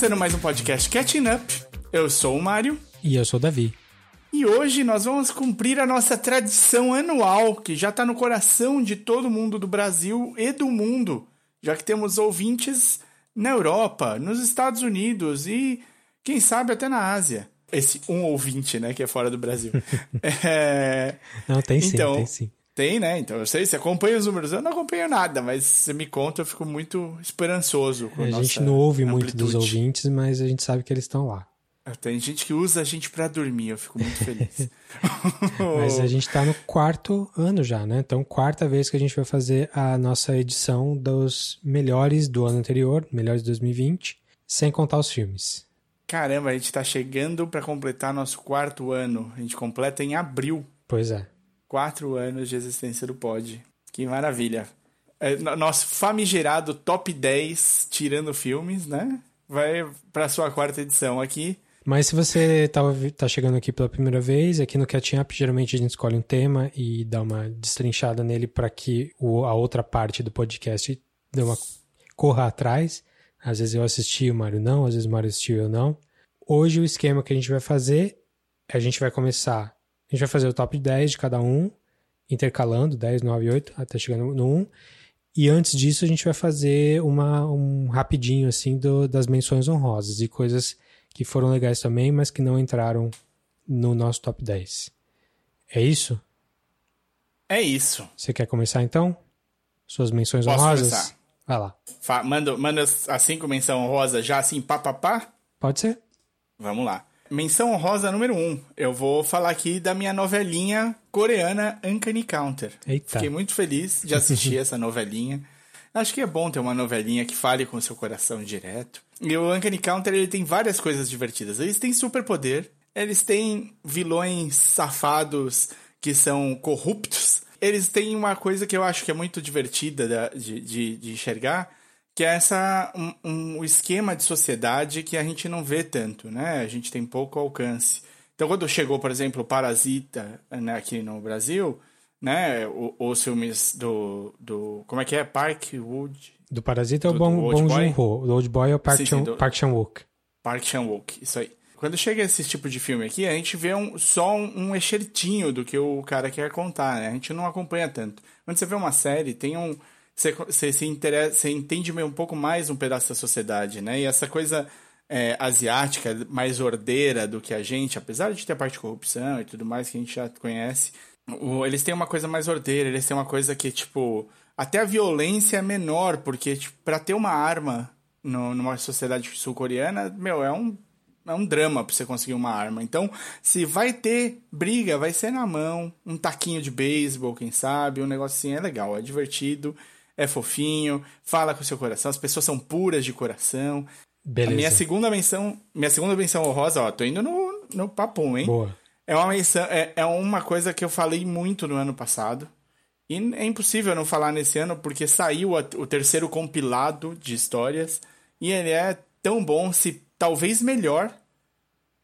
começando mais um podcast Catching Up. Eu sou o Mário. E eu sou o Davi. E hoje nós vamos cumprir a nossa tradição anual, que já está no coração de todo mundo do Brasil e do mundo, já que temos ouvintes na Europa, nos Estados Unidos e, quem sabe, até na Ásia. Esse um ouvinte, né, que é fora do Brasil. é... Não, tem sim, então, tem sim. Tem, né? Então eu sei, você acompanha os números. Eu não acompanho nada, mas você me conta, eu fico muito esperançoso. Com a, a gente não ouve amplitude. muito dos ouvintes, mas a gente sabe que eles estão lá. Tem gente que usa a gente para dormir, eu fico muito feliz. mas a gente tá no quarto ano já, né? Então, quarta vez que a gente vai fazer a nossa edição dos melhores do ano anterior, melhores de 2020, sem contar os filmes. Caramba, a gente tá chegando para completar nosso quarto ano. A gente completa em abril. Pois é. Quatro anos de existência do Pod. Que maravilha. É, nosso famigerado top 10 tirando filmes, né? Vai para sua quarta edição aqui. Mas se você tá, tá chegando aqui pela primeira vez, aqui no Catching Up, geralmente a gente escolhe um tema e dá uma destrinchada nele para que o, a outra parte do podcast dê uma corra atrás. Às vezes eu assisti, o Mário não, às vezes o Mário assistiu, eu não. Hoje o esquema que a gente vai fazer, a gente vai começar a gente vai fazer o top 10 de cada um, intercalando 10, 9 e 8, até chegando no 1. E antes disso, a gente vai fazer uma, um rapidinho, assim, do, das menções honrosas e coisas que foram legais também, mas que não entraram no nosso top 10. É isso? É isso. Você quer começar então? Suas menções Posso honrosas? Começar? Vai lá. manda, manda as cinco menções honrosas já assim, pá, pá, pá? Pode ser. Vamos lá. Menção honrosa número um. Eu vou falar aqui da minha novelinha coreana Uncanny Counter. Eita. Fiquei muito feliz de assistir essa novelinha. Acho que é bom ter uma novelinha que fale com o seu coração direto. E o Uncanny Counter ele tem várias coisas divertidas. Eles têm superpoder, eles têm vilões safados que são corruptos. Eles têm uma coisa que eu acho que é muito divertida de, de, de enxergar, que é essa um, um, esquema de sociedade que a gente não vê tanto, né? A gente tem pouco alcance. Então, quando chegou, por exemplo, Parasita né, aqui no Brasil, né? O, os filmes do, do. Como é que é? Park Wood. Do Parasita é o Bong, Joon-ho. O Old Boy é o Park, Chan, do... Park Chan-wook. Park Chan-wook, isso aí. Quando chega esse tipo de filme aqui, a gente vê um, só um, um excertinho do que o cara quer contar, né? A gente não acompanha tanto. Quando você vê uma série, tem um você, se interessa, você entende um pouco mais um pedaço da sociedade, né? E essa coisa é, asiática, mais ordeira do que a gente, apesar de ter a parte de corrupção e tudo mais que a gente já conhece, o, eles têm uma coisa mais ordeira, eles têm uma coisa que, tipo, até a violência é menor, porque, tipo, pra ter uma arma no, numa sociedade sul-coreana, meu, é um, é um drama pra você conseguir uma arma. Então, se vai ter briga, vai ser na mão, um taquinho de beisebol, quem sabe, um negocinho é legal, é divertido é fofinho, fala com o seu coração, as pessoas são puras de coração. Beleza. A minha segunda menção, minha segunda menção honrosa, ó, tô indo no, no papum, hein? Boa. É uma menção, é, é uma coisa que eu falei muito no ano passado. E é impossível não falar nesse ano, porque saiu a, o terceiro compilado de histórias. E ele é tão bom, se talvez melhor,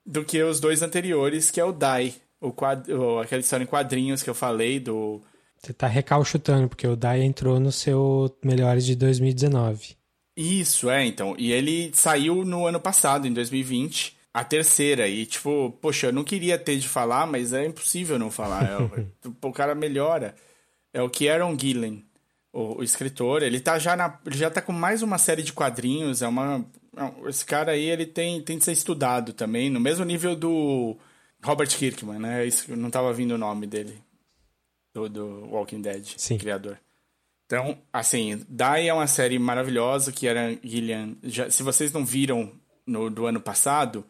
do que os dois anteriores, que é o Dai. O quad, o, aquela história em quadrinhos que eu falei do você tá recalchutando, porque o Dai entrou no seu Melhores de 2019. Isso, é, então. E ele saiu no ano passado, em 2020, a terceira. E, tipo, poxa, eu não queria ter de falar, mas é impossível não falar. É, o, cara melhora. É o Kieron Gillen, o, o, escritor. Ele tá já na. Ele já tá com mais uma série de quadrinhos. É uma. É esse cara aí, ele tem, tem de ser estudado também, no mesmo nível do Robert Kirkman, né? Isso, não tava vindo o nome dele do, do Walking Dead, Sim. criador. Então, assim, Die é uma série maravilhosa que era Gillian. Já, se vocês não viram no do ano passado,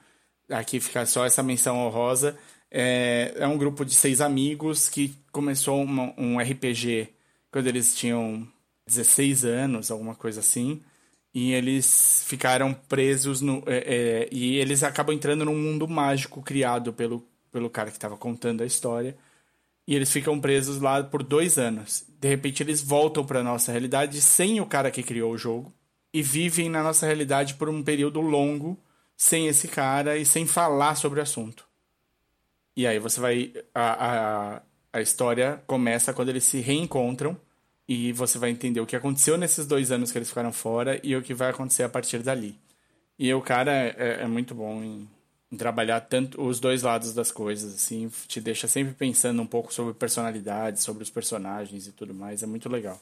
aqui fica só essa menção honrosa. É, é um grupo de seis amigos que começou uma, um RPG quando eles tinham 16 anos, alguma coisa assim. E eles ficaram presos no. É, é, e eles acabam entrando num mundo mágico criado pelo, pelo cara que estava contando a história e eles ficam presos lá por dois anos. De repente eles voltam para nossa realidade sem o cara que criou o jogo e vivem na nossa realidade por um período longo sem esse cara e sem falar sobre o assunto. E aí você vai a, a, a história começa quando eles se reencontram e você vai entender o que aconteceu nesses dois anos que eles ficaram fora e o que vai acontecer a partir dali. E o cara é, é muito bom em, trabalhar tanto os dois lados das coisas, assim, te deixa sempre pensando um pouco sobre personalidade, sobre os personagens e tudo mais. É muito legal.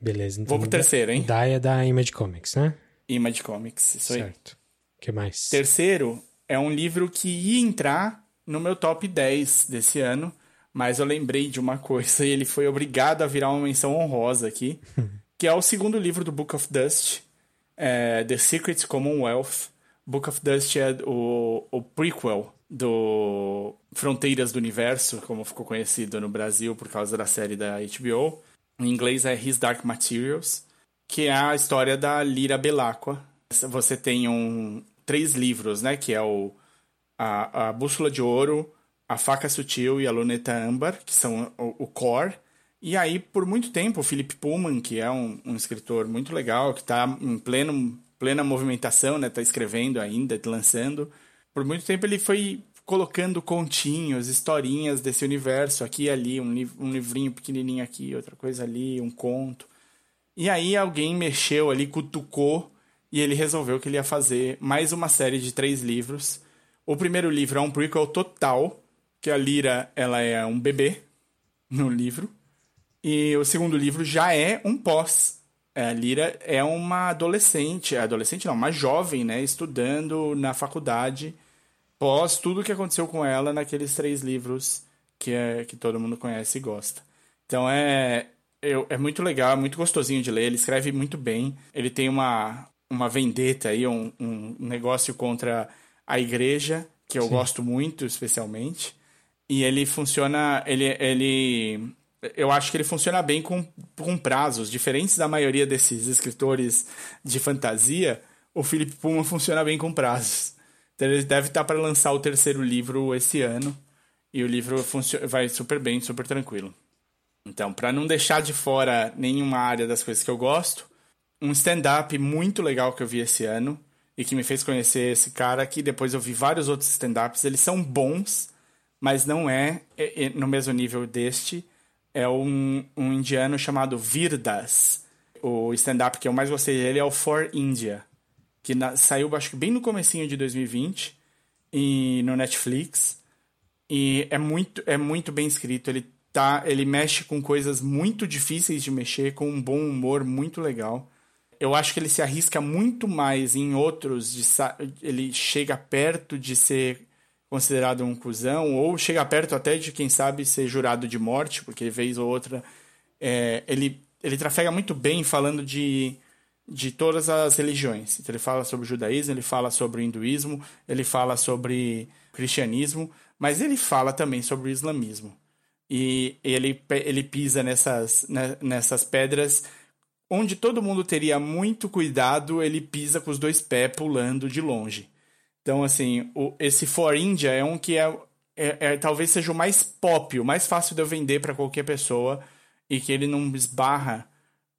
Beleza, então. Vou pro terceiro, hein? Daia da Image Comics, né? Image Comics, isso aí. Certo. O que mais? Terceiro é um livro que ia entrar no meu top 10 desse ano, mas eu lembrei de uma coisa e ele foi obrigado a virar uma menção honrosa aqui, que é o segundo livro do Book of Dust, é The Secret Commonwealth. Book of Dust é o, o prequel do Fronteiras do Universo, como ficou conhecido no Brasil por causa da série da HBO. Em inglês é His Dark Materials, que é a história da Lira Belacqua. Você tem um, três livros, né? Que é o a, a Bússola de Ouro, a Faca Sutil e a Luneta Âmbar, que são o, o core. E aí, por muito tempo, o Philip Pullman, que é um, um escritor muito legal, que está em pleno, plena movimentação, né? Está escrevendo ainda, lançando. Por muito tempo ele foi colocando continhos, historinhas desse universo, aqui e ali, um, um livrinho pequenininho aqui, outra coisa ali, um conto. E aí alguém mexeu ali, cutucou, e ele resolveu que ele ia fazer mais uma série de três livros. O primeiro livro é um prequel total, que a Lira ela é um bebê no livro. E o segundo livro já é um pós. É, a Lira é uma adolescente, adolescente não, uma jovem, né, estudando na faculdade, pós tudo o que aconteceu com ela naqueles três livros que, é, que todo mundo conhece e gosta. Então é, é, é muito legal, é muito gostosinho de ler, ele escreve muito bem, ele tem uma, uma vendetta aí, um, um negócio contra a igreja, que eu Sim. gosto muito, especialmente. E ele funciona, ele, ele eu acho que ele funciona bem com, com prazos. Diferentes da maioria desses escritores de fantasia, o Philip Pullman funciona bem com prazos. Então ele deve estar para lançar o terceiro livro esse ano. E o livro vai super bem, super tranquilo. Então, para não deixar de fora nenhuma área das coisas que eu gosto, um stand-up muito legal que eu vi esse ano e que me fez conhecer esse cara, que depois eu vi vários outros stand-ups. Eles são bons, mas não é, é, é no mesmo nível deste é um, um indiano chamado Virdas. O stand-up que eu mais gostei dele é o For India, que na, saiu acho que bem no comecinho de 2020 e no Netflix. E é muito, é muito bem escrito. Ele, tá, ele mexe com coisas muito difíceis de mexer, com um bom humor muito legal. Eu acho que ele se arrisca muito mais em outros, de, ele chega perto de ser considerado um cuzão, ou chega perto até de, quem sabe, ser jurado de morte, porque vez ou outra é, ele, ele trafega muito bem falando de, de todas as religiões. Então, ele fala sobre o judaísmo, ele fala sobre o hinduísmo, ele fala sobre o cristianismo, mas ele fala também sobre o islamismo. E ele, ele pisa nessas, né, nessas pedras onde todo mundo teria muito cuidado, ele pisa com os dois pés pulando de longe. Então, assim, o, esse For India é um que é, é, é, talvez seja o mais pop, o mais fácil de eu vender para qualquer pessoa e que ele não esbarra.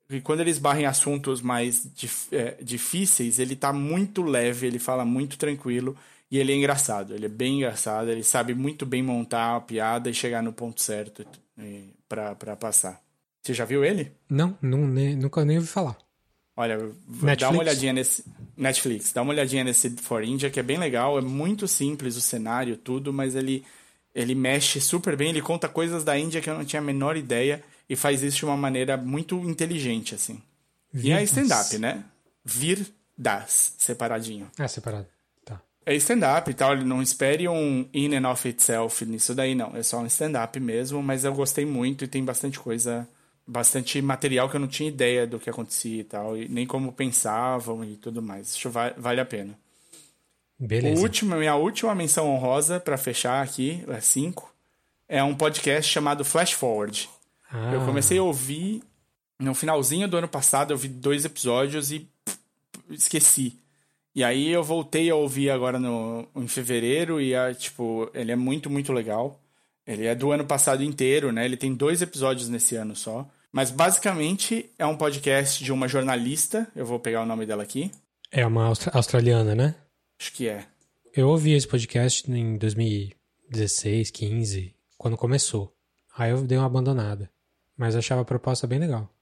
E quando ele esbarra em assuntos mais dif, é, difíceis, ele tá muito leve, ele fala muito tranquilo e ele é engraçado. Ele é bem engraçado, ele sabe muito bem montar a piada e chegar no ponto certo para passar. Você já viu ele? Não, não nem, nunca nem ouvi falar. Olha, Netflix? dá uma olhadinha nesse. Netflix, dá uma olhadinha nesse For India, que é bem legal. É muito simples o cenário, tudo, mas ele, ele mexe super bem. Ele conta coisas da Índia que eu não tinha a menor ideia e faz isso de uma maneira muito inteligente, assim. Virdas. E é stand-up, né? Vir das, separadinho. É, separado. Tá. É stand-up e tal. Não espere um in and of itself nisso daí, não. É só um stand-up mesmo, mas eu gostei muito e tem bastante coisa bastante material que eu não tinha ideia do que acontecia e tal, e nem como pensavam e tudo mais. Isso vale, vale a pena. Beleza. O último, minha última menção honrosa, para fechar aqui, é cinco, é um podcast chamado Flash Forward. Ah. Eu comecei a ouvir no finalzinho do ano passado, eu vi dois episódios e pff, esqueci. E aí eu voltei a ouvir agora no, em fevereiro e, é, tipo, ele é muito, muito legal. Ele é do ano passado inteiro, né? Ele tem dois episódios nesse ano só. Mas basicamente é um podcast de uma jornalista. Eu vou pegar o nome dela aqui. É uma australiana, né? Acho que é. Eu ouvi esse podcast em 2016, 15, quando começou. Aí eu dei uma abandonada. Mas achava a proposta bem legal.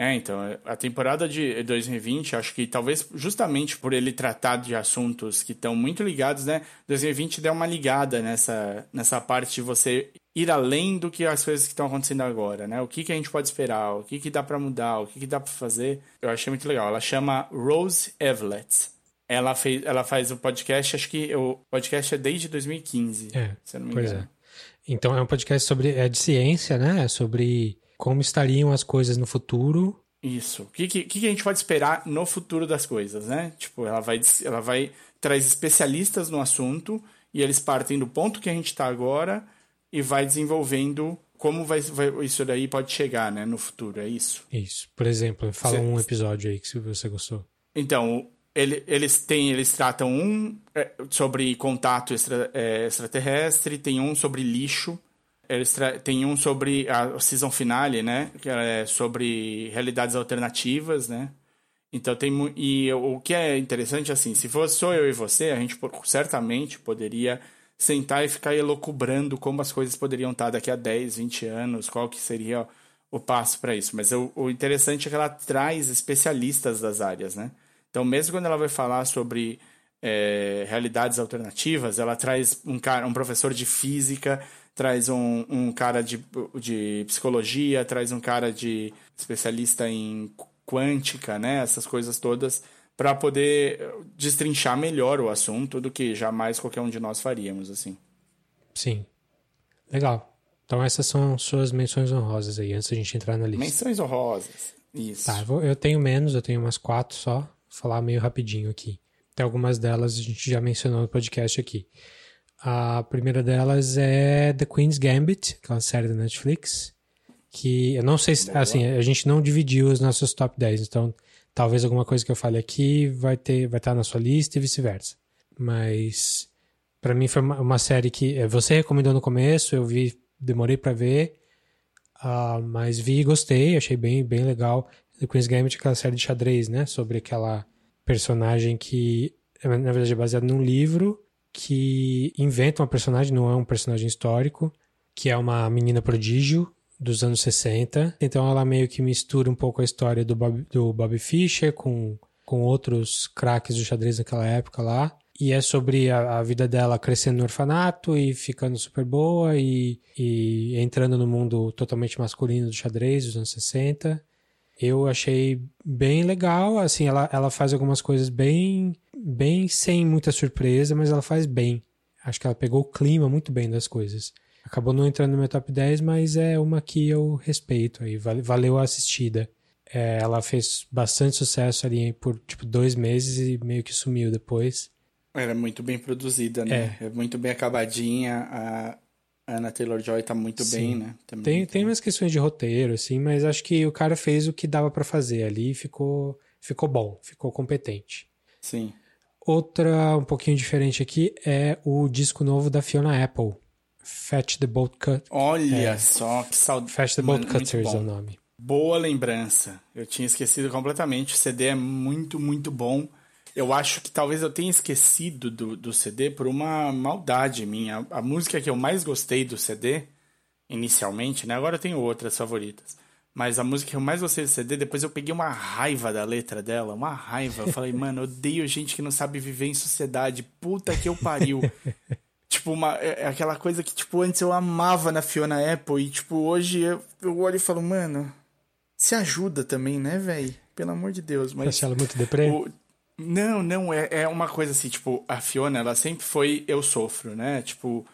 É, então, a temporada de 2020, acho que talvez justamente por ele tratar de assuntos que estão muito ligados, né? 2020 deu uma ligada nessa, nessa parte de você ir além do que as coisas que estão acontecendo agora, né? O que, que a gente pode esperar, o que, que dá para mudar, o que, que dá para fazer. Eu achei muito legal. Ela chama Rose Evelett. Ela, fez, ela faz o podcast, acho que o podcast é desde 2015, é, se eu não me pois engano. É. Então é um podcast sobre é de ciência, né? É sobre como estariam as coisas no futuro. Isso. O que, que, que a gente pode esperar no futuro das coisas, né? Tipo, ela vai, ela vai traz especialistas no assunto e eles partem do ponto que a gente está agora e vai desenvolvendo como vai, vai, isso daí pode chegar, né, no futuro, é isso? Isso. Por exemplo, fala um episódio aí que você gostou. Então, ele, eles têm, eles tratam um é, sobre contato extra, é, extraterrestre, tem um sobre lixo, eles tem um sobre a season finale, né? Que é sobre realidades alternativas, né? Então tem e o que é interessante assim, se fosse só eu e você, a gente certamente poderia sentar e ficar elocubrando como as coisas poderiam estar daqui a 10, 20 anos, qual que seria o passo para isso. Mas o, o interessante é que ela traz especialistas das áreas, né? Então, mesmo quando ela vai falar sobre é, realidades alternativas, ela traz um cara, um professor de física traz um, um cara de, de psicologia, traz um cara de especialista em quântica, né? Essas coisas todas para poder destrinchar melhor o assunto do que jamais qualquer um de nós faríamos, assim. Sim. Legal. Então essas são suas menções honrosas aí, antes da gente entrar na lista. Menções honrosas. Isso. Tá, eu tenho menos, eu tenho umas quatro só. Vou falar meio rapidinho aqui. Tem algumas delas a gente já mencionou no podcast aqui. A primeira delas é The Queen's Gambit, que é uma série da Netflix. Que eu não sei se. Assim, a gente não dividiu os nossos top 10, então talvez alguma coisa que eu fale aqui vai ter vai estar na sua lista e vice-versa. Mas para mim foi uma, uma, série que eh, você recomendou no começo, eu vi, demorei para ver, uh, mas vi e gostei, achei bem bem legal. The Queen's Gambit, aquela série de xadrez, né, sobre aquela personagem que na verdade é baseada num livro que inventa uma personagem, não é um personagem histórico, que é uma menina prodígio dos anos 60. Então ela meio que mistura um pouco a história do Bob, do Bob Fischer com, com outros craques do xadrez naquela época lá. E é sobre a, a, vida dela crescendo no orfanato e ficando super boa e, e entrando no mundo totalmente masculino do xadrez dos anos 60. Eu achei bem legal, assim, ela, ela faz algumas coisas bem bem sem muita surpresa, mas ela faz bem. Acho que ela pegou o clima muito bem das coisas. Acabou não entrando no meu top 10, mas é uma que eu respeito aí. Valeu a assistida. É, ela fez bastante sucesso ali por tipo dois meses e meio que sumiu depois. Era muito bem produzida, né? É, é muito bem acabadinha. A Anna Taylor-Joy tá muito Sim. bem, né? Também tem, tem umas questões de roteiro, assim, mas acho que o cara fez o que dava para fazer ali e ficou, ficou bom, ficou competente. Sim. Outra um pouquinho diferente aqui é o disco novo da Fiona Apple. Fetch the Bolt Cut. Olha é, só que saudade. Fetch the Bolt Cutters é o nome. Boa lembrança. Eu tinha esquecido completamente. O CD é muito, muito bom. Eu acho que talvez eu tenha esquecido do, do CD por uma maldade minha. A música que eu mais gostei do CD, inicialmente, né? Agora eu tenho outras favoritas. Mas a música que eu mais gostei do CD, depois eu peguei uma raiva da letra dela, uma raiva. Eu falei, mano, odeio gente que não sabe viver em sociedade. Puta que eu pariu. tipo, uma, é, é aquela coisa que, tipo, antes eu amava na Fiona Apple e, tipo, hoje eu, eu olho e falo, mano, se ajuda também, né, velho? Pelo amor de Deus. Mas. Você ela muito deprê? O... Não, não, é, é uma coisa assim, tipo, a Fiona, ela sempre foi eu sofro, né? Tipo,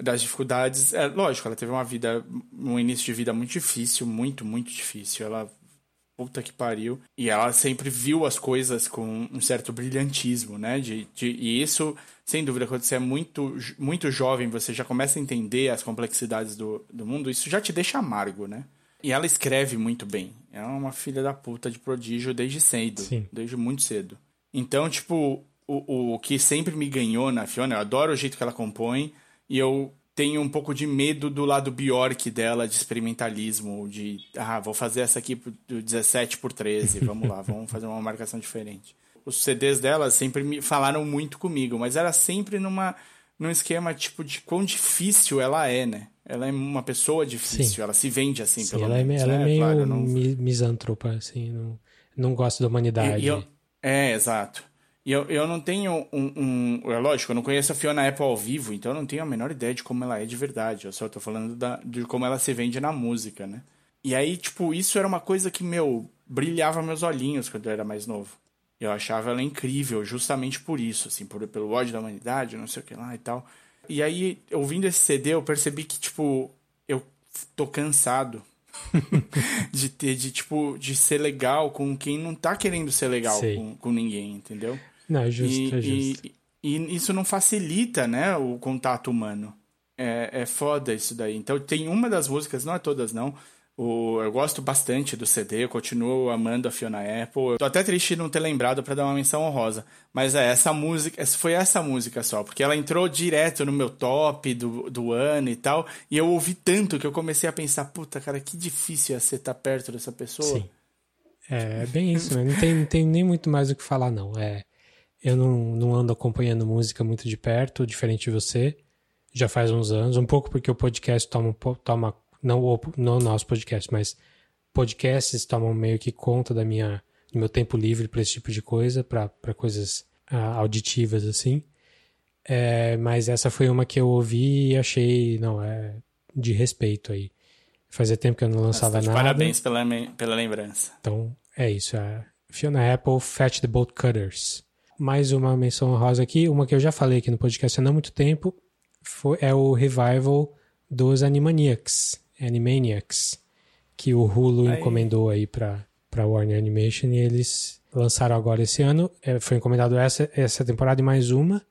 das dificuldades. É, lógico, ela teve uma vida, um início de vida muito difícil, muito, muito difícil. Ela. Puta que pariu. E ela sempre viu as coisas com um certo brilhantismo, né? De, de, e isso, sem dúvida, quando você é muito, muito jovem, você já começa a entender as complexidades do, do mundo, isso já te deixa amargo, né? E ela escreve muito bem. É uma filha da puta de prodígio desde cedo. Sim. Desde muito cedo. Então, tipo, o, o que sempre me ganhou na Fiona, eu adoro o jeito que ela compõe e eu tenho um pouco de medo do lado Bjork dela, de experimentalismo, de, ah, vou fazer essa aqui do 17 por 13, vamos lá, vamos fazer uma marcação diferente. Os CDs dela sempre me falaram muito comigo, mas era sempre numa num esquema tipo de quão difícil ela é, né? ela é uma pessoa difícil, Sim. ela se vende assim, Sim, pelo ela menos. É, ela é né? meio claro, não... misântropa, assim, não, não gosta da humanidade. E, e eu... É, exato. E eu, eu não tenho um, um, É lógico, eu não conheço a Fiona Apple ao vivo, então eu não tenho a menor ideia de como ela é de verdade. Eu só tô falando da, de como ela se vende na música, né? E aí, tipo, isso era uma coisa que, meu, brilhava meus olhinhos quando eu era mais novo. Eu achava ela incrível, justamente por isso, assim, por, pelo ódio da humanidade, não sei o que lá e tal. E aí, ouvindo esse CD, eu percebi que, tipo, eu tô cansado de ter, de, tipo, de ser legal com quem não tá querendo ser legal com, com, ninguém, entendeu? Não, é justo, e, é justo. E, e, isso não facilita, né, o contato humano. É, é foda isso daí. Então, tem uma das músicas, não é todas não, o, eu gosto bastante do CD, eu continuo amando a Fiona Apple. Eu tô até triste de não ter lembrado para dar uma menção honrosa. Mas é, essa música, foi essa música só, porque ela entrou direto no meu top do, do ano e tal. E eu ouvi tanto que eu comecei a pensar, puta, cara, que difícil é ser estar tá perto dessa pessoa. Sim. É, é bem isso, né? Não tem, não tem nem muito mais o que falar, não. É, eu não, não ando acompanhando música muito de perto, diferente de você. Já faz uns anos, um pouco porque o podcast toma, toma não o no nosso podcast, mas podcasts tomam meio que conta da minha do meu tempo livre para esse tipo de coisa, para coisas ah, auditivas assim. É, mas essa foi uma que eu ouvi e achei, não, é de respeito aí. Fazia tempo que eu não lançava Nossa, nada. Parabéns pela, pela lembrança. Então, é isso. É Fiona Apple, Fetch the Bolt Cutters. Mais uma menção rosa aqui, uma que eu já falei aqui no podcast há não muito tempo, foi, é o revival dos Animaniacs. Animaniacs, que o Hulu aí. encomendou aí para para Warner Animation e eles lançaram agora esse ano. É, foi encomendado essa essa temporada e mais uma.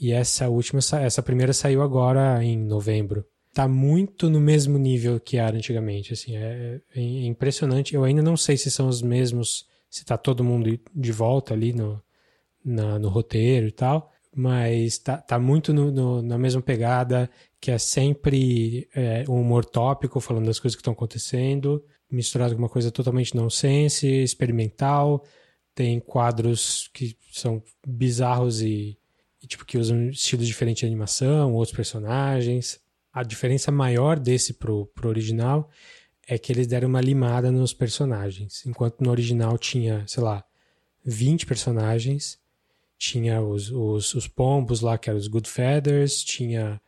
E essa última, essa primeira saiu agora em novembro. Tá muito no mesmo nível que era antigamente, assim, é, é, é impressionante. Eu ainda não sei se são os mesmos, se tá todo mundo de volta ali no, na, no roteiro e tal, mas tá, tá muito no, no, na mesma pegada, que é sempre é, um humor tópico, falando das coisas que estão acontecendo, misturado com uma coisa totalmente nonsense, experimental. Tem quadros que são bizarros e, e tipo que usam estilos diferentes de animação, outros personagens. A diferença maior desse pro, pro original é que eles deram uma limada nos personagens. Enquanto no original tinha, sei lá, 20 personagens, tinha os, os, os pombos lá, que eram os Good Feathers, tinha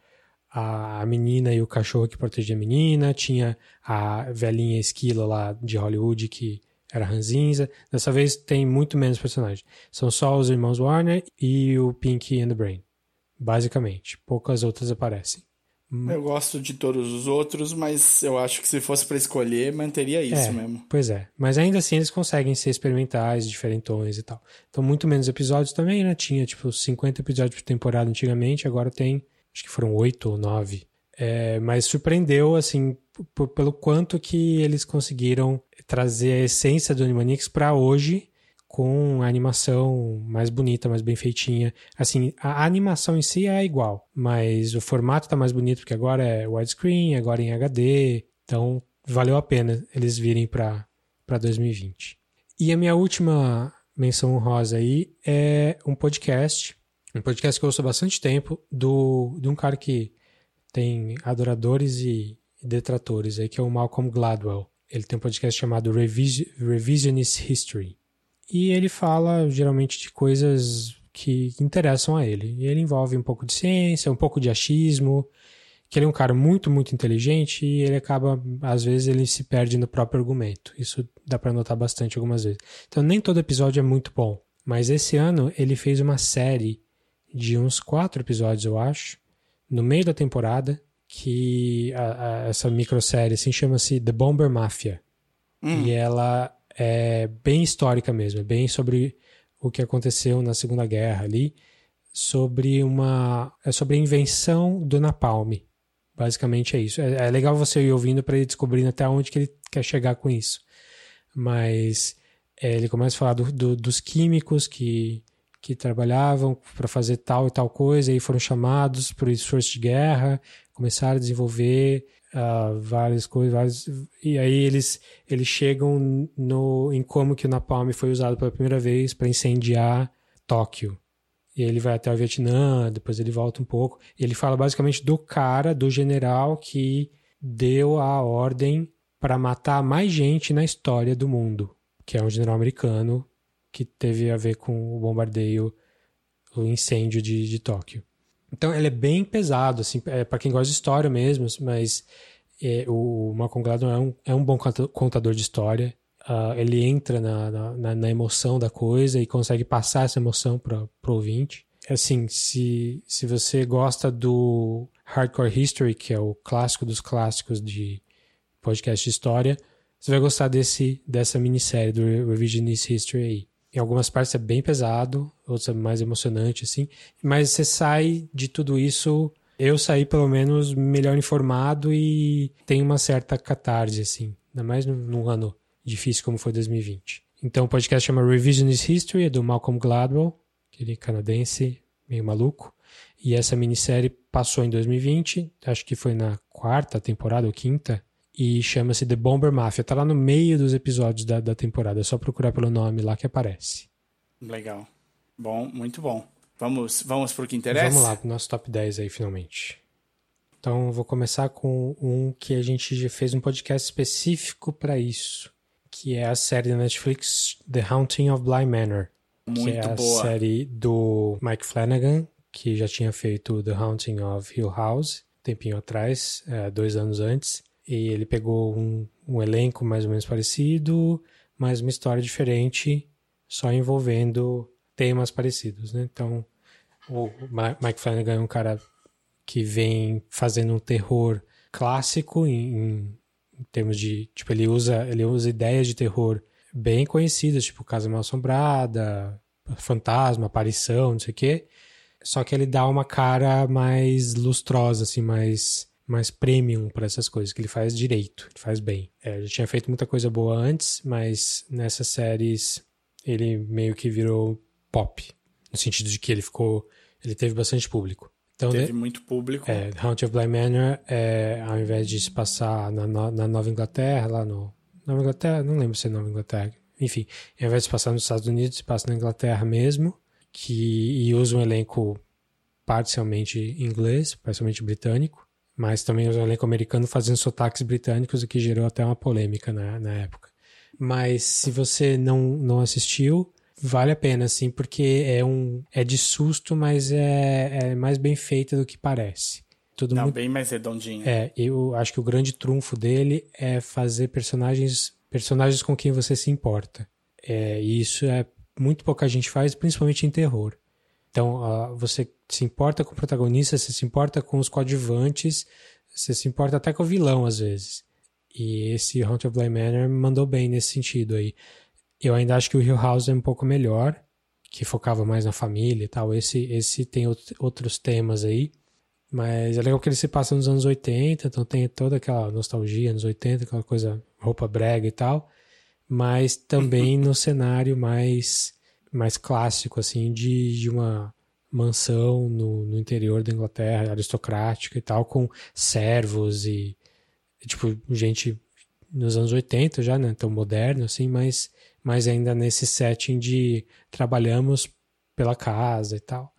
a, a menina e o cachorro que protegia a menina, tinha a velhinha esquila lá de Hollywood que era ranzinza. Dessa vez tem muito menos personagens. São só os irmãos Warner e o Pinky and the Brain. Basicamente. Poucas outras aparecem. Eu gosto de todos os outros, mas eu acho que se fosse para escolher, manteria isso é, mesmo. Pois é. Mas ainda assim eles conseguem ser experimentais, diferentões e tal. Então, muito menos episódios também, né? Tinha, tipo, 50 episódios por temporada antigamente, agora tem, acho que foram 8 ou 9. É, mas surpreendeu, assim, pelo quanto que eles conseguiram trazer a essência do Animaniacs para hoje com a animação mais bonita, mais bem feitinha. Assim, a animação em si é igual, mas o formato tá mais bonito porque agora é widescreen, agora em HD, então valeu a pena eles virem para 2020. E a minha última menção honrosa aí é um podcast, um podcast que eu ouço há bastante tempo, do, de um cara que tem adoradores e detratores aí, que é o Malcolm Gladwell. Ele tem um podcast chamado Revisionist History. E ele fala geralmente de coisas que interessam a ele. E ele envolve um pouco de ciência, um pouco de achismo, que ele é um cara muito, muito inteligente e ele acaba, às vezes, ele se perde no próprio argumento. Isso dá para notar bastante algumas vezes. Então, nem todo episódio é muito bom. Mas esse ano ele fez uma série de uns quatro episódios, eu acho, no meio da temporada, que a, a, essa microsérie assim chama-se The Bomber Mafia. Hum. E ela é bem histórica mesmo, é bem sobre o que aconteceu na Segunda Guerra ali, sobre uma é sobre a invenção do napalm. Basicamente é isso. É, é legal você ir ouvindo para ir descobrindo até onde que ele quer chegar com isso. Mas é, ele começa a falar do, do, dos químicos que, que trabalhavam para fazer tal e tal coisa e foram chamados para o esforço de guerra, começaram a desenvolver uh, várias coisas, várias, e aí eles, eles chegam no, em como que o napalm foi usado pela primeira vez para incendiar Tóquio. e ele vai até o Vietnã, depois ele volta um pouco. Ele fala basicamente do cara, do general que deu a ordem para matar mais gente na história do mundo, que é um general americano que teve a ver com o bombardeio, o incêndio de, de Tóquio. Então ele é bem pesado, assim, é para quem gosta de história mesmo, mas é, o Malcolm Gladwell é um, é um bom contador de história. Uh, ele entra na, na, na, emoção da coisa e consegue passar essa emoção para o ouvinte. Assim, se, se você gosta do Hardcore History, que é o clássico dos clássicos de podcast de história, você vai gostar desse, dessa minissérie do Revisionist History aí. Em algumas partes é bem pesado, outras é mais emocionante, assim. Mas você sai de tudo isso. Eu saí, pelo menos, melhor informado e tem uma certa catarse, assim. Ainda mais num ano difícil como foi 2020. Então o podcast chama Revisionist History, é do Malcolm Gladwell, aquele canadense meio maluco. E essa minissérie passou em 2020, acho que foi na quarta temporada ou quinta, e chama-se The Bomber Mafia. Tá lá no meio dos episódios da, da temporada, é só procurar pelo nome lá que aparece. Legal. Bom, muito bom. Vamos, vamos pro que interessa? Vamos lá, pro nosso top 10 aí, finalmente. Então, vou começar com um que a gente já fez um podcast específico para isso, que é a série da Netflix The Haunting of Bly Manor. Muito que é a boa. série do Mike Flanagan, que já tinha feito The Haunting of Hill House, tempinho atrás, é, dois anos antes. E ele pegou um, um elenco mais ou menos parecido, mas uma história diferente, só envolvendo temas parecidos, né? Então, o Mike Flanagan é um cara que vem fazendo um terror clássico em, em, termos de, tipo, ele usa, ele usa ideias de terror bem conhecidas, tipo Casa Mal Assombrada, Fantasma, Aparição, não sei o quê. Só que ele dá uma cara mais lustrosa, assim, mais mais premium para essas coisas, que ele faz direito, ele faz bem. É, ele tinha feito muita coisa boa antes, mas nessas séries ele meio que virou pop, no sentido de que ele ficou, ele teve bastante público. Então, teve muito público. É, Haunted of Bly Manor, é, ao invés de se passar na, na, Nova Inglaterra, lá no Nova Inglaterra, não lembro se é Nova Inglaterra, enfim, ao invés de se passar nos Estados Unidos, se passa na Inglaterra mesmo, que e usa um elenco parcialmente inglês, parcialmente britânico mas também o elenco americano fazendo sotaques britânicos, o que gerou até uma polêmica na, na época. Mas se você não, não assistiu, vale a pena, sim, porque é um é de susto, mas é, é mais bem feita do que parece. Tudo não, muito... bem mais redondinho. É, eu acho que o grande trunfo dele é fazer personagens personagens com quem você se importa. É, e isso é muito pouca gente faz, principalmente em terror. Então, uh, você se importa com o protagonista, você se importa com os coadjuvantes, você se importa até com o vilão, às vezes. E esse Haunted of Bly Manor mandou bem nesse sentido aí. Eu ainda acho que o Hill House é um pouco melhor, que focava mais na família e tal. Esse, esse tem outros temas aí. Mas é legal que ele se passa nos anos 80, então tem toda aquela nostalgia, anos 80, aquela coisa, roupa brega e tal. Mas também no cenário mais mais clássico, assim, de, de uma mansão no, no interior da Inglaterra, aristocrática e tal, com servos e, tipo, gente nos anos 80 já, né? Tão moderno, assim, mas, mas ainda nesse setting de trabalhamos pela casa e tal.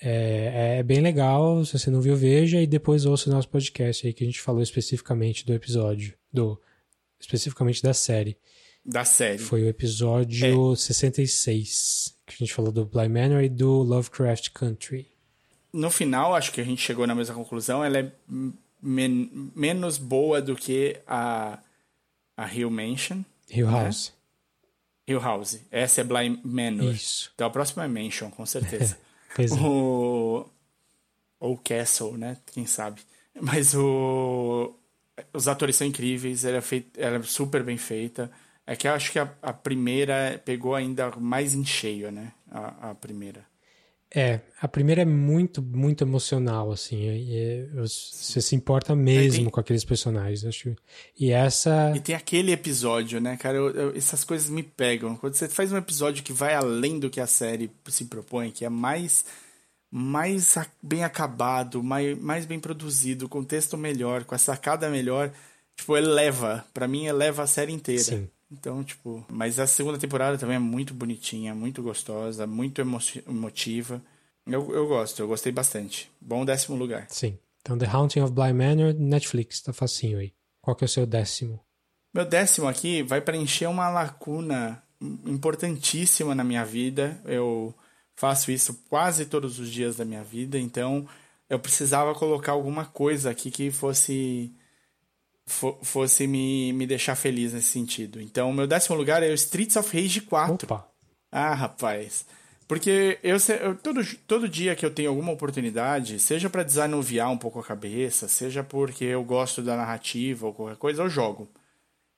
É, é bem legal, se você não viu, veja e depois ouça o nosso podcast aí que a gente falou especificamente do episódio, do especificamente da série. Da série. Foi o episódio é. 66, que a gente falou do Bly Manor e do Lovecraft Country. No final, acho que a gente chegou na mesma conclusão. Ela é men menos boa do que a, a Hill Mansion. Hill né? Hill House. Essa é Bly Manor. Isso. Então a próxima é Mansion, com certeza. pois é. O... Ou Castle, né? Quem sabe. Mas o... Os atores são incríveis, ela é, feit... ela é super bem feita. É que eu acho que a, a primeira pegou ainda mais em cheio, né? A, a primeira. É, a primeira é muito, muito emocional, assim. É, você se importa mesmo tem... com aqueles personagens, acho. E essa. E tem aquele episódio, né, cara? Eu, eu, essas coisas me pegam. Quando você faz um episódio que vai além do que a série se propõe, que é mais, mais bem acabado, mais, mais bem produzido, com texto melhor, com a sacada melhor, tipo, eleva. para mim, eleva a série inteira. Sim. Então, tipo, mas a segunda temporada também é muito bonitinha, muito gostosa, muito emo emotiva. Eu, eu gosto, eu gostei bastante. Bom décimo lugar. Sim. Então, The Haunting of Bly Manor, Netflix, tá facinho aí. Qual que é o seu décimo? Meu décimo aqui vai preencher uma lacuna importantíssima na minha vida. Eu faço isso quase todos os dias da minha vida, então eu precisava colocar alguma coisa aqui que fosse fosse me, me deixar feliz nesse sentido. Então, meu décimo lugar é o Streets of Rage 4. Opa. Ah, rapaz. Porque eu, eu, todo, todo dia que eu tenho alguma oportunidade, seja para desanuviar um pouco a cabeça, seja porque eu gosto da narrativa ou qualquer coisa, eu jogo.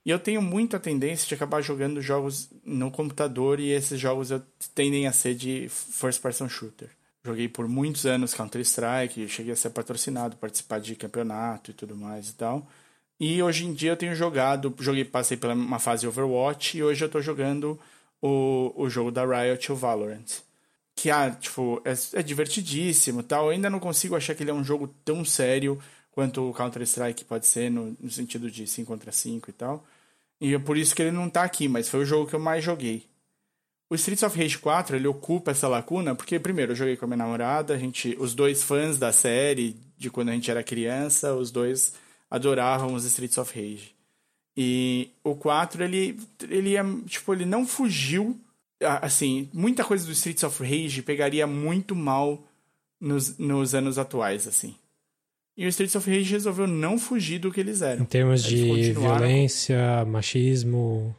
E eu tenho muita tendência de acabar jogando jogos no computador e esses jogos eu, tendem a ser de first person shooter. Joguei por muitos anos Counter-Strike, cheguei a ser patrocinado, participar de campeonato e tudo mais e tal. E hoje em dia eu tenho jogado, joguei, passei pela uma fase Overwatch e hoje eu tô jogando o, o jogo da Riot, o Valorant. Que ah, tipo, é, é divertidíssimo tal. Eu ainda não consigo achar que ele é um jogo tão sério quanto o Counter-Strike pode ser, no, no sentido de 5 contra 5 e tal. E é por isso que ele não tá aqui, mas foi o jogo que eu mais joguei. O Streets of Rage 4, ele ocupa essa lacuna, porque primeiro eu joguei com a minha namorada, a gente, os dois fãs da série, de quando a gente era criança, os dois adoravam os Streets of Rage. E o 4, ele, ele é, tipo, ele não fugiu, assim, muita coisa do Streets of Rage pegaria muito mal nos, nos anos atuais, assim. E o Streets of Rage resolveu não fugir do que eles eram. Em termos eles de violência, machismo.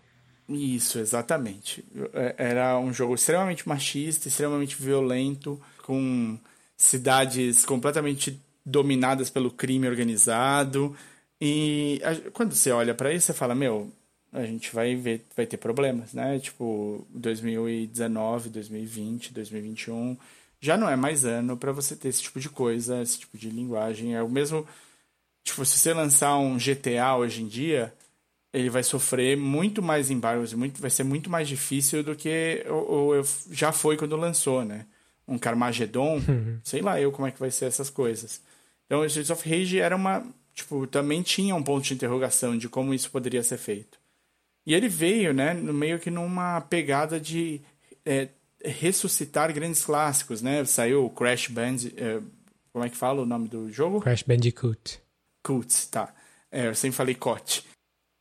Isso, exatamente. É, era um jogo extremamente machista, extremamente violento, com cidades completamente dominadas pelo crime organizado. E quando você olha para isso, você fala: Meu, a gente vai ver, vai ter problemas, né? Tipo, 2019, 2020, 2021 já não é mais ano para você ter esse tipo de coisa, esse tipo de linguagem. É o mesmo. Tipo, se você lançar um GTA hoje em dia, ele vai sofrer muito mais embargos, muito, vai ser muito mais difícil do que já foi quando lançou, né? Um Carmageddon, uhum. sei lá eu como é que vai ser essas coisas. Então, o Streets of Rage era uma. Tipo, também tinha um ponto de interrogação de como isso poderia ser feito. E ele veio, né, meio que numa pegada de é, ressuscitar grandes clássicos, né? Saiu o Crash Band, é, como é que fala o nome do jogo? Crash Bandicoot. Coot, tá. É, eu sempre falei COT.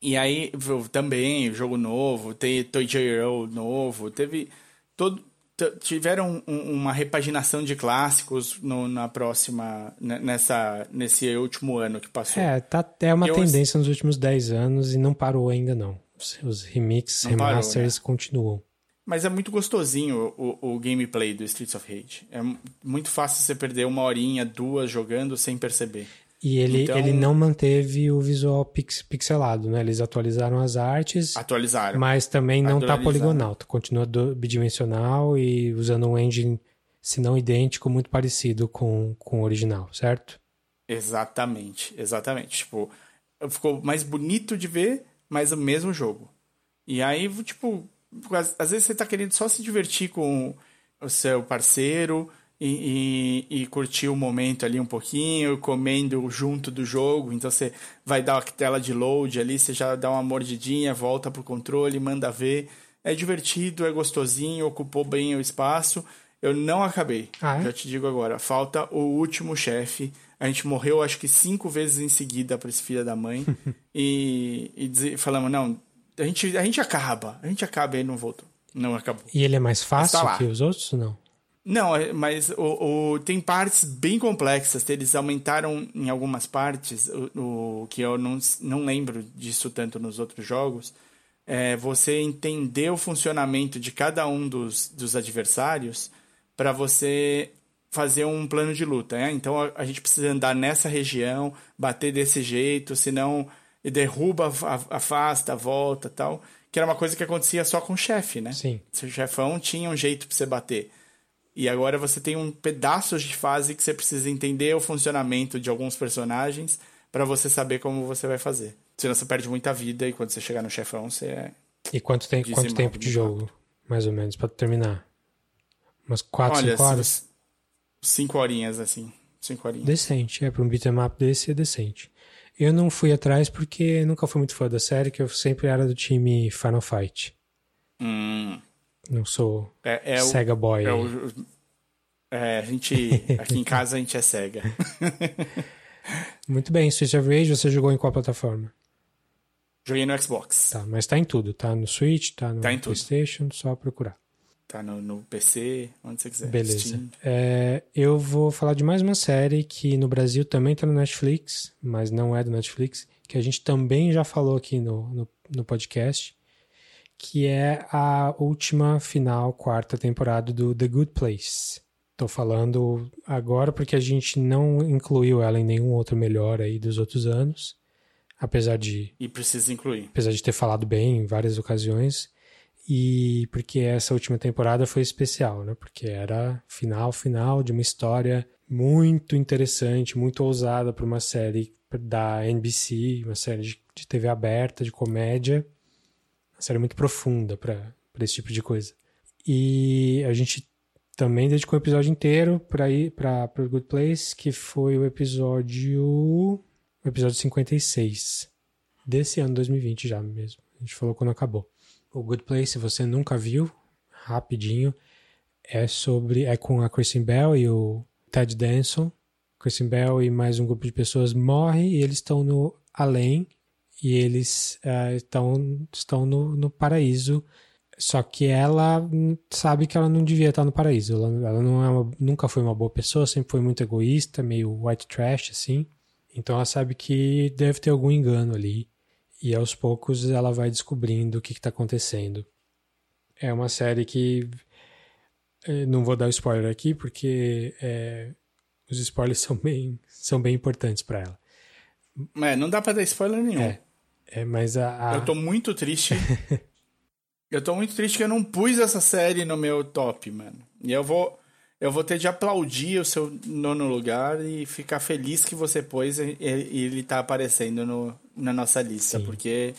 E aí, também, jogo novo, tem Toy J. novo, teve todo tiveram um, uma repaginação de clássicos no, na próxima né, nessa nesse último ano que passou. É, tá, é uma Eu, tendência nos últimos 10 anos e não parou ainda não. Os remixes, remasters parou, né? continuam. Mas é muito gostosinho o, o gameplay do Streets of Rage. É muito fácil você perder uma horinha, duas jogando sem perceber. E ele, então, ele não manteve o visual pix, pixelado, né? Eles atualizaram as artes. Atualizaram. Mas também não está poligonal. Continua bidimensional e usando um engine, se não idêntico, muito parecido com, com o original, certo? Exatamente, exatamente. Tipo, ficou mais bonito de ver, mas o mesmo jogo. E aí, tipo, às, vezes você está querendo só se divertir com o seu parceiro e, e, e, curtir o momento ali um pouquinho, comendo junto do jogo. Então você vai dar a tela de load ali, você já dá uma mordidinha, volta pro controle, manda ver. É divertido, é gostosinho, ocupou bem o espaço. Eu não acabei, ah, é? já te digo agora. Falta o último chefe. A gente morreu acho que cinco vezes em seguida para esse filho da mãe. e, e falamos, não, a gente, a gente acaba. A gente acaba e ele não voltou. Não acabou. E ele é mais fácil tá que os outros não? Não, é, mas o, o, tem partes bem complexas. Eles aumentaram em algumas partes, o, o que eu não, não lembro disso tanto nos outros jogos. É você entender o funcionamento de cada um dos, dos adversários para você fazer um plano de luta. Né? Então a, a, gente precisa andar nessa região, bater desse jeito, senão derruba, afasta, volta tal. Que era uma coisa que acontecia só com o chefe, né? Sim. O chefão tinha um jeito pra você bater. E agora você tem um pedaço de fase que você precisa entender o funcionamento de alguns personagens para você saber como você vai fazer. Senão você perde muita vida e quando você chegar no chefão, você é. E quanto, tem, quanto tempo de jogo, mais ou menos, para terminar? Umas 4, 5 horas? 5 horinhas, assim. 5 horinhas. Decente, é. Pra um beat'em up desse é decente. Eu não fui atrás porque nunca fui muito fã da série, que eu sempre era do time Final Fight. Hum. Não sou É, é o- Sega Boy. É, o- é, a gente. Aqui em casa a gente é cega. Muito bem, Streets of Rage você jogou em qual plataforma? Joguei no Xbox. Tá, mas tá em tudo. Tá no Switch, tá no Tá. PlayStation, só procurar. Tá no, no PC, onde você quiser. Beleza. É, eu vou falar de mais uma série que no Brasil também tá no Netflix, mas não é do Netflix, que a gente também já falou aqui no, no, no podcast, que é a última final, quarta temporada do The Good Place. Tô falando agora porque a gente não incluiu ela em nenhum outro melhor aí dos outros anos, apesar de E precisa incluir. apesar de ter falado bem em várias ocasiões. E porque essa última temporada foi especial, né? Porque era final, final de uma história muito interessante, muito ousada para uma série da NBC, uma série de, de TV aberta, de comédia. Uma série muito profunda para esse tipo de coisa. E a gente também dedicou um episódio inteiro para ir para o Good Place, que foi o episódio. O episódio 56 desse ano 2020 já mesmo. A gente falou quando acabou. O Good Place, se você nunca viu, rapidinho, é sobre é com a Kristen Bell e o Ted Danson. Kristen Bell e mais um grupo de pessoas morre e eles estão no além e eles estão estão no, no paraíso. Só que ela sabe que ela não devia estar no paraíso. Ela, ela não é uma- nunca foi uma boa pessoa, sempre foi muito egoísta, meio white trash assim. Então ela sabe que deve ter algum engano ali. E aos poucos ela vai descobrindo o que está acontecendo. É uma série que. eh, Não vou dar spoiler aqui, porque eh, os spoilers são bem, são bem importantes para ela. É, não dá pra dar spoiler nenhum. É. É, mas a. a- Eu tô muito triste. eu tô muito triste que eu não pus essa série no meu top, mano. E eu vou. Eu vou ter de aplaudir o seu nono lugar e ficar feliz que você pôs e e ele tá aparecendo no, na nossa lista, Sim. porque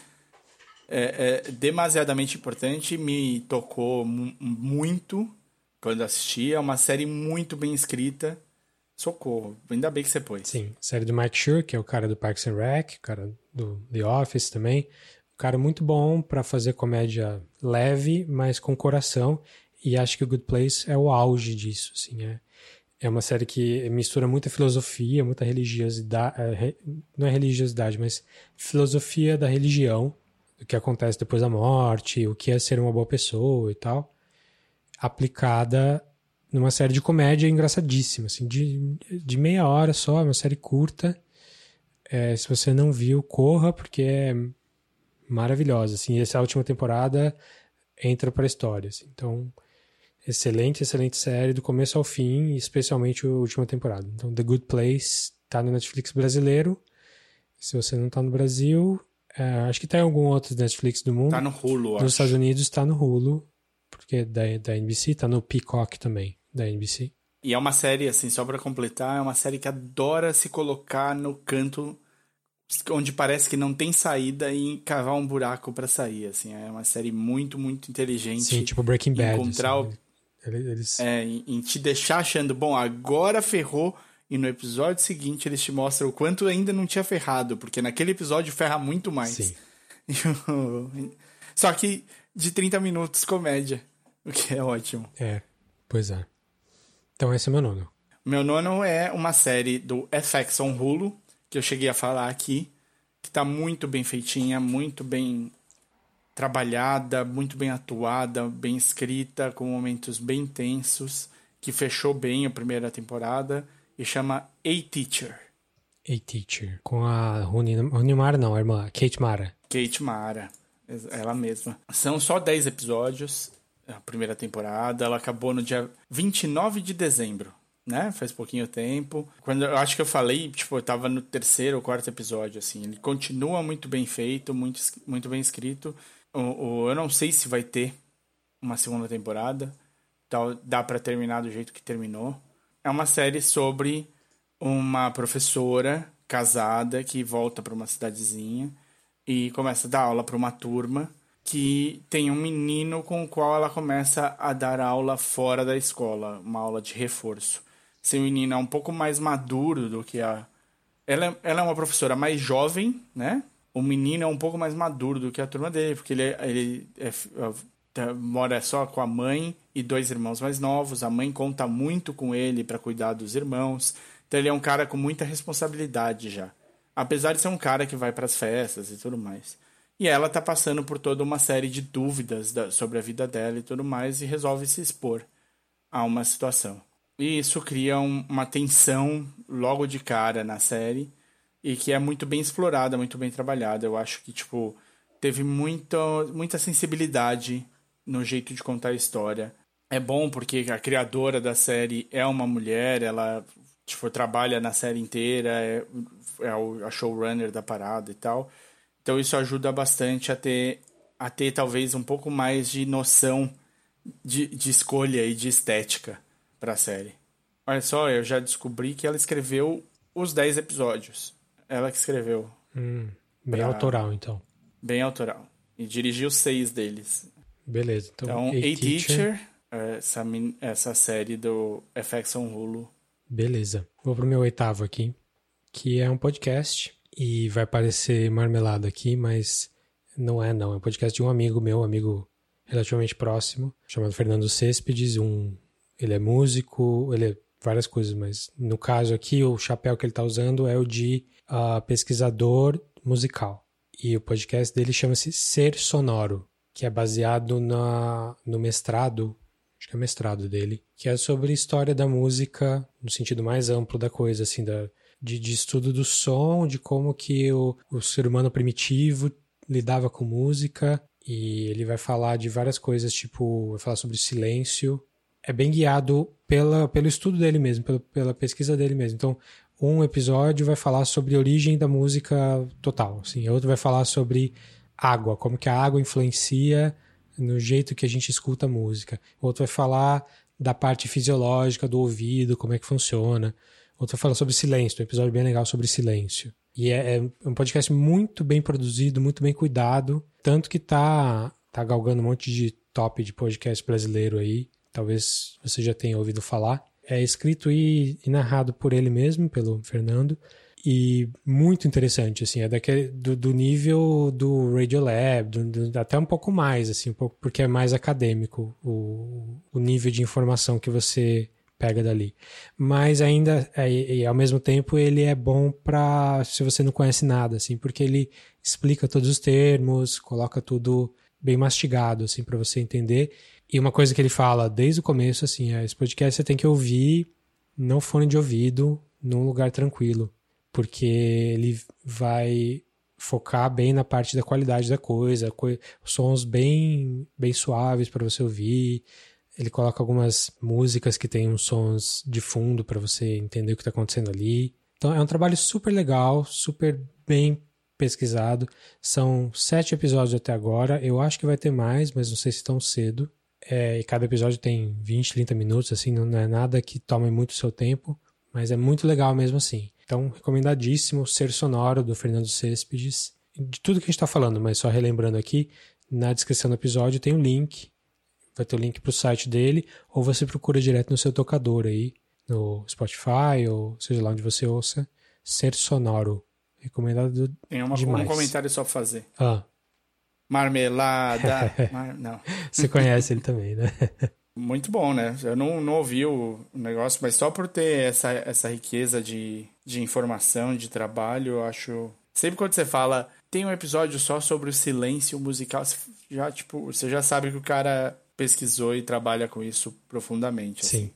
é, é demasiadamente importante, me tocou mu- muito quando assisti. É uma série muito bem escrita. Socorro, ainda bem que você pôs. Sim, série do Mike Schur, que é o cara do Parks and Rec, o cara do The Office também. Um cara muito bom para fazer comédia leve, mas com coração. E acho que o Good Place é o auge disso, assim, é. É uma série que mistura muita filosofia, muita religiosidade, é, não é religiosidade, mas filosofia da religião, do que acontece depois da morte, o que é ser uma boa pessoa e tal, aplicada numa série de comédia engraçadíssima, assim, de, de meia hora só, uma série curta. É, se você não viu, corra, porque é maravilhosa, assim, essa última temporada entra pra história, assim. Então, excelente, excelente série, do começo ao fim, e especialmente a última temporada. Então, The Good Place tá no Netflix brasileiro. Se você não tá no Brasil, é, acho que tá em algum outro Netflix do mundo. Tá no Hulu, Nos acho. Estados Unidos tá no Hulu, porque da, da NBC, tá no Peacock também, da NBC. E é uma série, assim, só pra completar, é uma série que adora se colocar no canto onde parece que não tem saída e cavar um buraco pra sair, assim. É uma série muito, muito inteligente. Sim, tipo Breaking Bad. encontrar assim, Eles, eles- É, em, em te deixar achando, bom, agora ferrou, e no episódio seguinte eles te mostram o quanto ainda não tinha ferrado, porque naquele episódio ferra muito mais. Sim. Só que de 30 minutos comédia, o que é ótimo. É, pois é. Então esse é meu nono. Meu nono é uma série do FX on Hulu, que eu cheguei a falar aqui, que tá muito bem feitinha, muito bem trabalhada, muito bem atuada, bem escrita, com momentos bem tensos, que fechou bem a primeira temporada e chama A Teacher. A Teacher. Com a Rony, Rony Mara, não, a irmã, Kate Mara. Kate Mara, ela mesma. São só 10 episódios, a primeira temporada. Ela acabou no dia 29 de dezembro, né? Faz pouquinho tempo. Quando eu acho que eu falei, tipo, eu tava no terceiro ou quarto episódio, assim. Ele continua muito bem feito, muito, muito bem escrito. O, o- eu não sei se vai ter uma segunda temporada. Tal, dá pra terminar do jeito que terminou. É uma série sobre uma professora casada que volta para uma cidadezinha e começa a dar aula para uma turma que tem um menino com o qual ela começa a dar aula fora da escola, uma aula de reforço. Esse menino é um pouco mais maduro do que a, ela, ela é uma professora mais jovem, né? O menino é um pouco mais maduro do que a turma dele, porque ele, é, ele é, é, mora só com a mãe e dois irmãos mais novos. A mãe conta muito com ele para cuidar dos irmãos. Então ele é um cara com muita responsabilidade já. Apesar de ser um cara que vai para as festas e tudo mais. E ela tá passando por toda uma série de dúvidas da, sobre a vida dela e tudo mais e resolve se expor a uma situação. E isso cria um, uma tensão logo de cara na série e que é muito bem explorada, muito bem trabalhada. Eu acho que tipo teve muita muita sensibilidade no jeito de contar a história. É bom porque a criadora da série é uma mulher, ela tipo trabalha na série inteira, é, é a showrunner da parada e tal. Então isso ajuda bastante a ter, a ter talvez um pouco mais de noção de, de escolha e de estética para a série. Olha só, eu já descobri que ela escreveu os 10 episódios. Ela que escreveu. Hum, bem pra... autoral, então. Bem autoral. E dirigiu seis deles. Beleza. Então, então A Teacher, teacher essa, essa série do FX on Hulu. Beleza. Vou pro meu oitavo aqui, que é um podcast e vai parecer marmelada aqui, mas não é não. É um podcast de um amigo meu, um amigo relativamente próximo, chamado Fernando Céspedes. Um, ele é músico, ele é várias coisas, mas no caso aqui o chapéu que ele está usando é o de uh, pesquisador musical. E o podcast dele chama-se Ser Sonoro, que é baseado na, no mestrado, acho que é mestrado dele, que é sobre história da música no sentido mais amplo da coisa, assim, da, de, de estudo do som, de como que o, o ser humano primitivo lidava com música, e ele vai falar de várias coisas, tipo, vai falar sobre silêncio. É bem guiado pela, pelo estudo dele mesmo, pela, pela pesquisa dele mesmo. Então, um episódio vai falar sobre a origem da música total, assim, outro vai falar sobre água, como que a água influencia no jeito que a gente escuta a música. Outro vai falar da parte fisiológica do ouvido, como é que funciona. Outro fala sobre silêncio, um episódio bem legal sobre silêncio. E é, é, um podcast muito bem produzido, muito bem cuidado, tanto que tá, tá galgando um monte de top de podcast brasileiro aí. Talvez você já tenha ouvido falar. É escrito e, e narrado por ele mesmo, pelo Fernando e muito interessante, assim, é daquele, do, do nível do Radiolab, do, do, até um pouco mais, assim, um pouco, porque é mais acadêmico o, o nível de informação que você pega dali. Mas ainda, é, e, ao mesmo tempo, ele é bom para se você não conhece nada, assim, porque ele explica todos os termos, coloca tudo bem mastigado, assim, para você entender. E uma coisa que ele fala desde o começo, assim, é, esse podcast você tem que ouvir não fone de ouvido, num lugar tranquilo, porque ele vai focar bem na parte da qualidade da coisa, co sons bem bem suaves para você ouvir, ele coloca algumas músicas que tem uns sons de fundo para você entender o que está acontecendo ali. Então é um trabalho super legal, super bem pesquisado. São sete episódios até agora. Eu acho que vai ter mais, mas não sei se tão cedo. É, e cada episódio tem 20, 30 minutos, assim, não é nada que tome muito seu tempo, mas é muito legal mesmo assim. Então, recomendadíssimo Ser Sonoro, do Fernando Céspedes. De tudo que a gente está falando, mas só relembrando aqui, na descrição do episódio tem um link vai ter o link para o site dele, ou você procura direto no seu tocador aí, no Spotify, ou seja lá onde você ouça, Ser Sonoro. Recomendado Tem uma, demais. um comentário só pra fazer. Ah. Marmelada. Mar... Não. Você conhece ele também, né? Muito bom, né? Eu não, não ouvi o negócio, mas só por ter essa, essa riqueza de, de informação, de trabalho, eu acho. Sempre quando você fala, tem um episódio só sobre o silêncio musical, já, tipo, você já sabe que o cara pesquisou e trabalha com isso profundamente. Assim. Sim.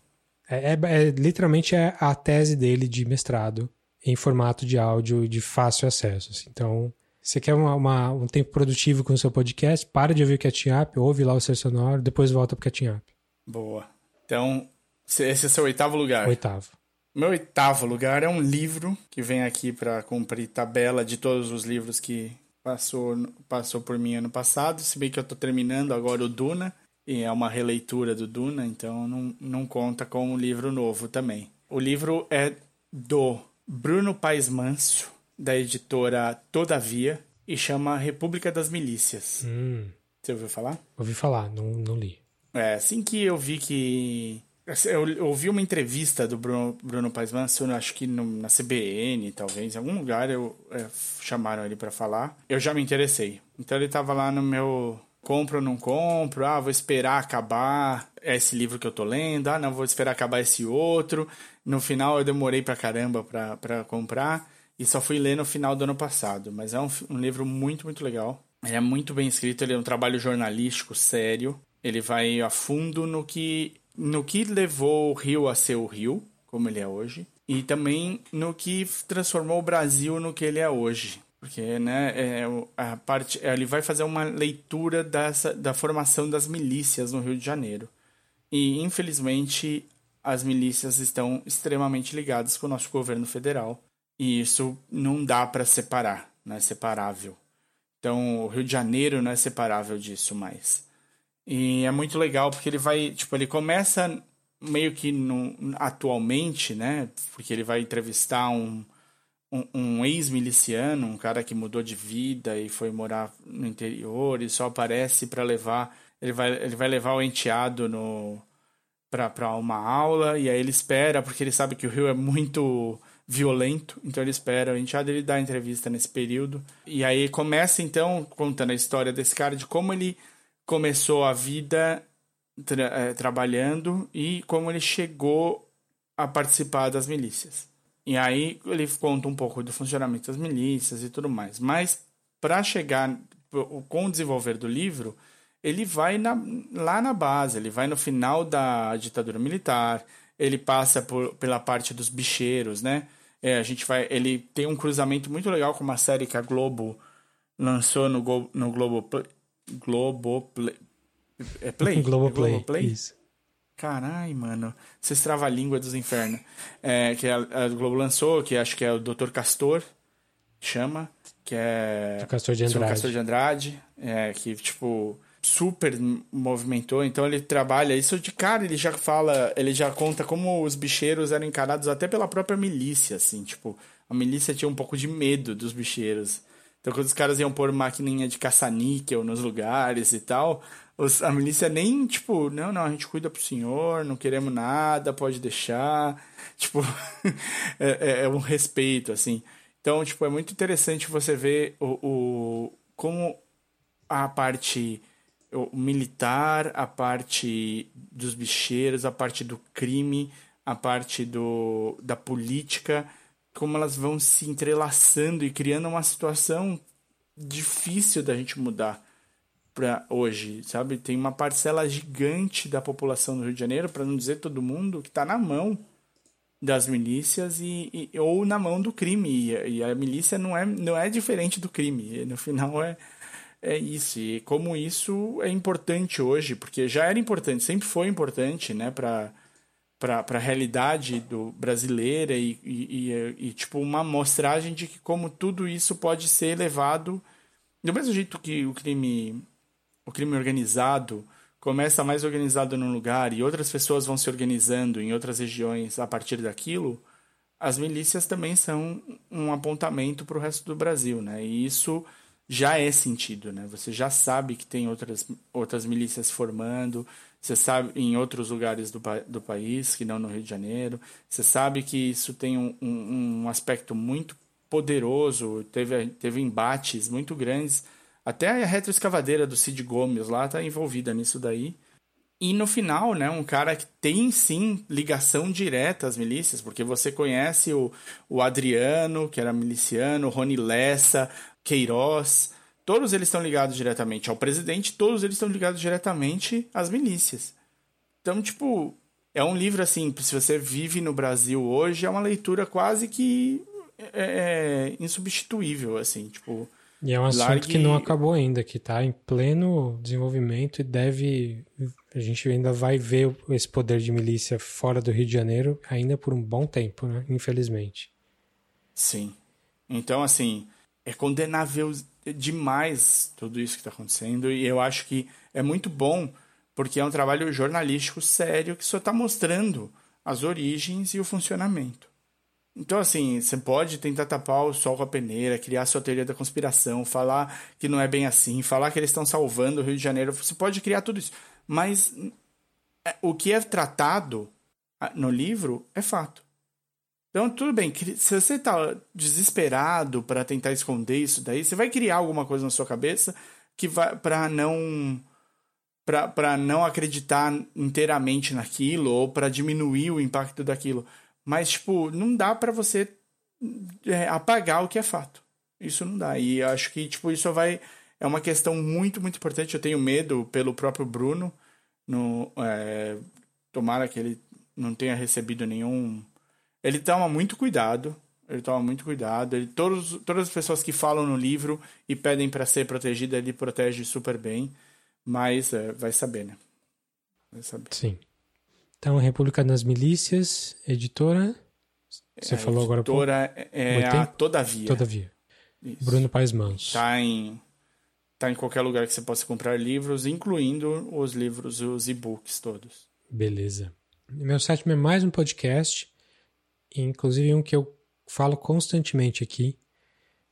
É, é, é, literalmente é a tese dele de mestrado em formato de áudio de fácil acesso. Assim. Então, você quer uma, uma, um tempo produtivo com o seu podcast, para de ouvir o Catching Up, ouve lá o ser sonoro, depois volta pro Catching Up. Boa. Então, esse é seu oitavo lugar. Oitavo. Meu oitavo lugar é um livro que vem aqui para cumprir tabela de todos os livros que passou, passou por mim ano passado, se bem que eu estou terminando agora o Duna, e é uma releitura do Duna, então não, não conta com um livro novo também. O livro é do Bruno Paes Manso, da editora Todavia, e chama República das Milícias. Hum. Você ouviu falar? Ouvi falar, não, não li. É, assim que eu vi que assim, eu ouvi uma entrevista do Bruno, Bruno Paes Mansur, acho que no, na CBN, talvez, em algum lugar eu, é, chamaram ele para falar. Eu já me interessei. Então ele tava lá no meu compro ou não compro, ah, vou esperar acabar esse livro que eu tô lendo, ah, não, vou esperar acabar esse outro. No final eu demorei pra caramba pra, pra comprar e só fui ler no final do ano passado. Mas é um, um livro muito, muito legal. Ele é muito bem escrito, ele é um trabalho jornalístico sério. Ele vai a fundo no que, no que levou o Rio a ser o Rio, como ele é hoje, e também no que transformou o Brasil no que ele é hoje. Porque, né, é, a parte, ele vai fazer uma leitura dessa, da formação das milícias no Rio de Janeiro. E, infelizmente, as milícias estão extremamente ligadas com o nosso governo federal. E isso não dá para separar, não é separável. Então, o Rio de Janeiro não é separável disso mais. E é muito legal porque ele vai, tipo, ele começa meio que no, atualmente, né? Porque ele vai entrevistar um, um, um ex-miliciano, um cara que mudou de vida e foi morar no interior e só aparece para levar. Ele vai, ele vai levar o enteado no para uma aula e aí ele espera, porque ele sabe que o Rio é muito violento, então ele espera o enteado ele dá entrevista nesse período. E aí começa então contando a história desse cara de como ele começou a vida tra é, trabalhando e como ele chegou a participar das milícias. E aí ele conta um pouco do funcionamento das milícias e tudo mais. Mas para chegar com o desenvolver do livro, ele vai na, lá na base, ele vai no final da ditadura militar, ele passa por, pela parte dos bicheiros, né? É, a gente vai, ele tem um cruzamento muito legal com uma série que a Globo lançou no, no Globo Globo Play, é Play? Globo é Play, Play? Isso. Carai, mano. Você estrava a língua dos infernos. É, que a, a, Globo lançou, que acho que é o Dr. Castor, chama, que é... O Castor de Andrade. Castor de Andrade, é, que, tipo, super movimentou. Então ele trabalha isso de cara, ele já fala, ele já conta como os bicheiros eram encarados até pela própria milícia, assim, tipo... A milícia tinha um pouco de medo dos bicheiros. Então, quando os caras iam pôr maquininha de caça-níquel nos lugares e tal, os, a milícia nem, tipo, não, não, a gente cuida pro senhor, não queremos nada, pode deixar. Tipo, é, é, é, um respeito, assim. Então, tipo, é muito interessante você ver o, o como a parte o militar, a parte dos bicheiros, a parte do crime, a parte do, da política, como elas vão se entrelaçando e criando uma situação difícil da gente mudar para hoje, sabe? Tem uma parcela gigante da população do Rio de Janeiro, para não dizer todo mundo, que está na mão das milícias e, e, ou na mão do crime. E, e, a milícia não é, não é diferente do crime. No final é, é isso. E como isso é importante hoje, porque já era importante, sempre foi importante, né, para para a realidade do brasileira e, e, e, tipo uma mostragem de que como tudo isso pode ser levado do mesmo jeito que o crime o crime organizado começa mais organizado num lugar e outras pessoas vão se organizando em outras regiões a partir daquilo, as milícias também são um apontamento para o resto do Brasil, né? E isso já é sentido, né? Você já sabe que tem outras, outras milícias formando, você sabe em outros lugares do, do país, que não no Rio de Janeiro, você sabe que isso tem um, um, um aspecto muito poderoso, teve, teve embates muito grandes até a retroescavadeira do Cid Gomes lá tá envolvida nisso daí. E no final, né, um cara que tem sim ligação direta às milícias, porque você conhece o, o Adriano, que era miliciano, Rony Lessa, Queiroz, todos eles estão ligados diretamente ao presidente, todos eles estão ligados diretamente às milícias. Então, tipo, é um livro assim, se você vive no Brasil hoje, é uma leitura quase que é, é insubstituível, assim, tipo e é um assunto Largue... que não acabou ainda, que está em pleno desenvolvimento e deve. A gente ainda vai ver esse poder de milícia fora do Rio de Janeiro ainda por um bom tempo, né? Infelizmente. Sim. Então, assim, é condenável demais tudo isso que está acontecendo e eu acho que é muito bom porque é um trabalho jornalístico sério que só está mostrando as origens e o funcionamento. Então, assim, você pode tentar tapar o sol com a peneira, criar sua teoria da conspiração, falar que não é bem assim, falar que eles estão salvando o Rio de Janeiro. Você pode criar tudo isso. Mas é, o que é tratado no livro é fato. Então, tudo bem, se você tá desesperado para tentar esconder isso daí, você vai criar alguma coisa na sua cabeça que vai para não para não acreditar inteiramente naquilo ou para diminuir o impacto daquilo. Mas tipo, não dá para você é, apagar o que é fato. Isso não dá. E acho que tipo isso vai é uma questão muito muito importante. Eu tenho medo pelo próprio Bruno no é, tomara que ele não tenha recebido nenhum ele toma muito cuidado. Ele toma muito cuidado. Ele, todos, todas as pessoas que falam no livro e pedem para ser protegida, ele protege super bem. Mas é, vai saber, né? Vai saber. Sim. Então, República das Milícias, editora. Você a falou agora. Editora é a Todavia. Todavia. Isso. Bruno Paes Manso. Tá em, tá em qualquer lugar que você possa comprar livros, incluindo os livros, os e-books todos. Beleza. Meu sétimo é mais um podcast inclusive um que eu falo constantemente aqui,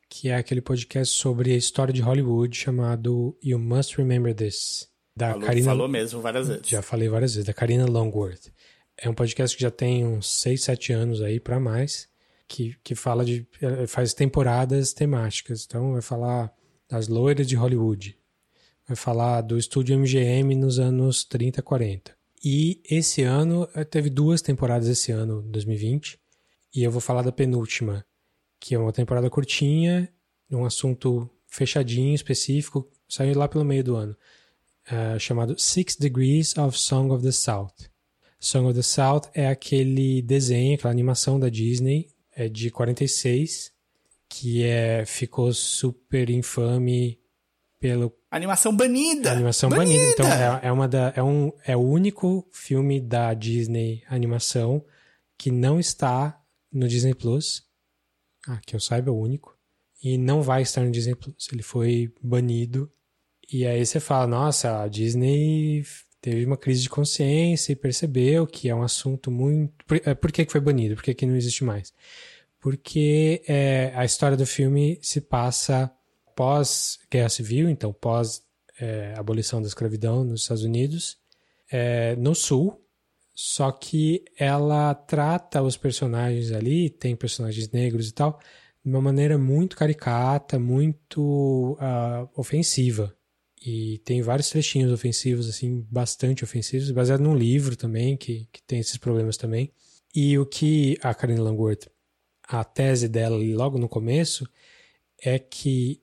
que é aquele podcast sobre a história de Hollywood chamado You Must Remember This. Da falou, Karina, falou mesmo várias vezes. Já falei várias vezes, da Karina Longworth. É um podcast que já tem uns 6, 7 anos aí para mais, que, que fala de. Eh, faz temporadas temáticas. Então vai falar das loiras de Hollywood. Vai falar do estúdio MGM nos anos 30, 40. E esse ano, eh, teve duas temporadas esse ano, 2020. E eu vou falar da penúltima, que é uma temporada curtinha, um assunto fechadinho, específico, saiu lá pelo meio do ano, uh, chamado Six Degrees of Song of the South. Song of the South é aquele desenho, aquela animação da Disney, é de 46, que é, ficou super infame pelo... Animação banida! Animação banida! banida. Então, é, é, uma da, é, um, é o único filme da Disney animação que não está no Disney Plus. Ah, que eu saiba, é o único. E não vai estar no Disney Plus. Ele foi banido. E aí você fala, nossa, a Disney teve uma crise de consciência e percebeu que é um assunto muito. Por, é, por que, que foi banido? Por que, que não existe mais? Porque é, a história do filme se passa pós-guerra civil, então pós é, abolição da escravidão nos Estados Unidos, é, no sul, só que ela trata os personagens ali, tem personagens negros e tal, de uma maneira muito caricata, muito uh, ofensiva. E tem vários trechinhos ofensivos, assim, bastante ofensivos, baseado num livro também, que, que tem esses problemas também. E o que a Karen Langworth, a tese dela logo no começo, é que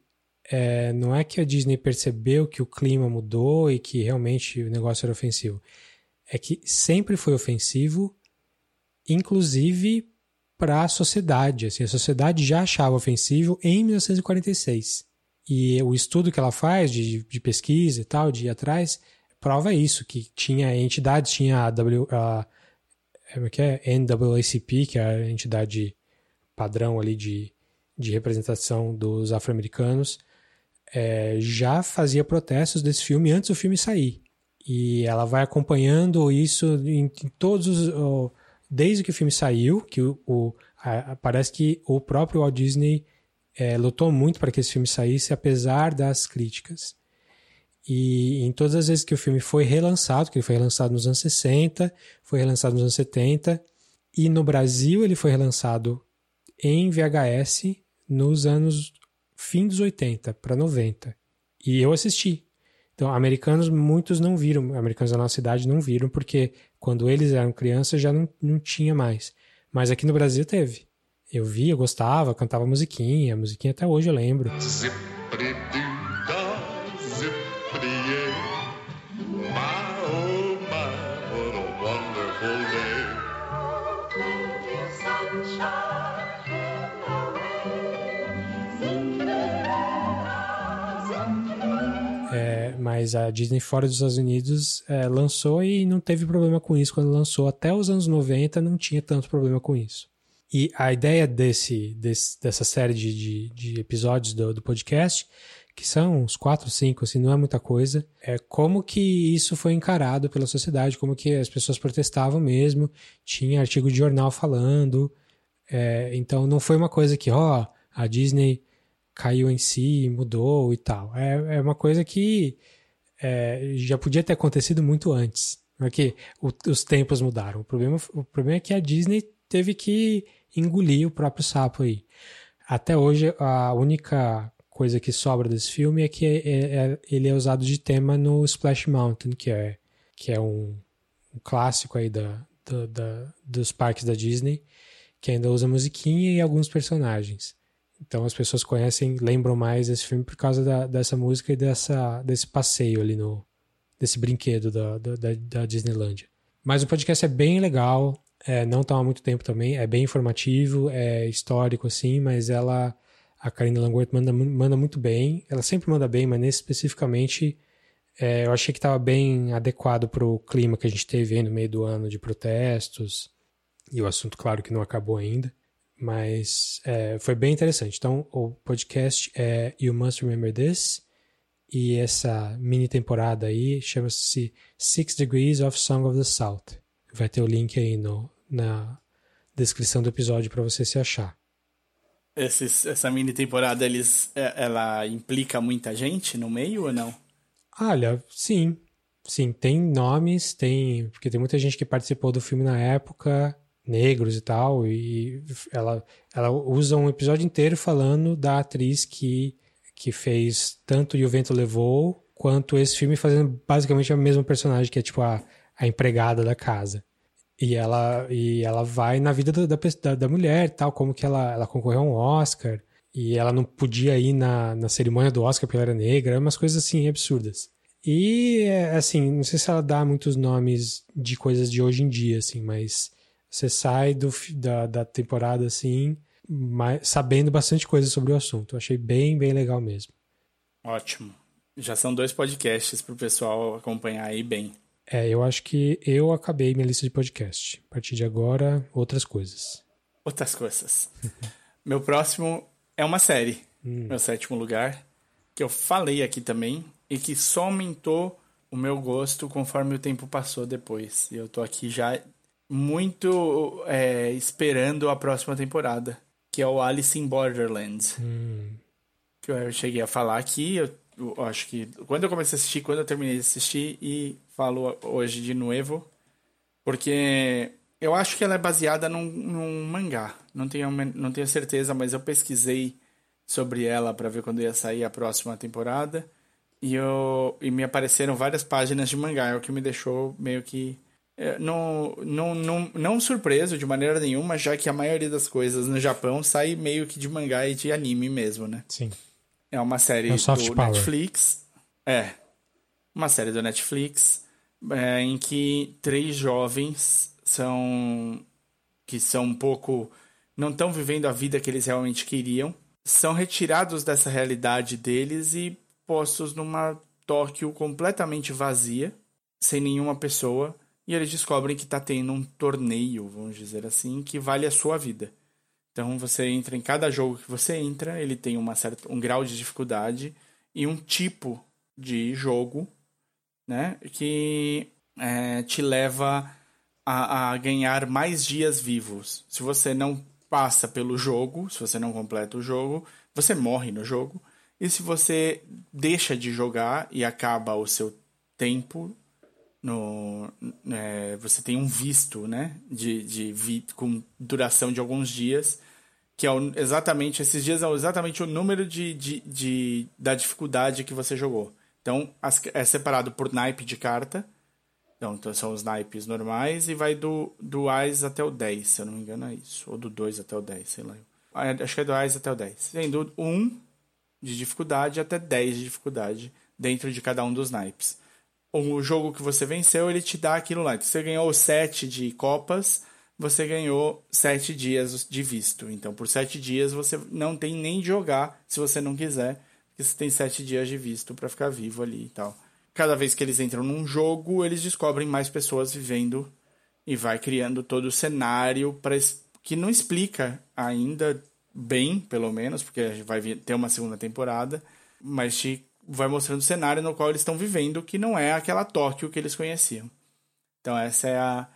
é, não é que a Disney percebeu que o clima mudou e que realmente o negócio era ofensivo é que sempre foi ofensivo, inclusive para a sociedade. Assim, a sociedade já achava ofensivo em 1946. E o estudo que ela faz de, de pesquisa e tal, de ir atrás, prova isso, que tinha entidades, tinha a, w, a, é que é? NAACP, que é a entidade padrão ali de, de representação dos afro-americanos, é, já fazia protestos desse filme antes do filme sair. E ela vai acompanhando isso em, em todos os. desde que o filme saiu, que o, o a, parece que o próprio Walt Disney é, lutou muito para que esse filme saísse, apesar das críticas. E em todas as vezes que o filme foi relançado, que ele foi relançado nos anos 60, foi relançado nos anos 70, e no Brasil ele foi relançado em VHS nos anos fim dos 80 para 90. E eu assisti. Então, americanos, muitos não viram, americanos da nossa cidade não viram, porque quando eles eram crianças já não, não tinha mais. Mas aqui no Brasil teve. Eu via, gostava, cantava musiquinha, musiquinha até hoje eu lembro. mas a Disney fora dos Estados Unidos é, lançou e não teve problema com isso quando lançou. Até os anos 90 não tinha tanto problema com isso. E a ideia desse, desse dessa série de, de, de episódios do, do, podcast, que são uns quatro, cinco, assim, não é muita coisa, é como que isso foi encarado pela sociedade, como que as pessoas protestavam mesmo, tinha artigo de jornal falando, é, então não foi uma coisa que, ó, a Disney caiu em si, mudou e tal. É, é uma coisa que é, já podia ter acontecido muito antes. Não é que o, os tempos mudaram. O problema, o problema é que a Disney teve que engolir o próprio sapo aí. Até hoje, a única coisa que sobra desse filme é que é, é, é, ele é usado de tema no Splash Mountain, que é, que é um, um clássico aí da, da, da, dos parques da Disney, que ainda usa musiquinha e alguns personagens. Então as pessoas conhecem, lembram mais desse filme por causa da, dessa música e dessa, desse passeio ali no. desse brinquedo da, da, da Disneylandia. Mas o podcast é bem legal, é, não toma muito tempo também, é bem informativo, é histórico assim, mas ela. A Karina Langworth manda, manda muito bem, ela sempre manda bem, mas nesse especificamente é, eu achei que estava bem adequado para o clima que a gente teve aí no meio do ano de protestos, e o assunto, claro, que não acabou ainda. Mas é, foi bem interessante. Então, o podcast é You Must Remember This. E essa mini temporada aí chama-se Six Degrees of Song of the South. Vai ter o link aí no, na descrição do episódio para você se achar. Esse, essa mini temporada eles, é, ela implica muita gente no meio ou não? Olha, sim. Sim, tem nomes, tem. Porque tem muita gente que participou do filme na época negros e tal, e ela, ela usa um episódio inteiro falando da atriz que, que fez tanto E o Vento Levou, quanto esse filme fazendo basicamente a mesma personagem, que é tipo a, a empregada da casa. E ela, e ela vai na vida da, da, da mulher tal, como que ela, ela concorreu a um Oscar, e ela não podia ir na, na cerimônia do Oscar porque ela era negra, umas coisas assim absurdas. E, assim, não sei se ela dá muitos nomes de coisas de hoje em dia, assim, mas você sai do, da, da temporada assim, sabendo bastante coisa sobre o assunto. Eu achei bem, bem legal mesmo. Ótimo. Já são dois podcasts para o pessoal acompanhar aí bem. É, eu acho que eu acabei minha lista de podcast. A partir de agora, outras coisas. Outras coisas. Meu próximo é uma série. Hum. Meu sétimo lugar. Que eu falei aqui também. E que só aumentou o meu gosto conforme o tempo passou depois. E eu tô aqui já muito é, esperando a próxima temporada, que é o Alice in Borderlands. Hum. Que eu cheguei a falar aqui, eu, eu, acho que quando eu comecei a assistir, quando eu terminei de assistir, e falo hoje de novo, porque eu acho que ela é baseada num, num mangá. Não tenho, não tenho certeza, mas eu pesquisei sobre ela para ver quando ia sair a próxima temporada. E, eu, e me apareceram várias páginas de mangá, é o que me deixou meio que é, não, não, não, não surpreso de maneira nenhuma, já que a maioria das coisas no Japão sai meio que de mangá e de anime mesmo, né? Sim. É uma série é do. Netflix. É. Uma série do Netflix é, em que três jovens são. que são um pouco. não estão vivendo a vida que eles realmente queriam. São retirados dessa realidade deles e postos numa Tóquio completamente vazia, sem nenhuma pessoa e eles descobrem que está tendo um torneio, vamos dizer assim, que vale a sua vida. Então você entra em cada jogo que você entra, ele tem uma certa, um grau de dificuldade e um tipo de jogo, né, que é, te leva a, a ganhar mais dias vivos. Se você não passa pelo jogo, se você não completa o jogo, você morre no jogo. E se você deixa de jogar e acaba o seu tempo no, é, você tem um visto, né, de, de vi, com duração de alguns dias, que é o, exatamente, esses dias é exatamente o número de, de, de, da dificuldade que você jogou. Então, as, é separado por naipe de carta, então, então são os naipes normais, e vai do, do AIS até o 10, se eu não me engano é isso, ou do 2 até o 10, sei lá. É, acho que é do AIS até o 10. Tem do 1 de dificuldade até 10 de dificuldade dentro de cada um dos naipes o jogo que você venceu, ele te dá aquilo lá. Então, você ganhou sete de copas, você ganhou sete dias de visto. Então, por sete dias, você não tem nem de jogar se você não quiser, porque você tem sete dias de visto para ficar vivo ali e tal. Cada vez que eles entram num jogo, eles descobrem mais pessoas vivendo e vai criando todo o cenário para que não explica ainda bem, pelo menos, porque vai ter uma segunda temporada, mas te vai mostrando o cenário no qual eles estão vivendo, que não é aquela Tóquio que eles conheciam. Então essa é a,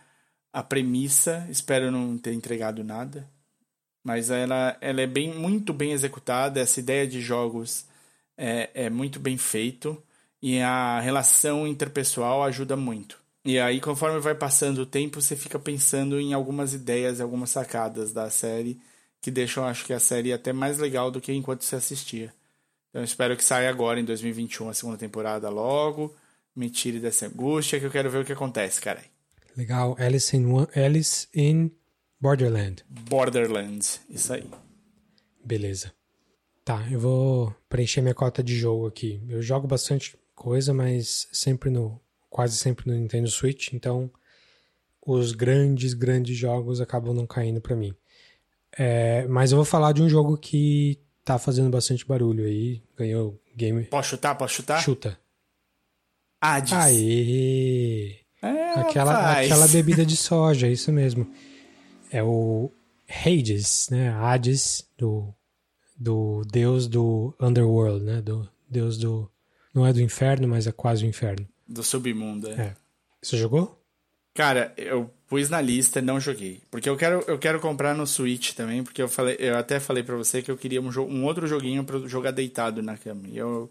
a premissa. Espero não ter entregado nada. Mas ela, ela é bem, muito bem executada. Essa ideia de jogos é, é muito bem feito. E a relação interpessoal ajuda muito. E aí, conforme vai passando o tempo, você fica pensando em algumas ideias, algumas sacadas da série que deixam, acho que, a série até mais legal do que enquanto você assistia. Então, espero que saia agora, em 2021, a segunda temporada logo. Me tire dessa angústia que eu quero ver o que acontece, cara. Legal. Alice in, Alice in Borderland. Borderland, isso aí. Beleza. Tá, eu vou preencher minha cota de jogo aqui. Eu jogo bastante coisa, mas sempre no quase sempre no Nintendo Switch, então os grandes, grandes jogos acabam não caindo para mim. É, mas eu vou falar de um jogo que tá fazendo bastante barulho aí, ganhou game. Posso chutar? Posso chutar? Chuta. Hades. Aê! É, aquela, rapaz. aquela bebida de soja, isso mesmo. É o Hades, né? Hades, do, do deus do Underworld, né? Do deus do. Não é do inferno, mas é quase o inferno. Do submundo, é. É. Você jogou? Cara, eu pus na lista e não joguei. Porque eu quero, eu quero comprar no Switch também, porque eu falei, eu até falei para você que eu queria um, um outro joguinho para jogar deitado na cama. E eu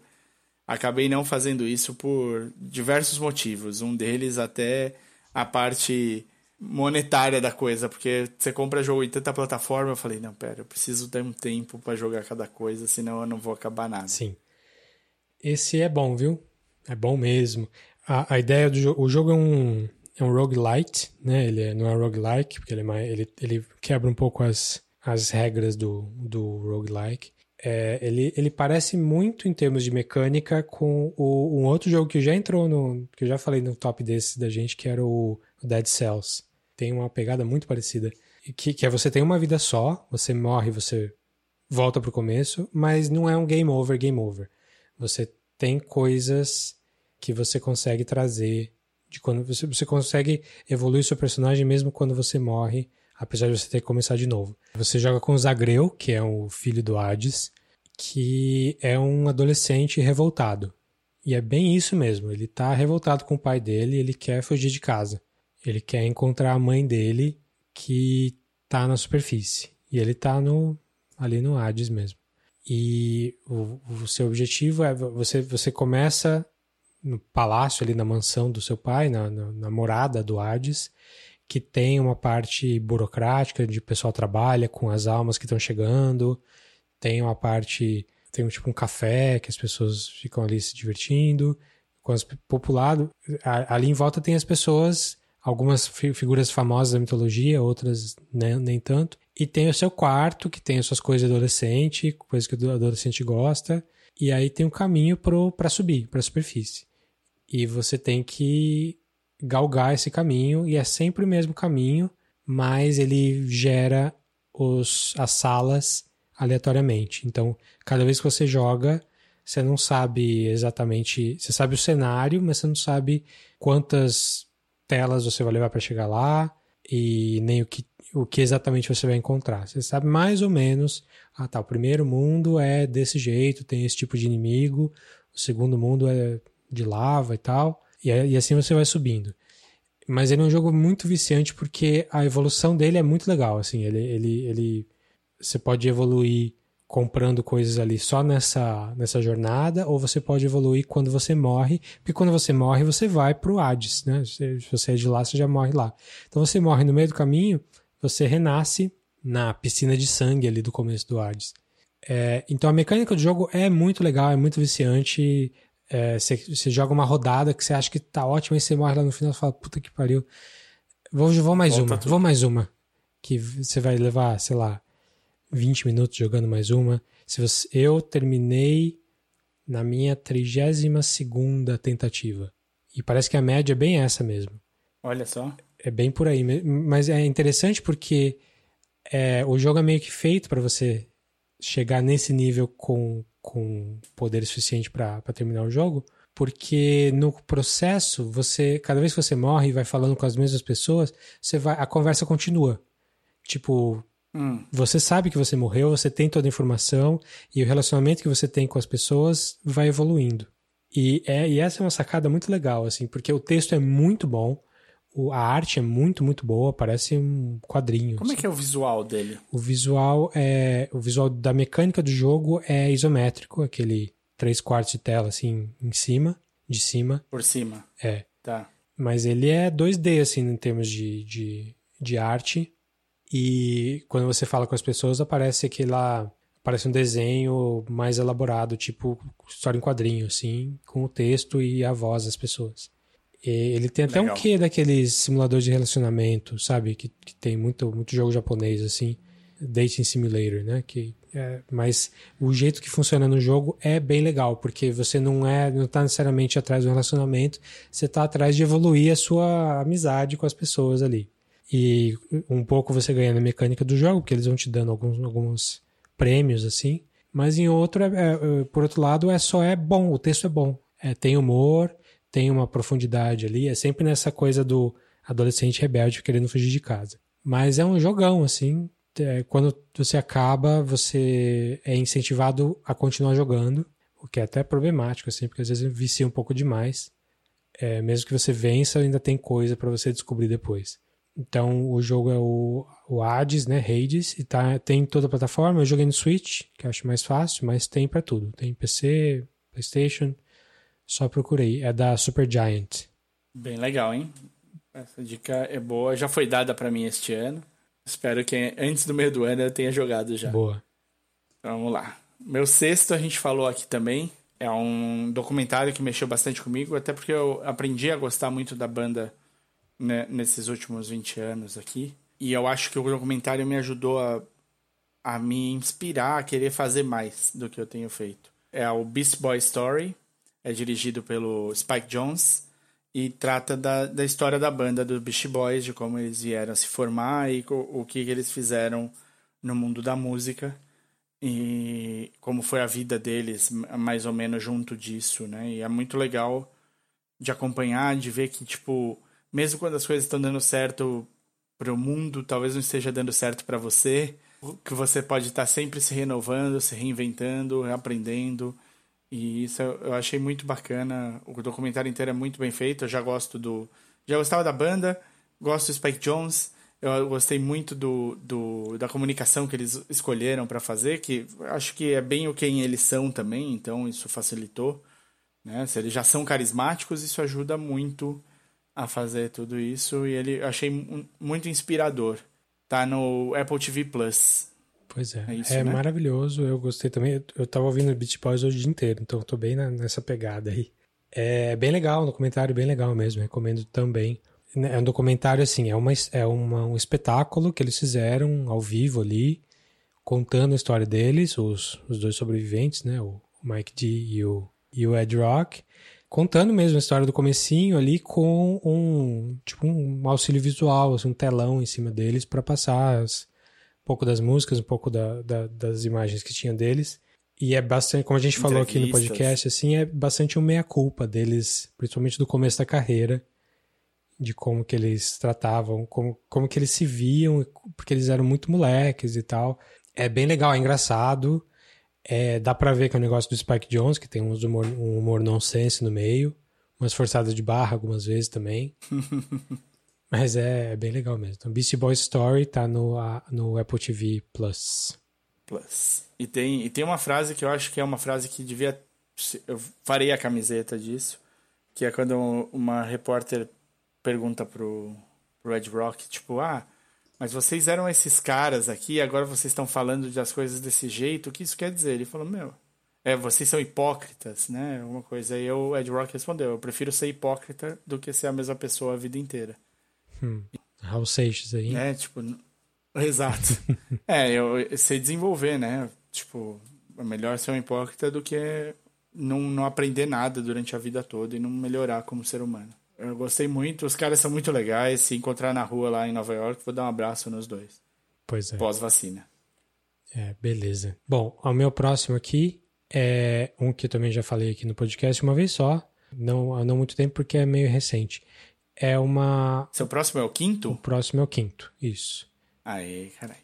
acabei não fazendo isso por diversos motivos. Um deles até a parte monetária da coisa, porque você compra jogo em tanta plataforma, eu falei, não, pera, eu preciso ter um tempo para jogar cada coisa, senão eu não vou acabar nada. Sim. Esse é bom, viu? É bom mesmo. A, a ideia do jogo. O jogo é um, é um roguelite, né? Ele é- não é roguelike, porque ele, é mais, ele, ele quebra um pouco as, as regras do, do roguelike. É, ele, ele parece muito em termos de mecânica com o, um outro jogo que já entrou no. que eu já falei no top desse da gente, que era o, o Dead Cells. Tem uma pegada muito parecida. Que, que é você tem uma vida só, você morre, você volta pro começo, mas não é um game over, game over. Você tem coisas que você consegue trazer de quando você, você consegue evoluir seu personagem mesmo quando você morre, apesar de você ter que começar de novo. Você joga com o Zagreu, que é o filho do Hades, que é um adolescente revoltado. E é bem isso mesmo, ele tá revoltado com o pai dele, ele quer fugir de casa. Ele quer encontrar a mãe dele que tá na superfície. E ele tá no ali no Hades mesmo. E o, o seu objetivo é você você começa no palácio ali na mansão do seu pai, na, na, na morada do Hades, que tem uma parte burocrática de pessoal trabalha com as almas que estão chegando, tem uma parte tem tipo um café que as pessoas ficam ali se divertindo, com as populado ali em volta tem as pessoas, algumas fi- figuras famosas da mitologia, outras né, nem tanto, e tem o seu quarto que tem as suas coisas de adolescente, coisas que o adolescente gosta, e aí tem um caminho para subir, para a superfície. E você tem que galgar esse caminho, e é sempre o mesmo caminho, mas ele gera os, as salas aleatoriamente. Então, cada vez que você joga, você não sabe exatamente. Você sabe o cenário, mas você não sabe quantas telas você vai levar para chegar lá e nem o que, o que exatamente você vai encontrar. Você sabe mais ou menos. Ah, tá. O primeiro mundo é desse jeito, tem esse tipo de inimigo. O segundo mundo é de lava e tal. E, e assim você vai subindo. Mas ele é um jogo muito viciante porque a evolução dele é muito legal. Assim, ele, ele, ele você pode evoluir comprando coisas ali só nessa, nessa jornada, ou você pode evoluir quando você morre, porque quando você morre, você vai pro Hades, né? Se você é de lá, você já morre lá. Então você morre no meio do caminho, você renasce na piscina de sangue ali do começo do Hades. É, então a mecânica do jogo é muito legal, é muito viciante. É, você, você joga uma rodada que você acha que tá ótima e você morre lá no final e fala, puta que pariu. Vou, vou mais Volta uma, tudo. vou mais uma. Que você vai levar, sei lá, 20 minutos jogando mais uma. Se você, eu terminei na minha 32 tentativa. E parece que a média é bem essa mesmo. Olha só. É bem por aí. Mas é interessante porque é, o jogo é meio que feito para você chegar nesse nível com, com poder suficiente para terminar o jogo. Porque no processo, você cada vez que você morre e vai falando com as mesmas pessoas, você vai, a conversa continua. Tipo, Hum, você sabe que você morreu, você tem toda a informação e o relacionamento que você tem com as pessoas vai evoluindo. E, é, e essa é uma sacada muito legal, assim, porque o texto é muito bom, o- a arte é muito, muito boa, parece um quadrinho. como é assim. que é o visual dele? O visual é o visual da mecânica do jogo é isométrico, aquele três quartos de tela assim em cima, de cima, Por cima. é. Tá. mas ele é 2D, assim, em termos de, de, de arte. E quando você fala com as pessoas, aparece aquela. Parece um desenho mais elaborado, tipo história em quadrinho, assim, com o texto e a voz das pessoas. E ele tem até Legal. um quê daqueles simuladores de relacionamento, sabe? Que, que tem muito, muito jogo japonês, assim. Dating Simulator, né? Que, é, mas o jeito que funciona no jogo é bem legal, porque você não é, não tá necessariamente atrás do relacionamento, você tá atrás de evoluir a sua amizade com as pessoas ali. E um pouco você ganha na mecânica do jogo, porque eles vão te dando alguns, alguns prêmios, assim. Mas em outro, é, é, por outro lado, é só é bom, o texto é bom. É, tem humor, tem uma profundidade ali. É sempre nessa coisa do adolescente rebelde querendo fugir de casa. Mas é um jogão, assim. É, quando você acaba, você é incentivado a continuar jogando, o que é até problemático, assim, porque às vezes vicia um pouco demais. É, mesmo que você vença, ainda tem coisa para você descobrir depois. Então o jogo é o, o Hades, né? Hades, e tá, tem toda a plataforma. Eu joguei no Switch, que eu acho mais fácil, mas tem para tudo. Tem PC, PlayStation, só procurei. É da Super Giant. Bem legal, hein? Essa dica é boa, já foi dada para mim este ano. Espero que antes do meio do ano eu tenha jogado já. Boa. Então, vamos lá. Meu sexto a gente falou aqui também. É um documentário que mexeu bastante comigo, até porque eu aprendi a gostar muito da banda né, nesses últimos 20 anos aqui. E eu acho que o documentário me ajudou a, a me inspirar a querer fazer mais do que eu tenho feito. É o Beast Boy Story, é dirigido pelo Spike Jones e trata da, da história da banda dos Beast Boys, de como eles vieram se formar e o, o que eles fizeram no mundo da música e como foi a vida deles mais ou menos junto disso, né? E é muito legal de acompanhar, de ver que tipo mesmo quando as coisas estão dando certo para o mundo, talvez não esteja dando certo para você, que você pode estar sempre se renovando, se reinventando, aprendendo. E isso eu achei muito bacana. O documentário inteiro é muito bem feito. Eu já gosto do. Já gostava da banda, gosto do Spike Jones. Eu gostei muito do, do da comunicação que eles escolheram para fazer, que acho que é bem o quem eles são também, então isso facilitou. Né? Se eles já são carismáticos, isso ajuda muito a fazer tudo isso e ele achei muito inspirador. Tá no Apple TV Plus. Pois é, é, isso, é né? maravilhoso. Eu gostei também. Eu tava ouvindo Beach Boys hoje o dia inteiro, então tô bem nessa pegada aí. É bem legal, um documentário bem legal mesmo, recomendo também. É um documentário assim, é, uma, é uma, um espetáculo que eles fizeram ao vivo ali, contando a história deles, os, os dois sobreviventes, né? O Mike D e o, e o Ed Rock contando mesmo a história do comecinho ali com um tipo um auxílio visual, assim, um telão em cima deles para passar as, um pouco das músicas, um pouco da, da, das imagens que tinha deles. E é bastante, como a gente falou aqui no podcast, assim, é bastante um meia-culpa deles, principalmente do começo da carreira, de como que eles tratavam, como, como que eles se viam, porque eles eram muito moleques e tal. É bem legal, é engraçado. É, dá pra ver que é um negócio do Spike Jones, que tem um humor, um humor nonsense no meio, umas forçadas de barra algumas vezes também. Mas é, é, bem legal mesmo. Então, Beastie Boys Story tá no, no Apple TV Plus. Plus. E tem, e tem uma frase que eu acho que é uma frase que devia. Eu farei a camiseta disso. Que é quando uma repórter pergunta pro, pro Ed Rock, tipo, ah, mas vocês eram esses caras aqui, agora vocês estão falando das coisas desse jeito, o que isso quer dizer? Ele falou, meu, é, vocês são hipócritas, né? Alguma coisa. Aí o Ed Rock respondeu, eu prefiro ser hipócrita do que ser a mesma pessoa a vida inteira. Hum. Raul Seixas aí. É, tipo, exato. é, eu sei desenvolver, né? Tipo, é melhor ser um hipócrita do que não, não aprender nada durante a vida toda e não melhorar como ser humano. Eu gostei muito, os caras são muito legais. Se encontrar na rua lá em Nova York, vou dar um abraço nos dois. Pois é. Pós-vacina. É, beleza. Bom, o meu próximo aqui é um que eu também já falei aqui no podcast uma vez só. Não há não muito tempo, porque é meio recente. É uma. Seu próximo é o quinto? O próximo é o quinto, isso. Aí, caralho.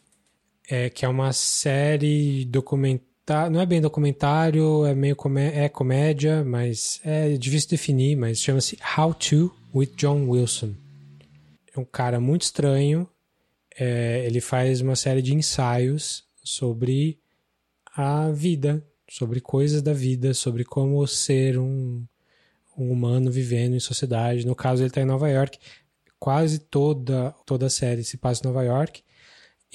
É que é uma série documental Tá, não é bem documentário, é meio comé é comédia, mas é difícil definir, mas chama-se How To with John Wilson. É um cara muito estranho. É, ele faz uma série de ensaios sobre a vida, sobre coisas da vida, sobre como ser um, um humano vivendo em sociedade. No caso, ele está em Nova York. Quase toda, toda a série se passa em Nova York.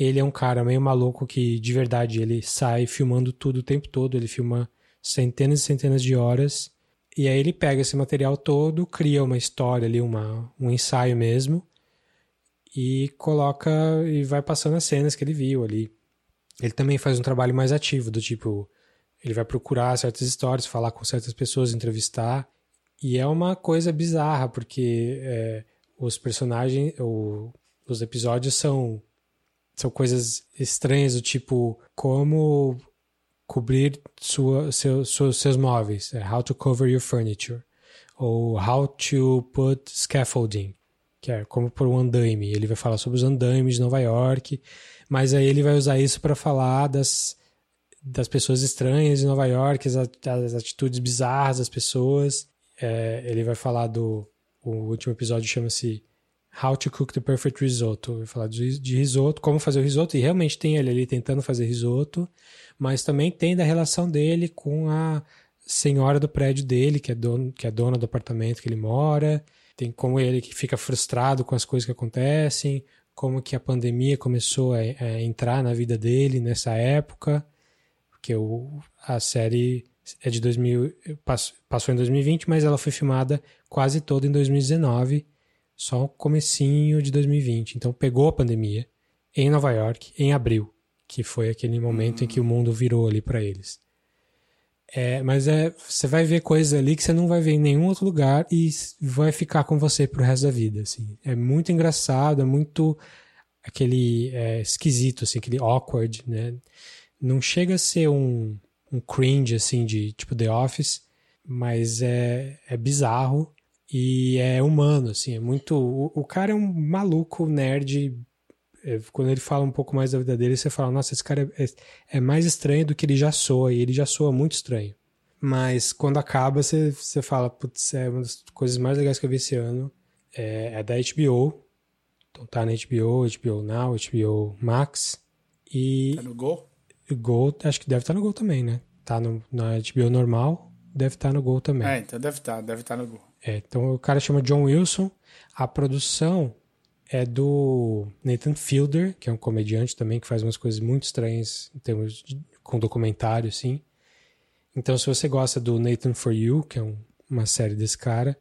Ele é um cara meio maluco que, de verdade, ele sai filmando tudo o tempo todo. Ele filma centenas e centenas de horas. E aí ele pega esse material todo, cria uma história ali, uma, um ensaio mesmo, e coloca e vai passando as cenas que ele viu ali. Ele também faz um trabalho mais ativo, do tipo, ele vai procurar certas histórias, falar com certas pessoas, entrevistar. E é uma coisa bizarra, porque é, os personagens, o, os episódios são, são coisas estranhas, do tipo, como cobrir sua, seu, seus, seus móveis, é how to cover your furniture, ou how to put scaffolding, que é como por um andaime. Ele vai falar sobre os andaimes de Nova York, mas aí ele vai usar isso para falar das, das pessoas estranhas de Nova York, as, as atitudes bizarras das pessoas. É, ele vai falar do. O último episódio chama-se How to Cook the Perfect Risotto. Vai falar de, de risoto, como fazer o risoto, e realmente tem ele ali tentando fazer risoto mas também tem da relação dele com a senhora do prédio dele, que é, dono, que é dona do apartamento que ele mora, tem como ele que fica frustrado com as coisas que acontecem, como que a pandemia começou a, a entrar na vida dele nessa época, porque o, a série é de 2000, passou em 2020, mas ela foi filmada quase toda em 2019, só o comecinho de 2020. Então pegou a pandemia em Nova York em abril que foi aquele momento em que o mundo virou ali para eles. É, mas é, você vai ver coisas ali que você não vai ver em nenhum outro lugar e vai ficar com você pro resto da vida, assim. É muito engraçado, é muito aquele é, esquisito, assim, aquele awkward, né? Não chega a ser um, um cringe, assim, de tipo The Office, mas é, é bizarro e é humano, assim, é muito... O, o cara é um maluco nerd é, quando ele fala um pouco mais da vida dele, você fala, nossa, esse cara é, é, mais estranho do que ele já soa, e ele já soa muito estranho. Mas quando acaba, você, você fala, putz, é uma das coisas mais legais que eu vi esse ano. É, é da HBO. Então tá na HBO, HBO Now, HBO Max. E. Tá no Go? Go, acho que deve estar tá no Go também, né? Tá no, na HBO normal, deve estar tá no Go também. É, então deve estar, deve estar no Go. É, então o cara chama John Wilson. A produção é do Nathan Fielder, que é um comediante também que faz umas coisas muito estranhas em termos de, com documentário, assim. Então, se você gosta do Nathan For You, que é um, uma série desse cara,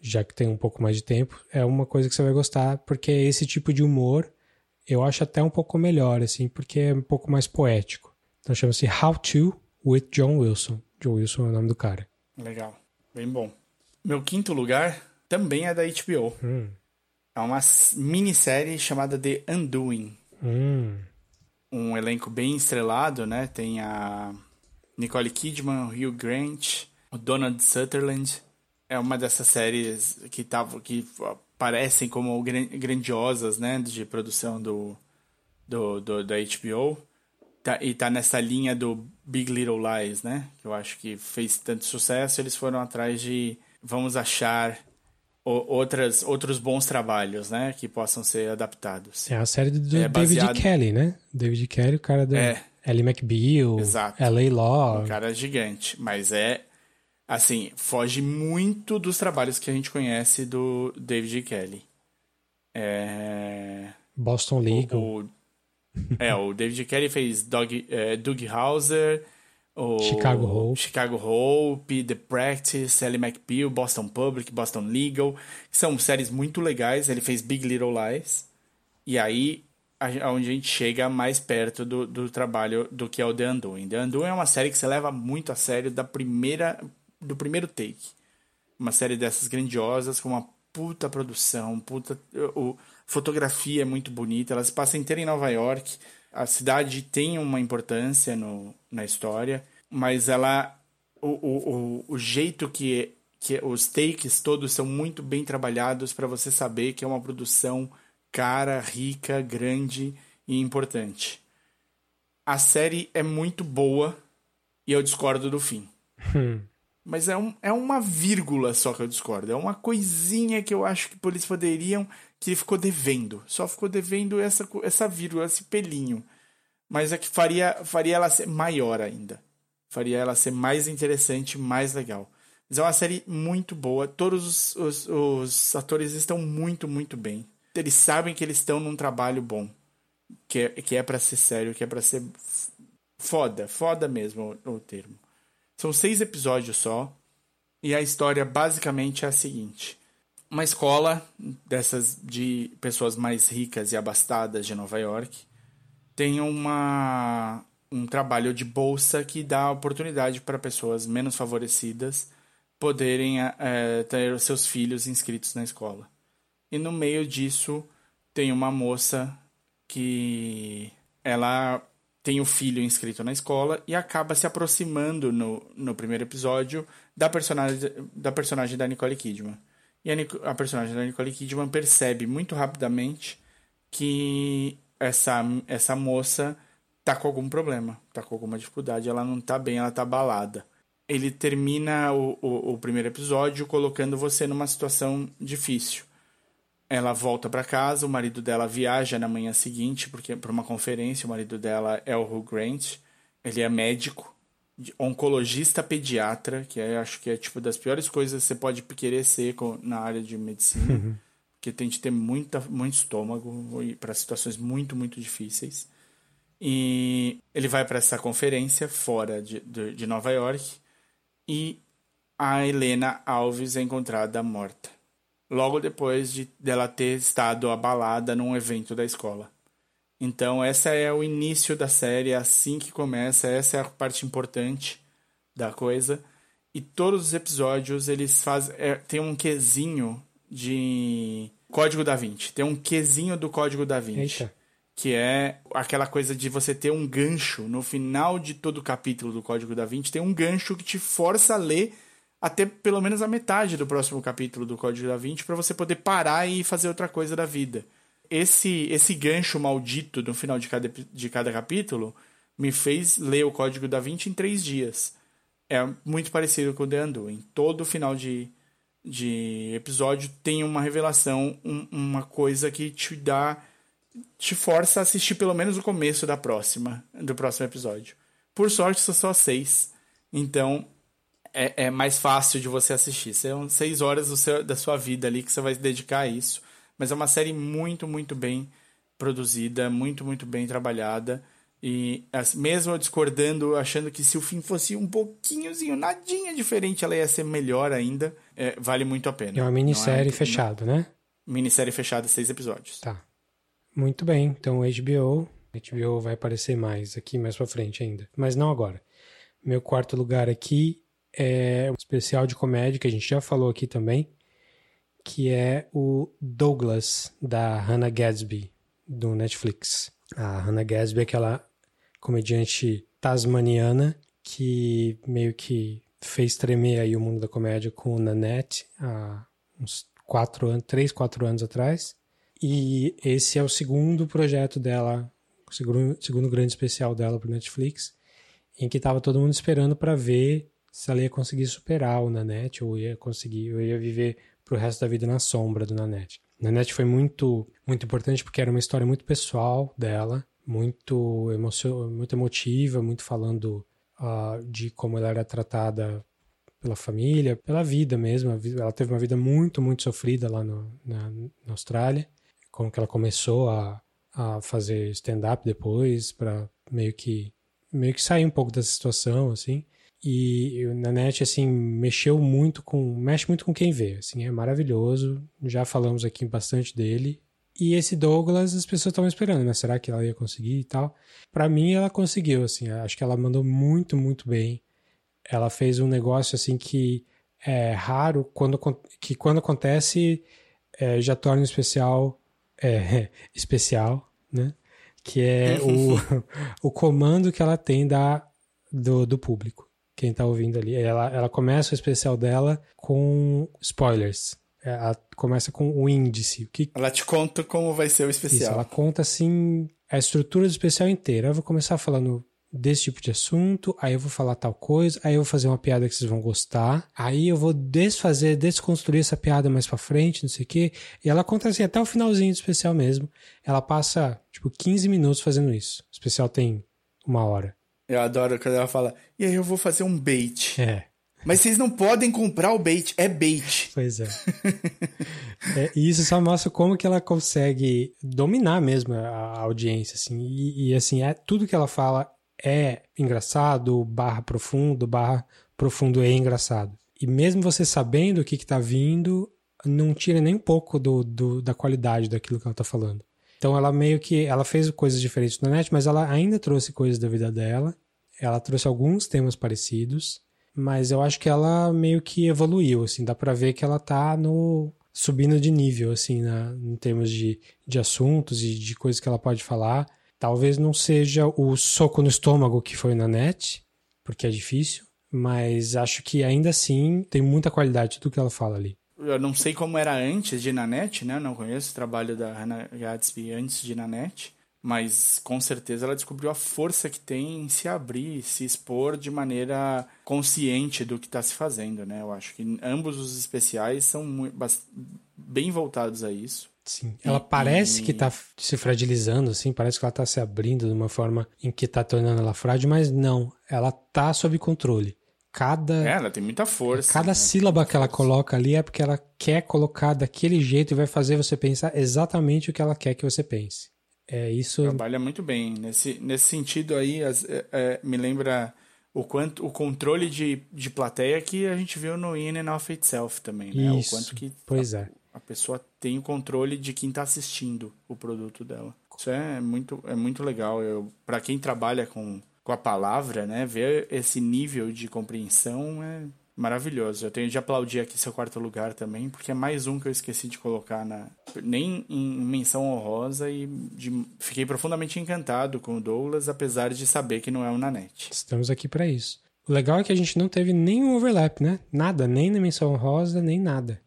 já que tem um pouco mais de tempo, é uma coisa que você vai gostar, porque esse tipo de humor eu acho até um pouco melhor, assim, porque é um pouco mais poético. Então chama-se How To with John Wilson. John Wilson é o nome do cara. Legal, bem bom. Meu quinto lugar também é da HBO. Hum. É uma minissérie chamada The Undoing. Hum. Um elenco bem estrelado, né? Tem a Nicole Kidman, o Hugh Grant, o Donald Sutherland. É uma dessas séries que, tava, que parecem como grandiosas, né? De produção do, do, do da HBO. Tá, e tá nessa linha do Big Little Lies, né? Que eu acho que fez tanto sucesso. Eles foram atrás de... Vamos achar outras, outros bons trabalhos, né? Que possam ser adaptados. É a série do é David baseado... Kelly, né? David Kelly, o cara da é. Ellie McBeal, Exato. L.A. Law. Um cara gigante, mas é assim, foge muito dos trabalhos que a gente conhece do David Kelly. É... Boston Legal. O, o, é, o David Kelly fez Dog, é, Doug Hauser, o Chicago Hope. Chicago Hope, The Practice, Sally McBeal, Boston Public, Boston Legal, que são séries muito legais. Ele fez Big Little Lies. E aí, onde a gente chega mais perto do, do trabalho do que é o The Undoing. The Undoing é uma série que você leva muito a sério da primeira, do primeiro take. Uma série dessas grandiosas, com uma puta produção, puta... O, fotografia é muito bonita, ela se passa inteira em Nova York a cidade tem uma importância no, na história, mas ela. O, o, o, jeito que, que os takes todos são muito bem trabalhados para você saber que é uma produção cara, rica, grande e importante. A série é muito boa e eu discordo do fim. Hum. Mas é, um, é uma vírgula só que eu discordo. É uma coisinha que eu acho que eles poderiam que ele ficou devendo. Só ficou devendo essa, essa vírgula, esse pelinho. Mas é que faria, faria ela ser maior ainda. Faria ela ser mais interessante, mais legal. Mas é uma série muito boa. Todos os, os, os atores estão muito, muito bem. Eles sabem que eles estão num trabalho bom. Que é, que é para ser sério, que é para ser foda. Foda mesmo o, o termo. São seis episódios só. E a história basicamente é a seguinte: uma escola dessas de pessoas mais ricas e abastadas de Nova York tem uma um trabalho de bolsa que dá oportunidade para pessoas menos favorecidas poderem é, ter seus filhos inscritos na escola. E no meio disso tem uma moça que ela tem o filho inscrito na escola e acaba se aproximando no, no primeiro episódio da personagem da personagem da Nicole Kidman. E a, a personagem da Nicole Kidman percebe muito rapidamente que essa, essa moça tá com algum problema, tá com alguma dificuldade, ela não tá bem, ela tá abalada. Ele termina o, o, o primeiro episódio colocando você numa situação difícil. Ela volta para casa, o marido dela viaja na manhã seguinte porque para uma conferência, o marido dela é o Hugh Grant, ele é médico, oncologista pediatra, que é, acho que é tipo das piores coisas que você pode querer ser na área de medicina, uhum. porque tem de ter muita, muito estômago para situações muito, muito difíceis. E ele vai para essa conferência fora de, de, de Nova York e a Helena Alves é encontrada morta. Logo depois de dela ter estado abalada num evento da escola. Então, essa é o início da série, é assim que começa, essa é a parte importante da coisa. E todos os episódios, eles fazem. É, tem um quesinho de Código da Vinci. Tem um quesinho do Código da Vinci. Eita que é aquela coisa de você ter um gancho no final de todo o capítulo do Código da Vinci, tem um gancho que te força a ler até pelo menos a metade do próximo capítulo do Código da Vinci para você poder parar e fazer outra coisa da vida. Esse esse gancho maldito no final de cada, de cada capítulo me fez ler o Código da Vinci em três dias. É muito parecido com o The Undo. Em todo final de, de episódio tem uma revelação, um, uma coisa que te dá te força a assistir pelo menos o começo da próxima, do próximo episódio. Por sorte, são só seis. Então, é, é mais fácil de você assistir. São seis horas seu, da sua vida ali que você vai dedicar a isso. Mas é uma série muito, muito bem produzida, muito, muito bem trabalhada. E mesmo discordando, achando que se o fim fosse um pouquinhozinho, nadinha diferente, ela ia ser melhor ainda, é, vale muito a pena. É uma minissérie é, fechada, né? Minissérie fechada, seis episódios. Tá. Muito bem, então HBO, HBO vai aparecer mais aqui mais pra frente ainda, mas não agora. Meu quarto lugar aqui é um especial de comédia que a gente já falou aqui também, que é o Douglas da Hannah Gadsby do Netflix. A Hannah Gadsby é aquela comediante tasmaniana que meio que fez tremer aí o mundo da comédia com Nanette há uns quatro anos, três, quatro anos atrás. E esse é o segundo projeto dela, o segundo, segundo grande especial dela para Netflix, em que estava todo mundo esperando para ver se ela ia conseguir superar o Nanette ou ia conseguir, ou ia viver pro resto da vida na sombra do Nanette. Nanette foi muito, muito importante porque era uma história muito pessoal dela, muito, muito emotiva, muito falando uh, de como ela era tratada pela família, pela vida mesmo. Ela teve uma vida muito, muito sofrida lá no, na, na Austrália como que ela começou a, a fazer stand-up depois, para meio que meio que sair um pouco dessa situação, assim. E na net, assim, mexeu muito com. mexe muito com quem vê, assim, é maravilhoso. Já falamos aqui bastante dele. E esse Douglas, as pessoas estavam esperando, né? Será que ela ia conseguir e tal? Para mim, ela conseguiu, assim. Acho que ela mandou muito, muito bem. Ela fez um negócio, assim, que é raro, quando, que quando acontece, é, já torna especial é, especial, né? Que é o, o comando que ela tem da, do, do público. Quem tá ouvindo ali. Ela, ela começa o especial dela com spoilers. Ela começa com o índice. O que... Ela te conta como vai ser o especial. Isso, ela conta assim a estrutura do especial inteira. Eu vou começar falando desse tipo de assunto, aí eu vou falar tal coisa, aí eu vou fazer uma piada que vocês vão gostar, aí eu vou desfazer, desconstruir essa piada mais pra frente, não sei o quê. E ela conta assim até o finalzinho do especial mesmo. Ela passa, tipo, 15 minutos fazendo isso. O especial tem uma hora. Eu adoro quando ela fala, e aí eu vou fazer um bait. É. Mas vocês não podem comprar o bait, é bait. Pois é. é e isso só mostra como que ela consegue dominar mesmo a, audiência, assim. E, e, assim, é, tudo que ela fala é engraçado, barra profundo, barra profundo é engraçado. E mesmo você sabendo o que, que tá vindo, não tira nem um pouco do, do, da qualidade daquilo que ela tá falando. Então ela meio que. Ela fez coisas diferentes na net, mas ela ainda trouxe coisas da vida dela. Ela trouxe alguns temas parecidos. Mas eu acho que ela meio que evoluiu, assim, dá pra ver que ela tá no. subindo de nível, assim, na, em termos de, de assuntos e de coisas que ela pode falar. Talvez não seja o soco no estômago que foi na net, porque é difícil, mas acho que ainda assim tem muita qualidade tudo que ela fala ali. Eu não sei como era antes de Nanette, né? Não conheço o trabalho da Hannah Gadsby antes de Nanette, mas com certeza ela descobriu a força que tem em se abrir, se expor de maneira consciente do que está se fazendo, né? Eu acho que ambos os especiais são muito, bem voltados a isso. Sim. Ela parece que está se fragilizando, assim, parece que ela está se abrindo de uma forma em que está tornando ela frágil, mas não, ela está sob controle cada. É, ela tem muita força. Cada né? sílaba que ela coloca ali é porque ela quer colocar daquele jeito e vai fazer você pensar exatamente o que ela quer que você pense. É isso. Trabalha muito bem. Nesse, nesse sentido aí, as, é, é, me lembra o quanto o controle de, de plateia que a gente viu no In and of Itself também, né? Isso, o quanto que pois a, é. a pessoa tem o controle de quem está assistindo o produto dela. Isso é muito, é muito legal. Para quem trabalha com com a palavra, né? Ver esse nível de compreensão é maravilhoso. Eu tenho de aplaudir aqui seu quarto lugar também, porque é mais um que eu esqueci de colocar na nem em menção honrosa e de... fiquei profundamente encantado com o Douglas, apesar de saber que não é o Nanete. Estamos aqui para isso. O legal é que a gente não teve nenhum overlap, né? Nada, nem na menção honrosa, nem nada.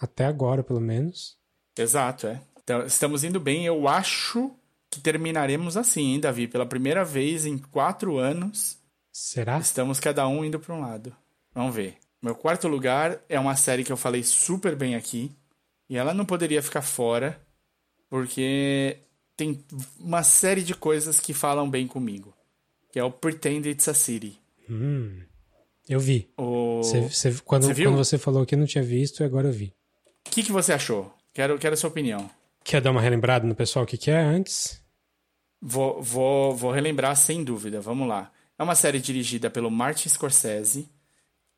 Até agora, pelo menos. Exato, é. Então, estamos indo bem. Eu acho que terminaremos assim, hein, Davi? Pela primeira vez em quatro anos. Será? Estamos cada um indo para um lado. Vamos ver. Meu quarto lugar é uma série que eu falei super bem aqui. E ela não poderia ficar fora, porque tem uma série de coisas que falam bem comigo. Que é o Pretend It's a City. Hum, eu vi. O... Cê, cê, quando, você quando você falou que eu não tinha visto, agora eu vi. O que, que você achou? Quero, quero a sua opinião. Quer dar uma relembrada no pessoal que, que é antes? Vou, vou, vou relembrar sem dúvida, vamos lá. É uma série dirigida pelo Martin Scorsese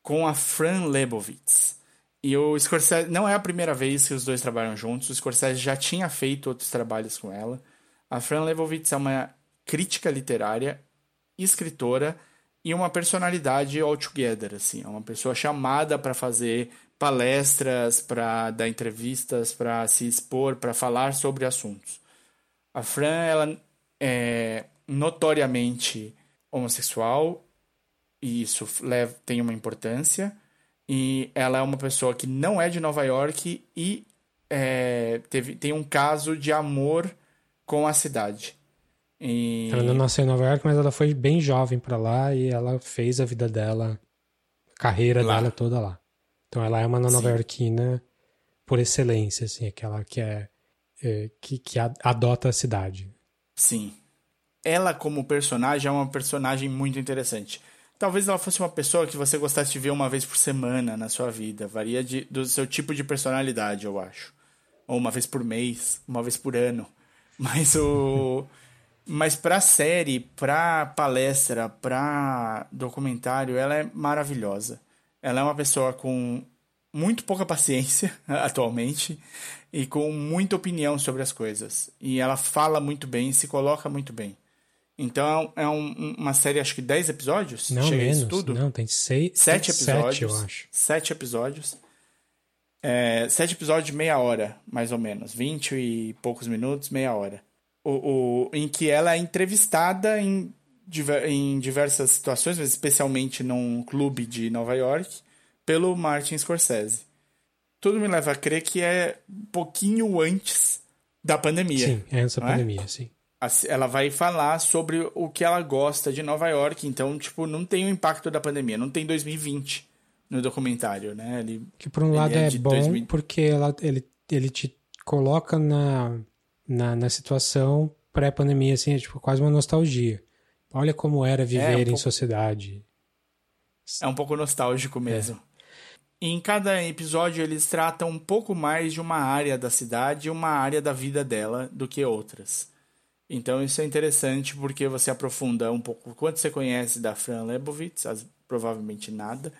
com a Fran Lebowitz. E o Scorsese não é a primeira vez que os dois trabalham juntos, o Scorsese já tinha feito outros trabalhos com ela. A Fran Lebowitz é uma crítica literária, escritora e uma personalidade altogether, assim, é uma pessoa chamada para fazer palestras, para dar entrevistas, para se expor, para falar sobre assuntos. A Fran, ela é notoriamente homossexual, e isso leva, tem uma importância, e ela é uma pessoa que não é de Nova York e é, teve, tem um caso de amor com a cidade. E... Ela não nasceu em Nova York, mas ela foi bem jovem para lá e ela fez a vida dela, a carreira lá. dela toda lá. Então ela é uma nova-iorquina por excelência, assim, aquela que é, é que, que adota a cidade. Sim. Ela como personagem é uma personagem muito interessante. Talvez ela fosse uma pessoa que você gostasse de ver uma vez por semana na sua vida. Varia de, do seu tipo de personalidade, eu acho. Ou uma vez por mês, uma vez por ano. Mas o. Mas pra série, pra palestra, pra documentário, ela é maravilhosa. Ela é uma pessoa com muito pouca paciência atualmente e com muita opinião sobre as coisas. E ela fala muito bem, se coloca muito bem. Então é um, uma série, acho que 10 episódios? Não, Chega menos. tudo? Não, tem seis, sete episódios. Sete, eu acho. Sete episódios. É, sete episódios de meia hora, mais ou menos. Vinte e poucos minutos, meia hora. O, o, em que ela é entrevistada em em diversas situações, mas especialmente num clube de Nova York, pelo Martin Scorsese. Tudo me leva a crer que é um pouquinho antes da pandemia. Sim, é antes da é? pandemia, sim. Ela vai falar sobre o que ela gosta de Nova York, então, tipo, não tem o impacto da pandemia, não tem 2020 no documentário, né? Ele, que por um lado é, é bom, 2000... porque ela, ele, ele te coloca na, na, na situação pré-pandemia, assim, é tipo quase uma nostalgia. Olha como era viver é, um em pouco... sociedade. É um pouco nostálgico mesmo. É. Em cada episódio, eles tratam um pouco mais de uma área da cidade e uma área da vida dela do que outras. Então isso é interessante porque você aprofunda um pouco o quanto você conhece da Fran Lebowitz, as, provavelmente nada,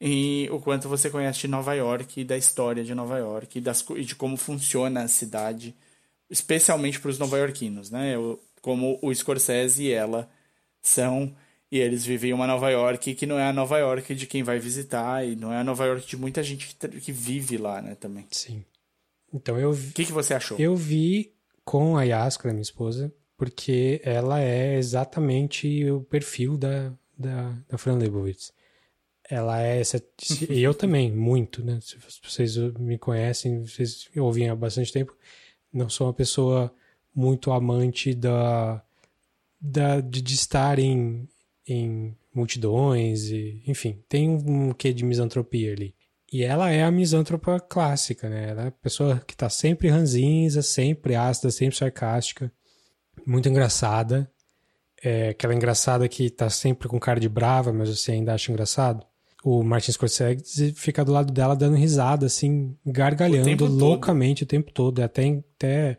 e o quanto você conhece de Nova York e da história de Nova York e, das, e de como funciona a cidade, especialmente para os nova-iorquinos, né? Como o Scorsese e ela são e eles vivem uma Nova York que não é a Nova York de quem vai visitar e não é a Nova York de muita gente que, que vive lá, né, também. Sim. Então eu vi... O que, que você achou? Eu vi com a Yaskra, minha esposa, porque ela é exatamente o perfil da, da, da Fran Lebowitz. Ela é essa... e eu também, muito, né? Se vocês me conhecem, vocês ouvem há bastante tempo, não sou uma pessoa muito amante da... da de, de estar em em multidões e, enfim, tem um, quê de misantropia ali. E ela é a misântropa clássica, né? Ela é a pessoa que tá sempre ranzinza, sempre ácida, sempre sarcástica, muito engraçada. É aquela engraçada que tá sempre com cara de brava, mas você ainda acha engraçado. O Martin Scorsese fica do lado dela dando risada, assim, gargalhando o loucamente todo. o tempo todo. Até, até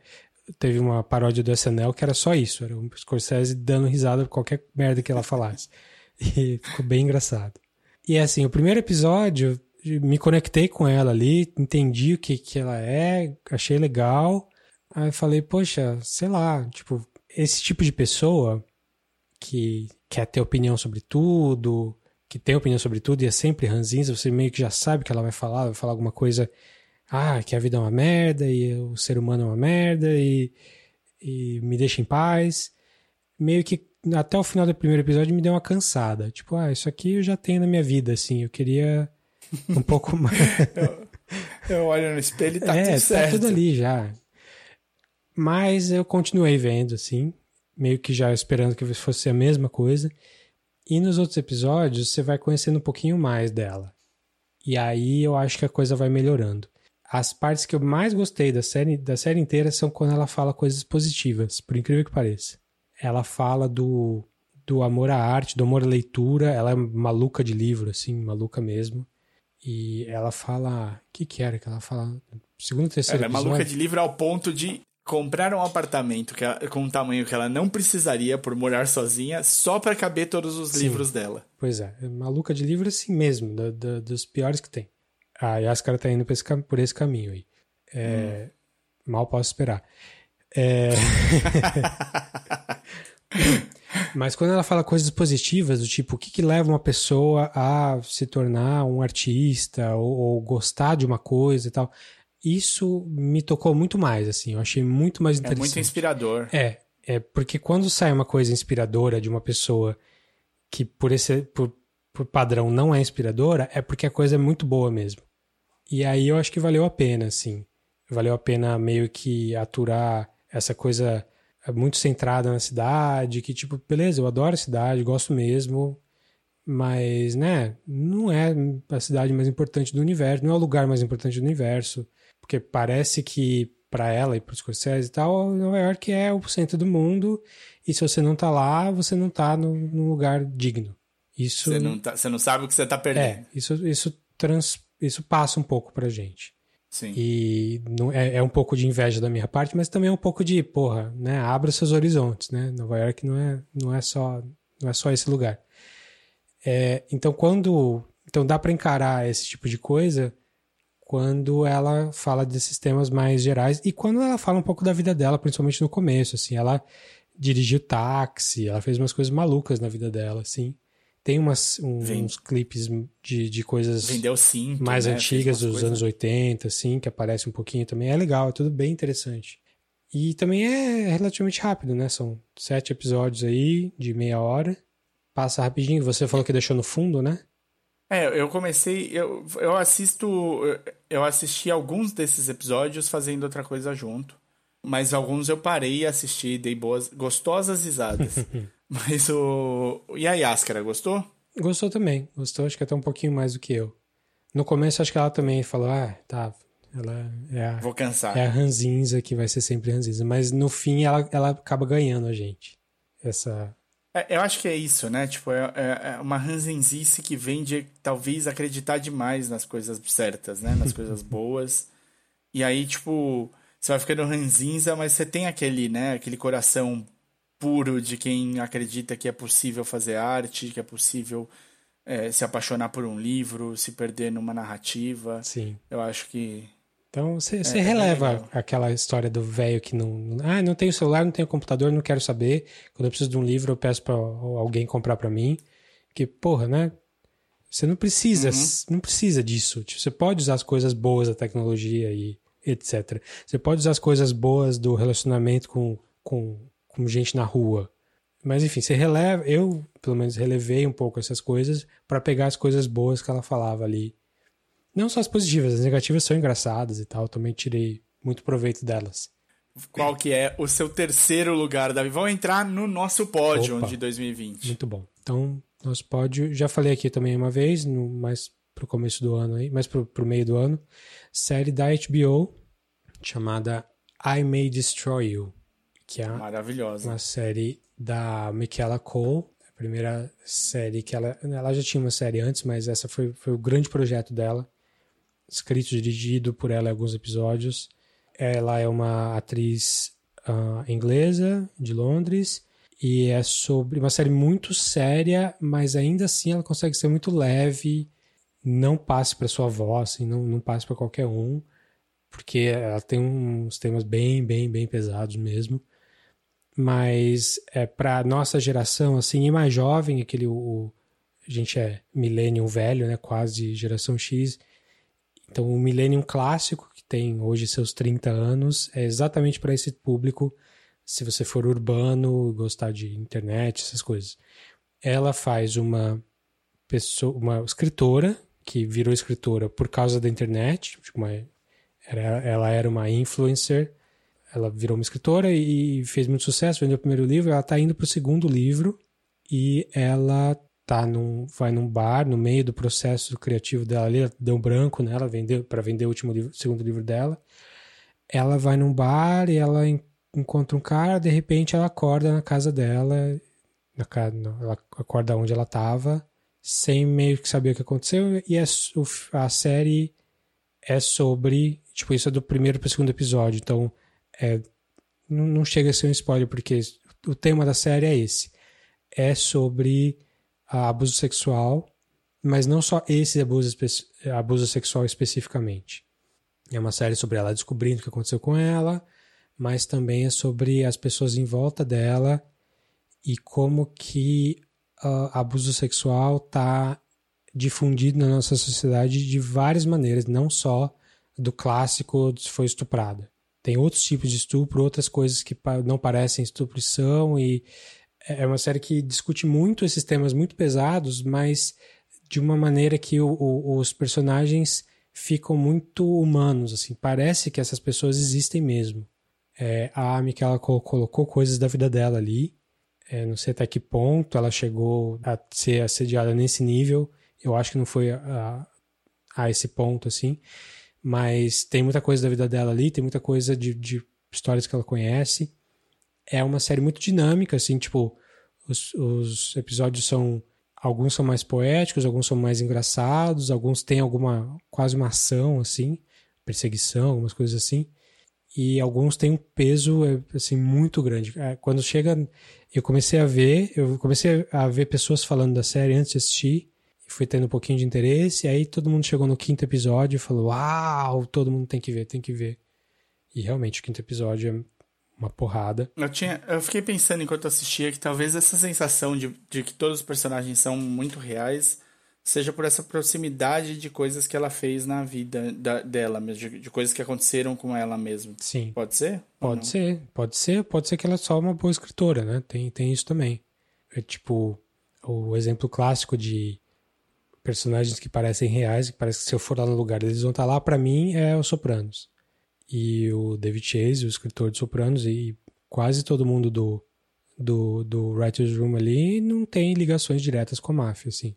teve uma paródia do SNL que era só isso, era o Scorsese dando risada por qualquer merda que ela falasse. E ficou bem engraçado. E assim, o primeiro episódio, me conectei com ela ali, entendi o que, que ela é, achei legal. Aí falei, poxa, sei lá, tipo, esse tipo de pessoa que quer ter opinião sobre tudo, que tem opinião sobre tudo e é sempre ranzinza, você meio que já sabe que ela vai falar, vai falar alguma coisa ah, que a vida é uma merda e o ser humano é uma merda e, e me deixa em paz. Meio que até o final do primeiro episódio me deu uma cansada. Tipo, ah, isso aqui eu já tenho na minha vida, assim. Eu queria um pouco mais. eu, eu, olho no espelho e tá é, tudo certo. tá tudo ali já. Mas eu continuei vendo, assim, meio que já esperando que fosse a mesma coisa. E nos outros episódios você vai conhecendo um pouquinho mais dela. E aí eu acho que a coisa vai melhorando. As partes que eu mais gostei da série, da série inteira são quando ela fala coisas positivas, por incrível que pareça. Ela fala do, do amor à arte, do amor à leitura. Ela é maluca de livro, assim, maluca mesmo. E ela fala. O que, que era que ela fala? Segundo, terceiro Ela é maluca de livro ao ponto de comprar um apartamento que ela, com um tamanho que ela não precisaria por morar sozinha, só para caber todos os Sim, livros dela. Pois é, é maluca de livro assim mesmo, do, do, dos piores que tem. A Yaskara tá indo por esse, por esse caminho aí. É, hum. Mal posso esperar. É... Mas quando ela fala coisas positivas, do tipo, o que, que leva uma pessoa a se tornar um artista ou, ou, gostar de uma coisa e tal, isso me tocou muito mais, assim, eu achei muito mais interessante. É muito inspirador. É, é porque quando sai uma coisa inspiradora de uma pessoa que por esse por, por padrão não é inspiradora, é porque a coisa é muito boa mesmo. E aí eu acho que valeu a pena, assim. Valeu a pena meio que aturar essa coisa é, muito centrada na cidade, que tipo, beleza, eu adoro a cidade, gosto mesmo, mas, né, não é a cidade mais importante do universo, não é o lugar mais importante do universo, porque parece que para ela e para os Scorsese e tal, Nova York é o centro do mundo, e se você não tá lá, você não tá no, num lugar digno. Isso você não, tá, você não sabe o que você tá perdendo. É, isso isso trans, isso passa um pouco pra gente. Sim. E não, é, é, um pouco de inveja da minha parte, mas também é um pouco de, porra, né? Abra seus horizontes, né? Nova York não é, não é, só, não é só esse lugar. É, então, quando. Então, dá para encarar esse tipo de coisa quando ela fala desses temas mais gerais e quando ela fala um pouco da vida dela, principalmente no começo, assim. Ela dirigiu táxi, ela fez umas coisas malucas na vida dela, assim. Tem umas, um, uns clipes de, de coisas cinto, mais né? antigas, dos coisas... anos 80, assim, que aparece um pouquinho também. É legal, é tudo bem interessante. E também é relativamente rápido, né? São sete episódios aí, de meia hora. Passa rapidinho. Você falou que deixou no fundo, né? É, eu comecei. Eu, eu assisto. Eu assisti alguns desses episódios fazendo outra coisa junto. Mas alguns eu parei e assisti, dei boas, gostosas risadas. Mas o. E a Yaskara, gostou? Gostou também. Gostou, acho que até um pouquinho mais do que eu. No começo, acho que ela também falou: ah, tá. Ela é a, Vou cansar. É a ranzinza que vai ser sempre ranzinza. Mas no fim, ela, ela acaba ganhando a gente. Essa, É, eu acho que é isso, né? Tipo, é, é, é uma ranzinzice que vem de talvez acreditar demais nas coisas certas, né? Nas coisas boas. E aí, tipo, você vai ficando ranzinza, mas você tem aquele, né? Aquele coração puro de quem acredita que é possível fazer arte, que é possível é, se apaixonar por um livro, se perder numa narrativa. Sim. Eu acho que. Então você, é, é releva aquela história do velho que não. Ah, não tenho celular, não tenho computador, não quero saber. Quando eu preciso de um livro, eu peço para alguém comprar para mim. Que, porra, né? Você não precisa, uhum. não precisa disso. Tipo, você pode usar as coisas boas da tecnologia e etc. Você pode usar as coisas boas do relacionamento com, com com gente na rua. Mas enfim, você releva, eu pelo menos relevei um pouco essas coisas para pegar as coisas boas que ela falava ali. Não só as positivas, as negativas são engraçadas e tal, também tirei muito proveito delas. Qual que é o seu terceiro lugar, Davi? Vamos entrar no nosso pódio Opa, de 2020. Muito bom. Então, nosso pódio, já falei aqui também uma vez, no, mais pro começo do ano aí, mais pro, pro meio do ano, série da HBO chamada I May Destroy You que é Maravilhosa. uma série da Michaela Cole, a primeira série que ela, ela já tinha uma série antes, mas essa foi, foi o grande projeto dela, escrito e dirigido por ela em alguns episódios. Ela é uma atriz uh, inglesa de Londres e é sobre uma série muito séria, mas ainda assim ela consegue ser muito leve, não passe para sua voz, assim, não, não passe para qualquer um, porque ela tem uns temas bem, bem, bem pesados mesmo mas é para nossa geração assim e mais jovem aquele o, a gente é millennium velho né quase geração X então o millennium clássico que tem hoje seus 30 anos é exatamente para esse público se você for urbano gostar de internet essas coisas. Ela faz uma pessoa uma escritora que virou escritora por causa da internet tipo uma, era, ela era uma influencer ela virou uma escritora e fez muito sucesso, vendeu o primeiro livro, ela está indo para o segundo livro e ela tá num, vai num bar no meio do processo criativo dela ali, deu branco nela, vendeu para vender o último livro, segundo livro dela. Ela vai num bar e ela encontra um cara, de repente ela acorda na casa dela, na casa, ela acorda onde ela estava, sem meio que saber o que aconteceu e a, a série é sobre, tipo, isso é do primeiro para segundo episódio, então é, não, chega a ser um spoiler, porque o tema da série é esse. É sobre abuso sexual, mas não só esse abuso, abuso sexual especificamente. É uma série sobre ela descobrindo o que aconteceu com ela, mas também é sobre as pessoas em volta dela e como que uh, abuso sexual está difundido na nossa sociedade de várias maneiras, não só do clássico foi estuprada tem outros tipos de estupro, outras coisas que não parecem estupro e são, e é uma série que discute muito esses temas muito pesados, mas de uma maneira que o, o, os personagens ficam muito humanos, assim, parece que essas pessoas existem mesmo. É, a Michaela colocou coisas da vida dela ali, é, não sei até que ponto ela chegou a ser assediada nesse nível, eu acho que não foi a, a esse ponto, assim, mas tem muita coisa da vida dela ali, tem muita coisa de, de histórias que ela conhece. É uma série muito dinâmica, assim, tipo, os, os episódios são. Alguns são mais poéticos, alguns são mais engraçados, alguns têm alguma. quase uma ação, assim, perseguição, algumas coisas assim. E alguns têm um peso, é, assim, muito grande. É, quando chega. Eu comecei a ver, eu comecei a ver pessoas falando da série antes de assistir fui tendo um pouquinho de interesse, e aí todo mundo chegou no quinto episódio e falou: Uau, todo mundo tem que ver, tem que ver. E realmente o quinto episódio é uma porrada. Eu, tinha, eu fiquei pensando enquanto assistia que talvez essa sensação de, de que todos os personagens são muito reais seja por essa proximidade de coisas que ela fez na vida da, dela mesmo, de, de, coisas que aconteceram com ela mesmo. Sim. Pode ser? Pode ser, pode ser, pode ser que ela é só uma boa escritora, né? Tem, tem isso também. É tipo, o exemplo clássico de personagens que parecem reais, que parece que se eu for lá no lugar eles vão estar tá lá, para mim é os Sopranos. E o David Chase, o escritor de Sopranos, e quase todo mundo do, do, do Writer's Room ali não tem ligações diretas com a máfia, assim.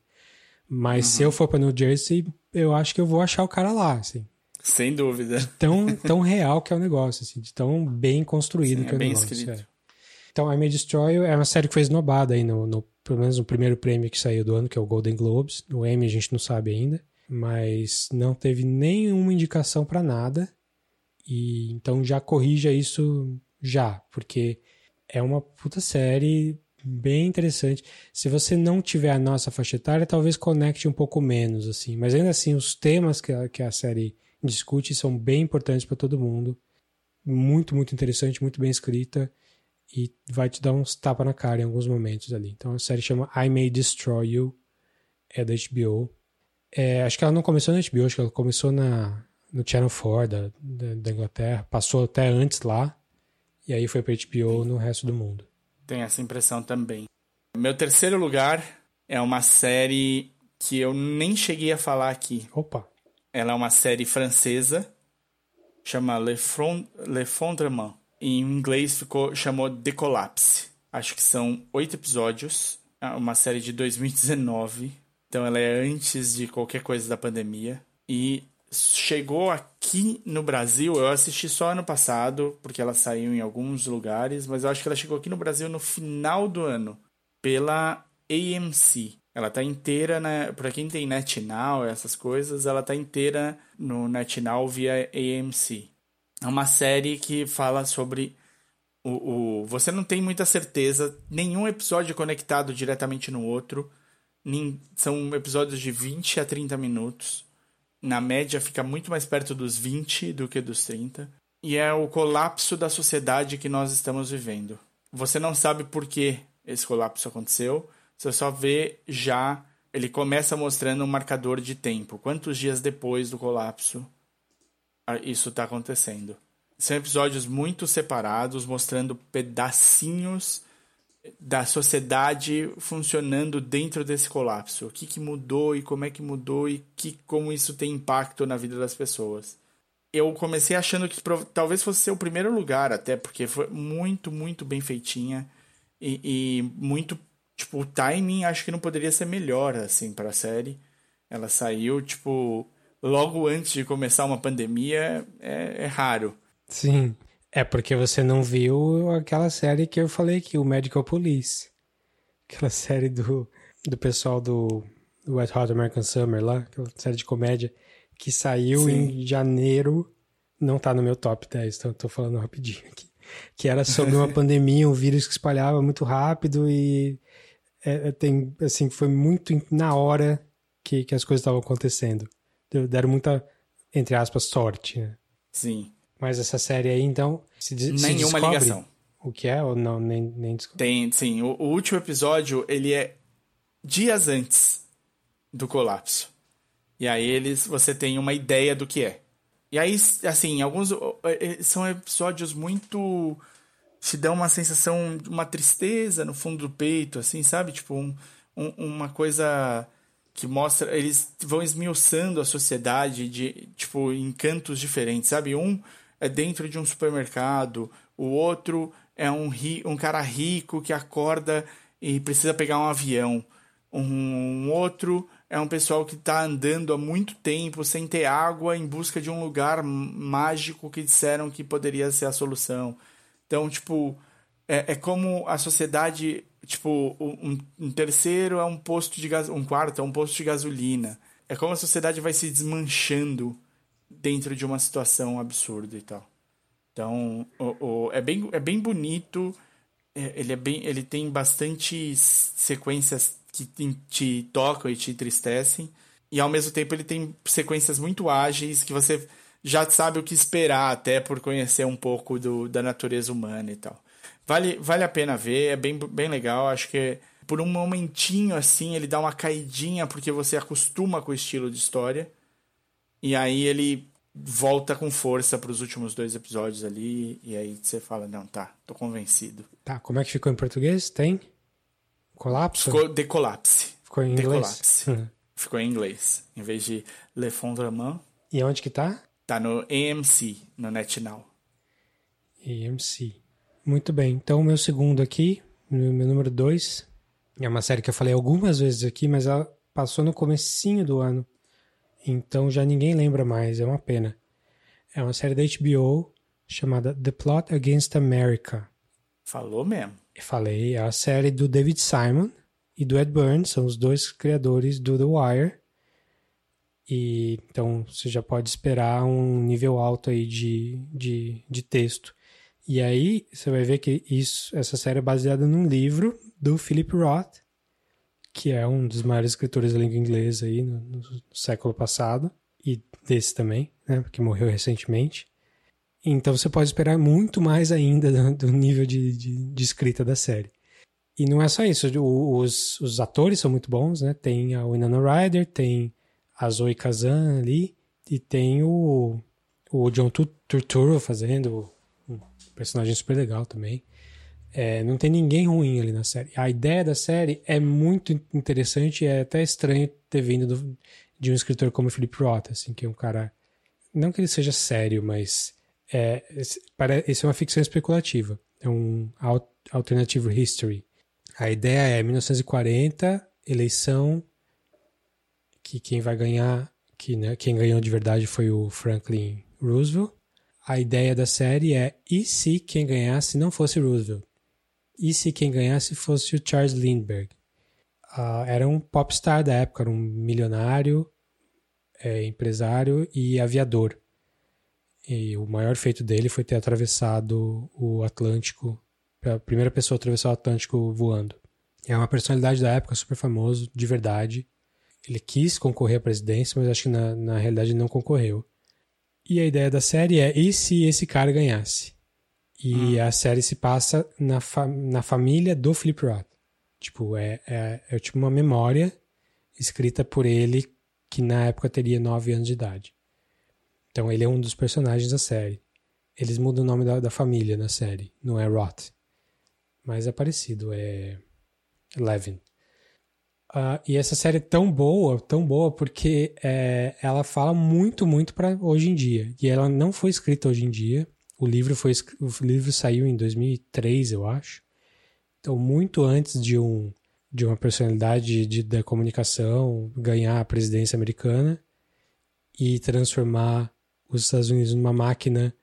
Mas uhum. se eu for para New Jersey, eu acho que eu vou achar o cara lá, assim. Sem dúvida. De tão, tão real que é o negócio, assim, de tão bem construído Sim, que é, é o bem negócio. Escrito. É. Então, I May Destroy é uma série que foi esnobada aí no, no, pelo menos no primeiro prêmio que saiu do ano, que é o Golden Globes. No Emmy a gente não sabe ainda, mas não teve nenhuma indicação para nada. E então já corrija isso já, porque é uma puta série bem interessante. Se você não tiver a nossa faixa etária, talvez conecte um pouco menos, assim. Mas ainda assim, os temas que a, que a série discute são bem importantes para todo mundo. Muito, muito interessante, muito bem escrita e vai te dar uns tapa na cara em alguns momentos ali. Então a série chama I May Destroy You, é da HBO. É, acho que ela não começou na HBO, acho que ela começou na, no Channel 4 da, da, da Inglaterra, passou até antes lá, e aí foi pra HBO no resto do mundo. Tem essa impressão também. Meu terceiro lugar é uma série que eu nem cheguei a falar aqui. Opa! Ela é uma série francesa, chama Le, Front, Le Fondrement. Em inglês ficou, chamou The Collapse. Acho que são oito episódios. É uma série de 2019. Então ela é antes de qualquer coisa da pandemia. E chegou aqui no Brasil, eu assisti só ano passado, porque ela saiu em alguns lugares, mas eu acho que ela chegou aqui no Brasil no final do ano, pela AMC. Ela tá inteira, né? Pra quem tem NetNow, essas coisas, ela tá inteira no NetNow via AMC. É uma série que fala sobre o, o. Você não tem muita certeza, nenhum episódio conectado diretamente no outro. Nem, são episódios de 20 a 30 minutos na média fica muito mais perto dos 20 do que dos 30. E é o colapso da sociedade que nós estamos vivendo. Você não sabe por que esse colapso aconteceu, você só vê já. Ele começa mostrando um marcador de tempo. Quantos dias depois do colapso isso está acontecendo? São episódios muito separados, mostrando pedacinhos da sociedade funcionando dentro desse colapso. O que, que mudou e como é que mudou e que, como isso tem impacto na vida das pessoas. Eu comecei achando que talvez fosse ser o primeiro lugar, até porque foi muito, muito bem feitinha e, e muito. Tipo, o timing acho que não poderia ser melhor, assim, para a série. Ela saiu, tipo, logo antes de começar uma pandemia, é, é raro. Sim. É porque você não viu aquela série que eu falei aqui, o Medical Police. Aquela série do, do pessoal do, do Wet Hot American Summer lá, aquela série de comédia, que saiu Sim. em janeiro. Não tá no meu top 10, então tô falando rapidinho aqui. Que era sobre uma pandemia, um vírus que espalhava muito rápido e é, é tem, assim, foi muito na hora que, que as coisas estavam acontecendo. Deram muita, entre aspas, sorte, né? Sim. Mas essa série aí, então, se, Nenhuma se ligação. O que é ou não? Nem, nem Tem, sim. O, o, último episódio, ele é dias antes do colapso. E aí eles, você tem uma ideia do que é. E aí, assim, alguns são episódios muito te dão uma sensação de uma tristeza no fundo do peito, assim, sabe? Tipo, um, um, uma coisa que mostra. Eles vão esmiuçando a sociedade de, tipo, em cantos diferentes, sabe? Um é dentro de um supermercado, o outro é um, ri, um cara rico que acorda e precisa pegar um avião. Um, um outro é um pessoal que está andando há muito tempo sem ter água em busca de um lugar mágico que disseram que poderia ser a solução. Então, tipo, é, é como a sociedade. Tipo, um, um terceiro é um posto de gas, um quarto é um posto de gasolina. É como a sociedade vai se desmanchando dentro de uma situação absurda e tal. Então, o, o, é, bem, é bem bonito, é, ele, é bem, ele tem bastante sequências que te, te tocam e te entristecem, e ao mesmo tempo ele tem sequências muito ágeis que você já sabe o que esperar, até por conhecer um pouco do, da natureza humana e tal. Vale, vale a pena ver, é bem, bem legal, acho que por um momentinho assim ele dá uma caidinha porque você acostuma com o estilo de história. E aí ele volta com força para os últimos dois episódios ali. E aí você fala: Não, tá, tô convencido. Tá, como é que ficou em português? Tem? Colapso? Ficou Decolapse. Ficou em inglês? Uhum. Ficou em inglês. Em vez de Le Fondrement. E onde que tá? Tá no AMC, no NetNow. AMC. Muito bem. Então, o meu segundo aqui, meu, número dois, é uma série que eu falei algumas vezes aqui, mas ela passou no comecinho do ano. Então já ninguém lembra mais, é uma pena. É uma série da HBO chamada The Plot Against America. Falou mesmo. Falei, é a série do David Simon e do Ed Burns, são os dois criadores do The Wire. E então você já pode esperar um nível alto aí de, de, de texto. E aí você vai ver que isso, essa série é baseada num livro do Philip Roth, que é um dos maiores escritores da língua inglesa aí no, no, século passado, e desse também, né, porque morreu recentemente. Então você pode esperar muito mais ainda do, do nível de, de, de, escrita da série. E não é só isso, os, os atores são muito bons, né? Tem a Winona Ryder, tem a Zoe Kazan ali, e tem o, o John Turturro fazendo personagem super legal também. É, não tem ninguém ruim ali na série. A ideia da série é muito interessante e é até estranho ter vindo do, de um escritor como Philip Roth, assim, que é um cara. Não que ele seja sério, mas é, isso é uma ficção especulativa. É um alternative history. A ideia é 1940, eleição, que quem vai ganhar, que né, quem ganhou de verdade foi o Franklin Roosevelt. A ideia da série é e se quem ganhasse não fosse Roosevelt? E se quem ganhasse fosse o Charles Lindbergh? Uh, era um popstar da época, era um milionário, é, empresário e aviador. E o maior feito dele foi ter atravessado o Atlântico, a primeira pessoa a atravessar o Atlântico voando. É uma personalidade da época super famoso, de verdade. Ele quis concorrer à presidência, mas acho que na, na realidade não concorreu. E a ideia da série é: e se esse cara ganhasse? E hum. a série se passa na, fa na família do Philip Roth. Tipo, é, é, é tipo uma memória escrita por ele que na época teria 9 anos de idade. Então ele é um dos personagens da série. Eles mudam o nome da, da família na série, não é Roth. Mas é parecido, é Levin. Uh, e essa série é tão boa, tão boa, porque é, ela fala muito, muito para hoje em dia. E ela não foi escrita hoje em dia. O livro, foi, o livro saiu em 2003, eu acho. Então, muito antes de, um, de uma personalidade de, da comunicação ganhar a presidência americana e transformar os Estados Unidos numa máquina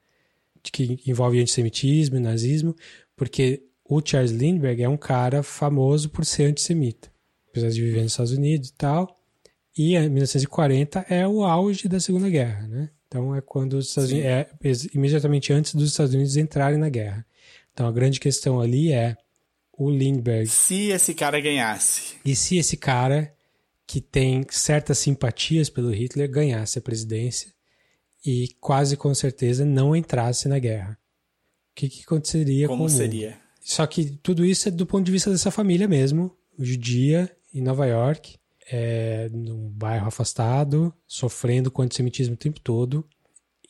que envolve antissemitismo e nazismo, porque o Charles Lindbergh é um cara famoso por ser antissemita apesar de viver nos Estados Unidos e tal. E em 1940 é o auge da Segunda Guerra, né? Então é quando os Estados Unidos, é imediatamente antes dos Estados Unidos entrarem na guerra. Então a grande questão ali é o Lindbergh. Se esse cara ganhasse. E se esse cara que tem certas simpatias pelo Hitler ganhasse a presidência e quase com certeza não entrasse na guerra. O que, que aconteceria Como com seria? Só que tudo isso é do ponto de vista dessa família mesmo, judia, em Nova York, é, num bairro afastado, sofrendo com antissemitismo o tempo todo.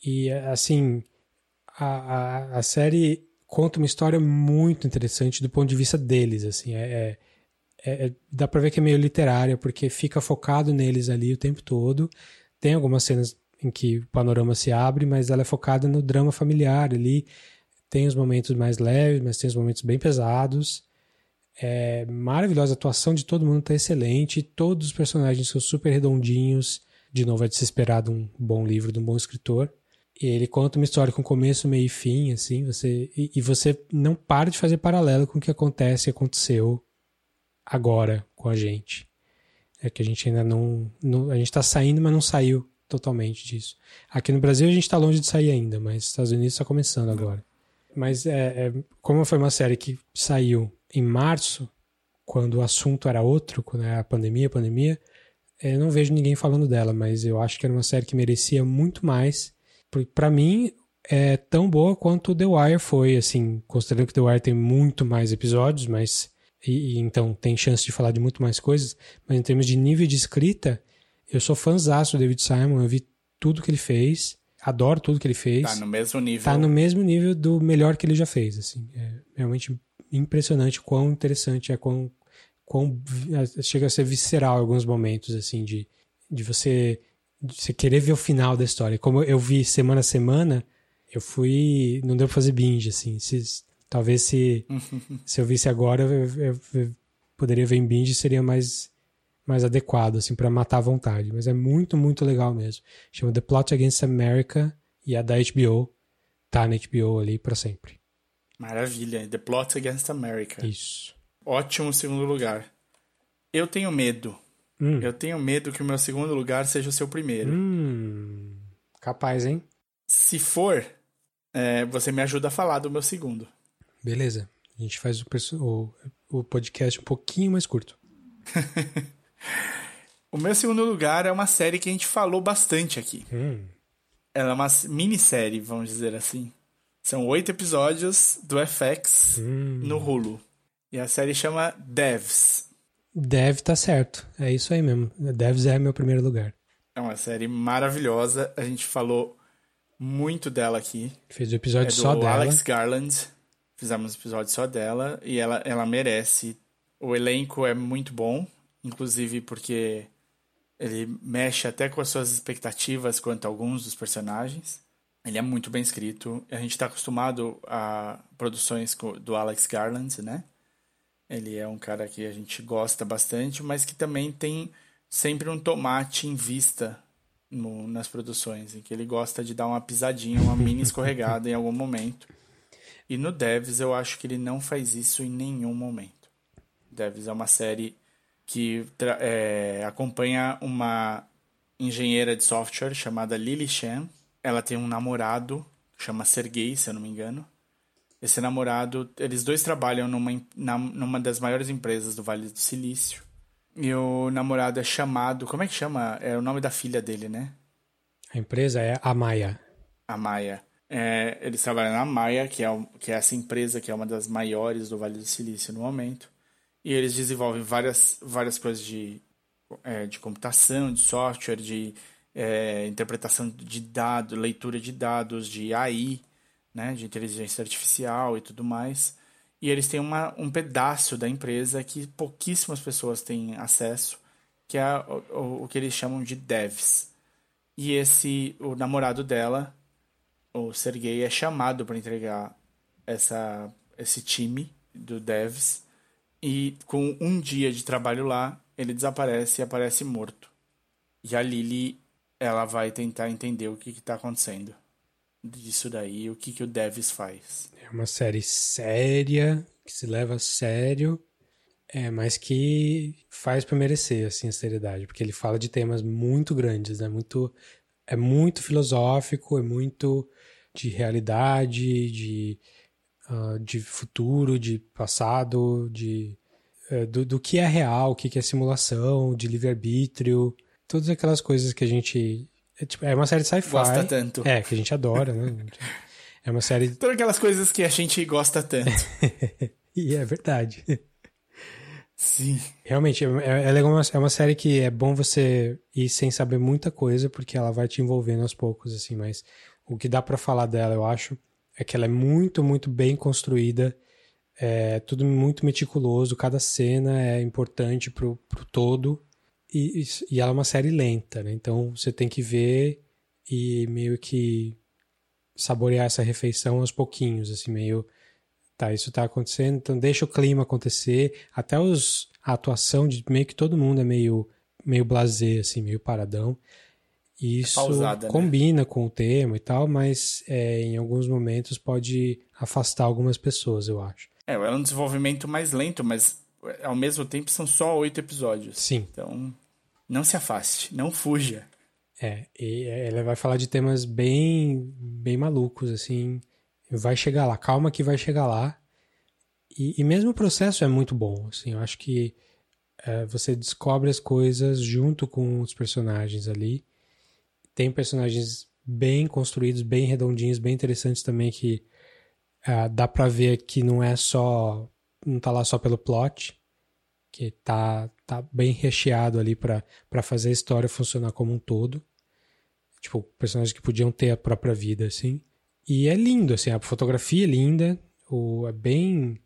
E, assim, a, a, a, série conta uma história muito interessante do ponto de vista deles, assim, é, é, é dá pra ver que é meio literária, porque fica focado neles ali o tempo todo. Tem algumas cenas em que o panorama se abre, mas ela é focada no drama familiar ali. Tem os momentos mais leves, mas tem os momentos bem pesados. É maravilhosa, a atuação de todo mundo tá excelente, todos os personagens são super redondinhos. De novo, é de se esperar de um bom livro, de um bom escritor. E ele conta uma história com começo, meio e fim, assim, você e, e você não para de fazer paralelo com o que acontece e aconteceu agora com a gente. É que a gente ainda não, não a gente está saindo, mas não saiu totalmente disso. Aqui no Brasil a gente está longe de sair ainda, mas Estados Unidos está começando agora. Mas é, é, como foi uma série que saiu em março, quando o assunto era outro, quando era a pandemia, a pandemia, eu não vejo ninguém falando dela, mas eu acho que era uma série que merecia muito mais. Para mim, é tão boa quanto The Wire foi, assim, considerando que The Wire tem muito mais episódios, mas e, e, então tem chance de falar de muito mais coisas, mas em termos de nível de escrita, eu sou fãzaço do David Simon, eu vi tudo que ele fez, adoro tudo que ele fez. Tá no mesmo nível. Tá no mesmo nível do melhor que ele já fez, assim, é realmente impressionante quão interessante é, quão, quão é, chega a ser visceral em alguns momentos, assim, de, de você, de você querer ver o final da história. Como eu vi semana a semana, eu fui. Não deu pra fazer binge, assim. Se, talvez se, se eu visse agora, eu, eu, eu poderia ver em binge seria mais, mais adequado, assim, para matar a vontade. Mas é muito, muito legal mesmo. Chama The Plot Against America e a da HBO tá na HBO ali para sempre. Maravilha. The Plot Against America. Isso. Ótimo segundo lugar. Eu tenho medo. Hum. Eu tenho medo que o meu segundo lugar seja o seu primeiro. Hum. Capaz, hein? Se for, é, você me ajuda a falar do meu segundo. Beleza. A gente faz o, o, o podcast um pouquinho mais curto. o meu segundo lugar é uma série que a gente falou bastante aqui. Hum. Ela é uma minissérie, vamos dizer assim. São oito episódios do FX hum. no Hulu. E a série chama Devs. Dev tá certo. É isso aí mesmo. Devs é meu primeiro lugar. É uma série maravilhosa. A gente falou muito dela aqui. Fez o episódio é só dela. Alex Garland. Fizemos um episódio só dela. E ela, ela merece. O elenco é muito bom. Inclusive porque ele mexe até com as suas expectativas quanto a alguns dos personagens. Ele é muito bem escrito. A gente está acostumado a produções do Alex Garland, né? Ele é um cara que a gente gosta bastante, mas que também tem sempre um tomate em vista no, nas produções, em que ele gosta de dar uma pisadinha, uma mini escorregada em algum momento. E no Devs eu acho que ele não faz isso em nenhum momento. Devs é uma série que é, acompanha uma engenheira de software chamada Lily Chen. Ela tem um namorado, chama Sergei, se eu não me engano. Esse namorado, eles dois trabalham numa, na, numa das maiores empresas do Vale do Silício. E o namorado é chamado. Como é que chama? É o nome da filha dele, né? A empresa é a Maia. A Maia. É, eles trabalham na Maia, que é, que é essa empresa que é uma das maiores do Vale do Silício no momento. E eles desenvolvem várias, várias coisas de, é, de computação, de software, de é, interpretação de dados, leitura de dados, de AI, né, de inteligência artificial e tudo mais. E eles têm uma, um pedaço da empresa que pouquíssimas pessoas têm acesso, que é o, o que eles chamam de devs. E esse, o namorado dela, o Sergei, é chamado para entregar essa, esse time do devs e com um dia de trabalho lá, ele desaparece e aparece morto. E a Lily, ela vai tentar entender o que está acontecendo disso daí, o que, que o Devs faz. É uma série séria, que se leva a sério, é, mas que faz para merecer assim, a seriedade, porque ele fala de temas muito grandes, né? muito, é muito filosófico, é muito de realidade, de uh, de futuro, de passado, de uh, do, do, que é real, o que, que é simulação, de livre-arbítrio, todas aquelas coisas que a gente. É, tipo, é uma série de sci-fi. Gosta tanto. É, que a gente adora, né? É uma série. Todas aquelas coisas que a gente gosta tanto. e é verdade. Sim. Realmente, é, é, é, legal, é uma série que é bom você ir sem saber muita coisa, porque ela vai te envolvendo aos poucos, assim, mas o que dá para falar dela, eu acho, é que ela é muito, muito bem construída, é tudo muito meticuloso, cada cena é importante pro, pro todo, e, e ela é uma série lenta, né? Então você tem que ver e meio que saborear essa refeição aos pouquinhos, assim, meio tá, isso tá acontecendo, então deixa o clima acontecer, até os a atuação de meio que todo mundo é meio meio blasé assim, meio paradão. Isso Pausada, né? combina né? com o tema e tal, mas é, em alguns momentos pode afastar algumas pessoas, eu acho. É, é um desenvolvimento mais lento, mas ao mesmo tempo são só oito episódios. Sim. Então, não se afaste, não fuja. É, e ela vai falar de temas bem, bem malucos, assim. Vai chegar lá, calma que vai chegar lá. E, e mesmo o processo é muito bom, assim. Eu acho que é, você descobre as coisas junto com os personagens ali tem personagens bem construídos, bem redondinhos, bem interessantes também que uh, dá para ver que não é só não tá lá só pelo plot, que tá tá bem recheado ali para fazer a história funcionar como um todo. Tipo, personagens que podiam ter a própria vida assim. E é lindo assim, a fotografia é linda, o é bem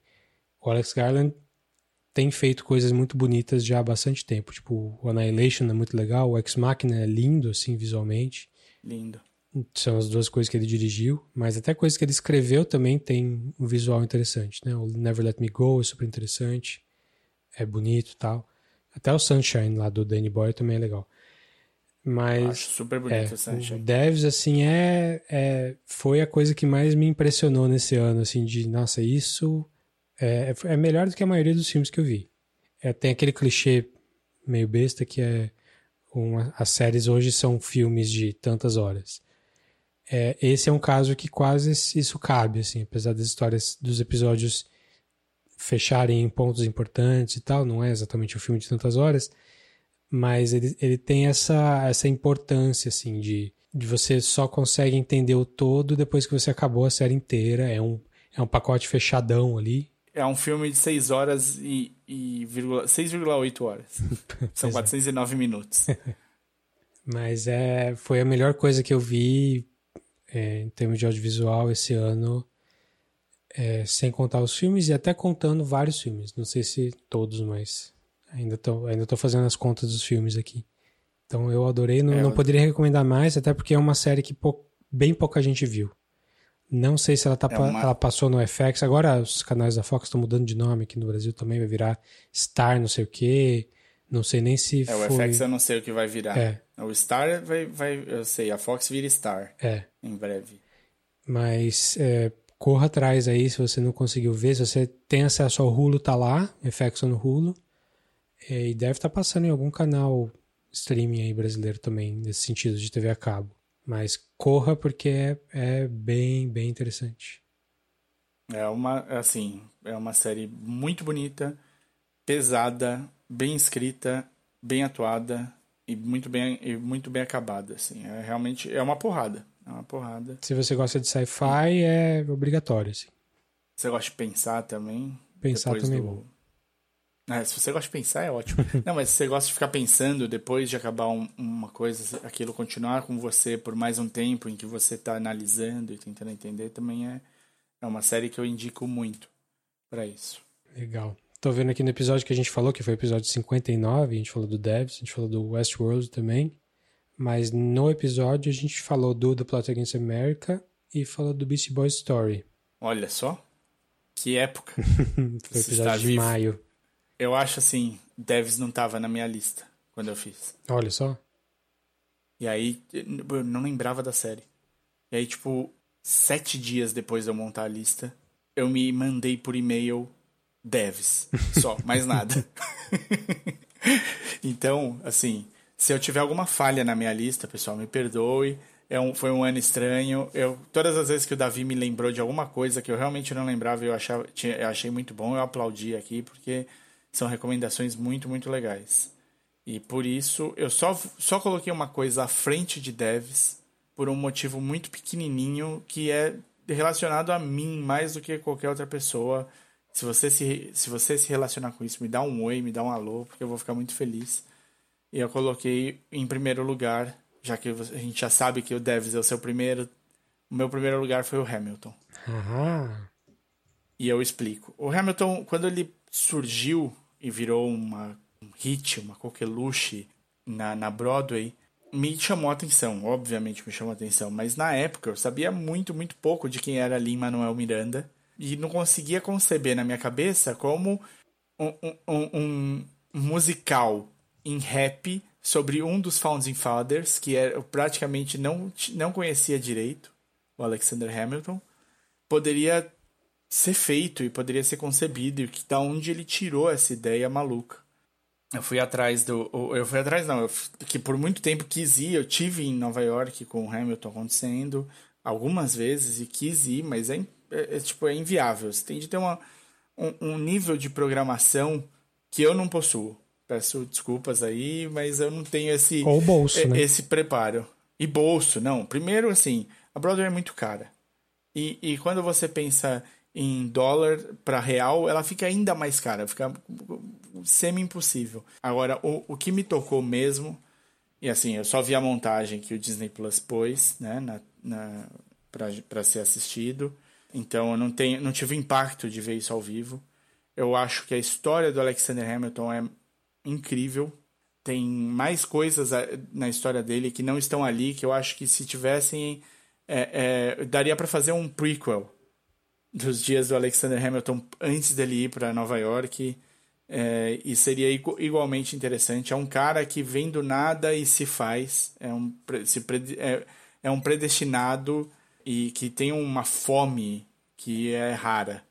o Alex Garland tem feito coisas muito bonitas já há bastante tempo. Tipo, o Annihilation é muito legal, o Ex Machina é lindo, assim, visualmente. Lindo. São as duas coisas que ele dirigiu, mas até coisas que ele escreveu também tem um visual interessante, né? O Never Let Me Go é super interessante, é bonito e tal. Até o Sunshine lá do Danny Boyle também é legal. Mas Acho super bonito é, essa o Devs, assim, é, é, foi a coisa que mais me impressionou nesse ano, assim, de, nossa, isso é, é melhor do que a maioria dos filmes que eu vi. É, tem aquele clichê meio besta que é uma, as séries hoje são filmes de tantas horas. É, esse é um caso que quase isso cabe, assim, apesar das histórias dos episódios fecharem em pontos importantes e tal, não é exatamente um filme de tantas horas, mas ele, ele tem essa, essa importância, assim, de, de você só consegue entender o todo depois que você acabou a série inteira. É um, é um pacote fechadão ali. É um filme de 6 horas e, e 6,8 horas. São 409 é. minutos. Mas é, foi a melhor coisa que eu vi é, em termos de audiovisual esse ano, é, sem contar os filmes e até contando vários filmes. Não sei se todos, mas Ainda tô, ainda tô fazendo as contas dos filmes aqui. Então eu adorei, não, é, não poderia recomendar mais, até porque é uma série que pou, bem pouca gente viu. Não sei se ela, tá, é uma... ela passou no FX. Agora os canais da Fox estão mudando de nome aqui no Brasil também, vai virar Star não sei o quê. Não sei nem se é, foi... o FX eu não sei o que vai virar. É. O Star vai, vai, eu sei, a Fox vira Star. É. Em breve. Mas é, corra atrás aí se você não conseguiu ver. Se você tem acesso ao Hulu, tá lá, FX no Hulu. É, e deve estar tá passando em algum canal streaming aí brasileiro também, nesse sentido de TV a cabo. Mas corra porque é, é bem, bem interessante. É uma, assim, é uma série muito bonita, pesada, bem escrita, bem atuada e muito bem, e muito bem acabada, assim. É realmente é uma porrada, é uma porrada. Se você gosta de sci-fi, é obrigatório, assim. Você gosta de pensar também? Pensar também é do... é bom. É, se você gosta de pensar, é ótimo. Não, mas se você gosta de ficar pensando depois de acabar um, uma coisa, aquilo continuar com você por mais um tempo em que você está analisando e tentando entender, também é, é uma série que eu indico muito para isso. Legal. Tô vendo aqui no episódio que a gente falou, que foi o episódio 59, a gente falou do Devs, a gente falou do Westworld também, mas no episódio a gente falou do The Plot Against America e falou do Beastie Boys Story. Olha só, que época. foi episódio de vivo. maio. Eu acho assim, Devs não tava na minha lista quando eu fiz. Olha só. E aí, eu não lembrava da série. E aí, tipo, sete dias depois de eu montar a lista, eu me mandei por e-mail Devs. Só, mais nada. então, assim, se eu tiver alguma falha na minha lista, pessoal, me perdoe. É um, foi um ano estranho. Eu, todas as vezes que o Davi me lembrou de alguma coisa que eu realmente não lembrava, eu, achava, tinha, eu achei muito bom, eu aplaudi aqui, porque são recomendações muito, muito legais. E por isso eu só, só coloquei uma coisa à frente de devs por um motivo muito pequenininho que é relacionado a mim mais do que qualquer outra pessoa. Se você se, se você se relacionar com isso, me dá um oi, me dá um alô, porque eu vou ficar muito feliz. Eu coloquei em primeiro lugar, já que a gente já sabe que o Devs é o seu primeiro. O meu primeiro lugar foi o Hamilton. Uhum. E eu explico. O Hamilton, quando ele surgiu e virou uma, um hit, uma coqueluche na, na Broadway, me chamou a atenção, obviamente me chamou a atenção, mas na época eu sabia muito, muito pouco de quem era Lin-Manuel Miranda e não conseguia conceber na minha cabeça como um, um, um, musical em rap sobre um dos Founding Fathers, que eu praticamente não, não conhecia direito, o Alexander Hamilton, poderia ser feito e poderia ser concebido e da onde ele tirou essa ideia maluca. Eu fui atrás do. Eu fui atrás, não, eu, que por muito tempo quis ir. Eu tive em Nova York com o Hamilton acontecendo algumas vezes e quis ir, mas é, é, é tipo, é inviável. Você tem de ter uma, um, um, nível de programação que eu não possuo. Peço desculpas aí, mas eu não tenho esse. Ou bolso, né? Esse preparo. E bolso, não. Primeiro, assim, a Broadway é muito cara. E, e quando você pensa em dólar para real, ela fica ainda mais cara, fica semi-impossível. Agora, o, o que me tocou mesmo, e assim, eu só vi a montagem que o Disney Plus pôs, né, na, na, para ser assistido, então eu não, tenho, não tive impacto de ver isso ao vivo. Eu acho que a história do Alexander Hamilton é incrível. Tem mais coisas na história dele que não estão ali, que eu acho que se tivessem. É, é, daria para fazer um prequel dos dias do Alexander Hamilton antes dele ir para Nova York É, e seria igualmente interessante. É um cara que vem do nada e se faz. É um, se, é, é um predestinado e que tem uma fome que é rara.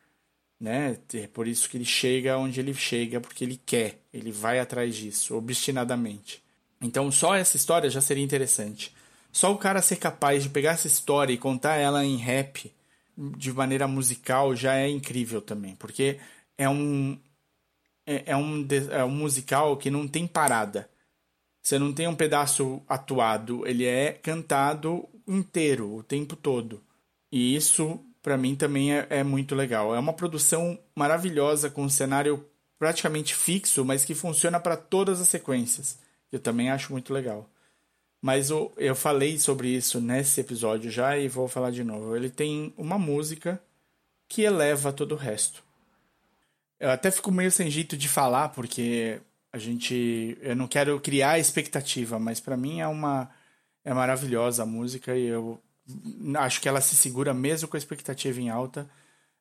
Né? É por isso que ele chega onde ele chega, porque ele quer, ele vai atrás disso, obstinadamente. Então, só essa história já seria interessante. Só o cara ser capaz de pegar essa história e contar ela em rap de maneira musical já é incrível também, porque é um, é, é, um, é um musical que não tem parada. Você não tem um pedaço atuado, ele é cantado inteiro, o tempo todo. E isso, para mim, também é, é, muito legal. É uma produção maravilhosa, com um cenário praticamente fixo, mas que funciona para todas as sequências. Eu também acho muito legal. Mas eu, eu falei sobre isso nesse episódio já e vou falar de novo. Ele tem uma música que eleva todo o resto. Eu até fico meio sem jeito de falar, porque a gente. Eu não quero criar expectativa, mas para mim é uma. É maravilhosa a música e eu acho que ela se segura mesmo com a expectativa em alta.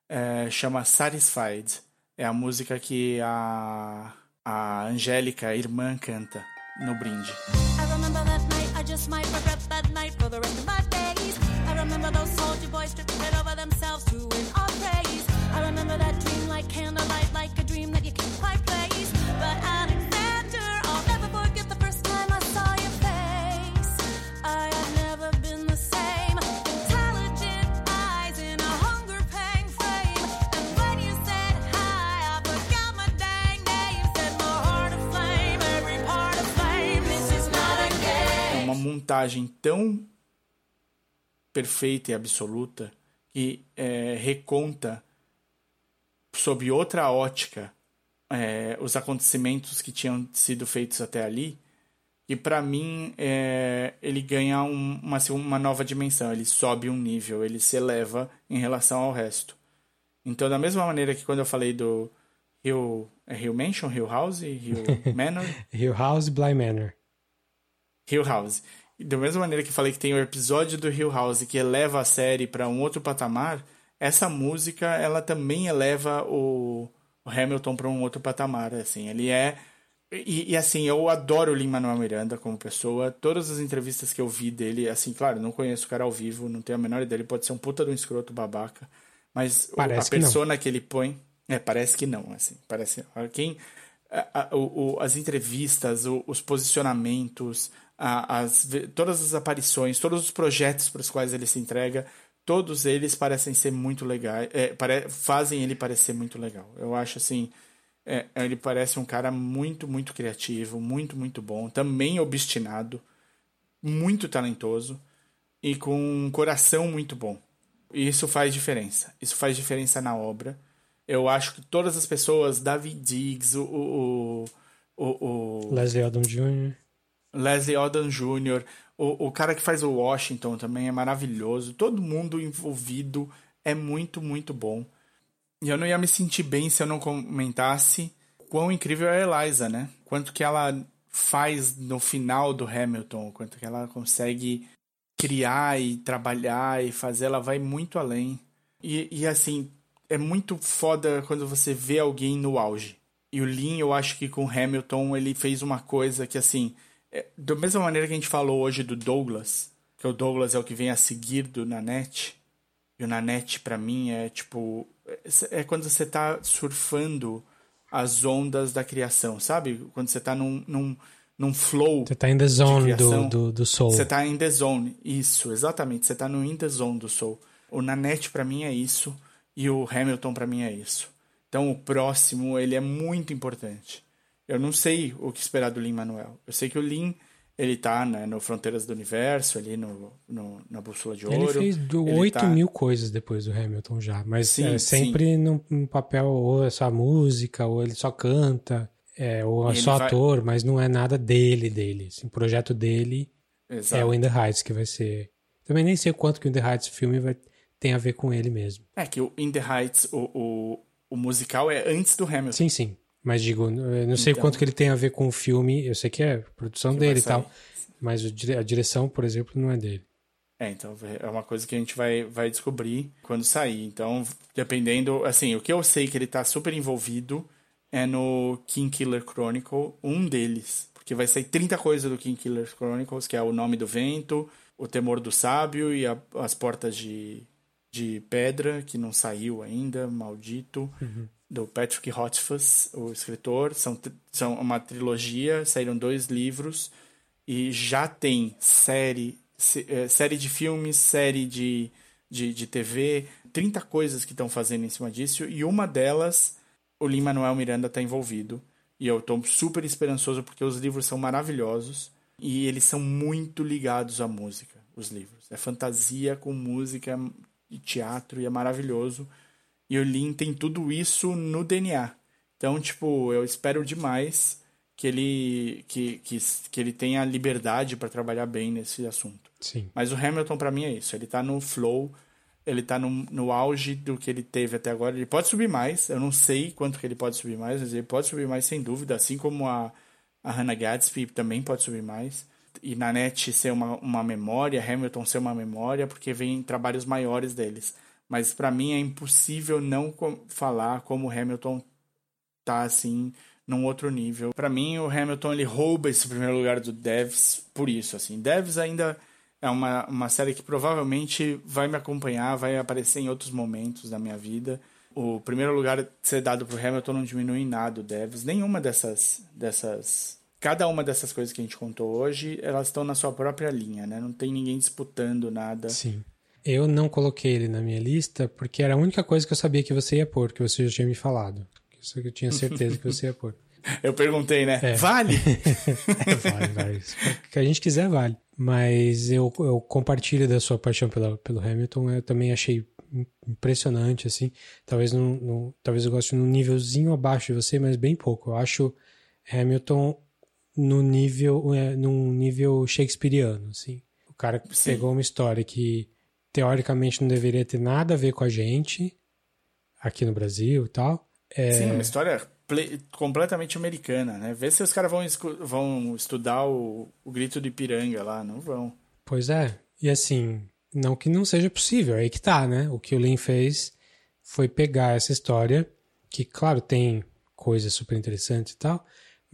É, chama Satisfied. É a música que a, a Angélica, a irmã, canta no brinde. I remember that dream like candlelight, like a dream that you can't quite place. Montagem tão perfeita e absoluta que é, reconta sob outra ótica é, os acontecimentos que tinham sido feitos até ali e para mim é, ele ganha um, uma, uma nova dimensão. Ele sobe um nível ele se eleva em relação ao resto. Então da mesma maneira que quando eu falei do Hill é Hill Mansion Hill House Hill Manor? Hill House Bly Manor. Hill House da mesma maneira que falei que tem o episódio do Hill House que eleva a série para um outro patamar essa música ela também eleva o, o Hamilton para um outro patamar, assim, ele é e, e, assim, eu adoro o Lin-Manuel Miranda como pessoa. Todas as entrevistas que eu vi dele, assim, claro, não conheço o cara ao vivo, não tenho a menor ideia, ele pode ser um puta do um escroto babaca, mas parece a persona que, que, ele põe, é, parece que não, assim, parece quem a, a, o, as entrevistas, o, os posicionamentos, as, todas as aparições, todos os projetos para os quais ele se entrega, todos eles parecem ser muito legais, é, pare, fazem ele parecer muito legal. Eu acho assim, é, ele parece um cara muito, muito criativo, muito, muito bom, também obstinado, muito talentoso e com um coração muito bom. E isso faz diferença. Isso faz diferença na obra. Eu acho que todas as pessoas, David Diggs, o, o, o, o Leslie Odom Jr. Leslie Odom Jr., o, o cara que faz o Washington também é maravilhoso. Todo mundo envolvido é muito, muito bom. E eu não ia me sentir bem se eu não comentasse quão incrível é a Eliza, né? Quanto que ela faz no final do Hamilton, quanto que ela consegue criar e trabalhar e fazer, ela vai muito além. E, e assim, é muito foda quando você vê alguém no auge. E o Lin, eu acho que com Hamilton, ele fez uma coisa que, assim, é, da mesma maneira que a gente falou hoje do Douglas, que o Douglas é o que vem a seguir do Nanette, e o Nanette para mim é tipo é, é quando você tá surfando as ondas da criação, sabe? Quando você tá num, num, num flow. Você tá in the zone do, do, do soul. Você tá in the zone, isso, exatamente. Você tá no in the zone do soul. O Nanette para mim é isso e o Hamilton para mim é isso. Então o próximo, ele é muito importante. Eu não sei o que esperar do Lin Manuel. Eu sei que o Lin ele tá né, no Fronteiras do Universo, ali no, no na Bússola de Ouro. Ele fez do ele 8 tá... mil coisas depois do Hamilton já, mas sim, é sempre num, num, papel ou é só música, ou ele só canta, é, ou é só vai... ator, mas não é nada dele, dele. Assim, o projeto dele Exato. é o In The Heights que vai ser... Também nem sei quanto que o In The Heights filme vai, tem a ver com ele mesmo. É que o In The Heights, o, o, o musical é antes do Hamilton. Sim, sim. Mas digo, não sei então, quanto que ele tem a ver com o filme, eu sei que é produção dele e tal, mas a direção, por exemplo, não é dele. É, então é uma coisa que a gente vai, vai descobrir quando sair. Então, dependendo, assim, o que eu sei que ele tá super envolvido é no King Killer Chronicle, um deles. Porque vai sair 30 coisas do King Killer Chronicles, que é o Nome do Vento, o Temor do Sábio e a, as Portas de, de Pedra, que não saiu ainda, maldito. Uhum. Do Patrick Rothfuss, o escritor. São, são uma trilogia, saíram dois livros. E já tem série, é, série de filmes, série de, de, de TV, 30 coisas que estão fazendo em cima disso. E uma delas, o Lin-Manuel Miranda está envolvido. E eu estou super esperançoso porque os livros são maravilhosos. E eles são muito ligados à música, os livros. É fantasia com música e teatro e é maravilhoso. E o Lin tem tudo isso no DNA. Então, tipo, eu espero demais que ele que, que, que ele tenha liberdade para trabalhar bem nesse assunto. Sim. Mas o Hamilton para mim é isso, ele tá no flow, ele tá no, no auge do que ele teve até agora. Ele pode subir mais, eu não sei quanto que ele pode subir mais, mas ele pode subir mais sem dúvida, assim como a a Hannah Gadsby também pode subir mais. E na net ser uma, uma memória, Hamilton ser uma memória, porque vem trabalhos maiores deles. Mas para mim é impossível não falar como o Hamilton tá assim num outro nível. Para mim o Hamilton ele rouba esse primeiro lugar do Devs por isso assim. Devs ainda é uma, uma série que provavelmente vai me acompanhar, vai aparecer em outros momentos da minha vida o primeiro lugar ser dado para o Hamilton não diminui em nada o Devs. Nenhuma dessas, dessas. Cada uma dessas coisas que a gente contou hoje, elas estão na sua própria linha, né? Não tem ninguém disputando nada. Sim. Eu não coloquei ele na minha lista porque era a única coisa que eu sabia que você ia pôr, que você já tinha me falado. Isso que eu tinha certeza que você ia pôr. Eu perguntei, né? É. Vale? é, vale, vale. O que a gente quiser, vale. Mas eu, eu compartilho da sua paixão pela, pelo Hamilton. Eu também achei impressionante, assim. Talvez, no, no, talvez eu goste num nívelzinho abaixo de você, mas bem pouco. Eu acho Hamilton no nível, é, num nível shakespeariano, assim. O cara Sim. pegou uma história que teoricamente não deveria ter nada a ver com a gente aqui no Brasil e tal. É... Sim, uma história completamente americana, né? Vê se os caras vão, vão estudar o, o grito de piranga lá, não vão. Pois é. E assim, não que não seja possível, aí que tá, né? O que o Lin fez foi pegar essa história, que, claro, tem coisas super interessantes e tal,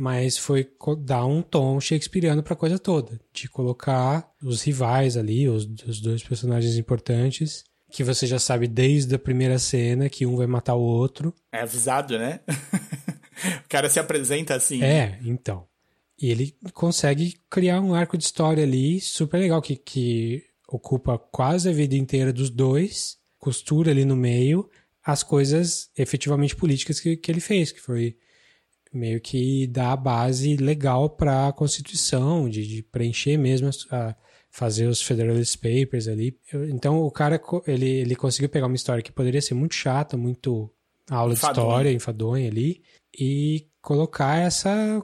mas foi dar um tom shakespeariano pra coisa toda. De colocar os rivais ali, os, os dois personagens importantes, que você já sabe desde a primeira cena que um vai matar o outro. É avisado, né? o cara se apresenta assim. É, então. E ele consegue criar um arco de história ali super legal, que, que ocupa quase a vida inteira dos dois, costura ali no meio as coisas efetivamente políticas que, que ele fez, que foi meio que dar a base legal para a Constituição, de, de, preencher mesmo, a, fazer os Federalist Papers ali. Então o cara, ele, ele conseguiu pegar uma história que poderia ser muito chata, muito aula enfadonha. de história, enfadonha ali, e colocar essa,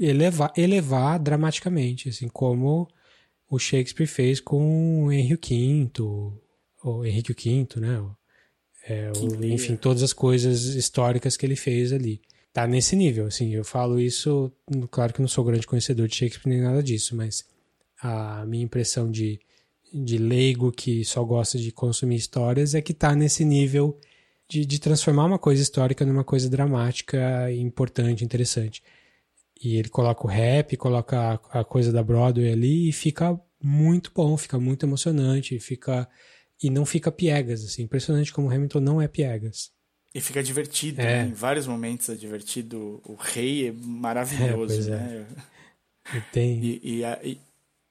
elevar, elevar dramaticamente, assim, como o Shakespeare fez com o Henrique V, o Henrique V, né? É, o, enfim, todas as coisas históricas que ele fez ali. Tá nesse nível, assim, eu falo isso, claro que não sou grande conhecedor de Shakespeare nem nada disso, mas a minha impressão de, de leigo que só gosta de consumir histórias é que tá nesse nível de, de transformar uma coisa histórica numa coisa dramática, importante, interessante. E ele coloca o rap, coloca a, a coisa da Broadway ali e fica muito bom, fica muito emocionante, fica e não fica piegas, assim, impressionante como Hamilton não é piegas. E fica divertido, é. né? em vários momentos é divertido. O rei é maravilhoso, é, né? É. E, tem... e, e, a, e,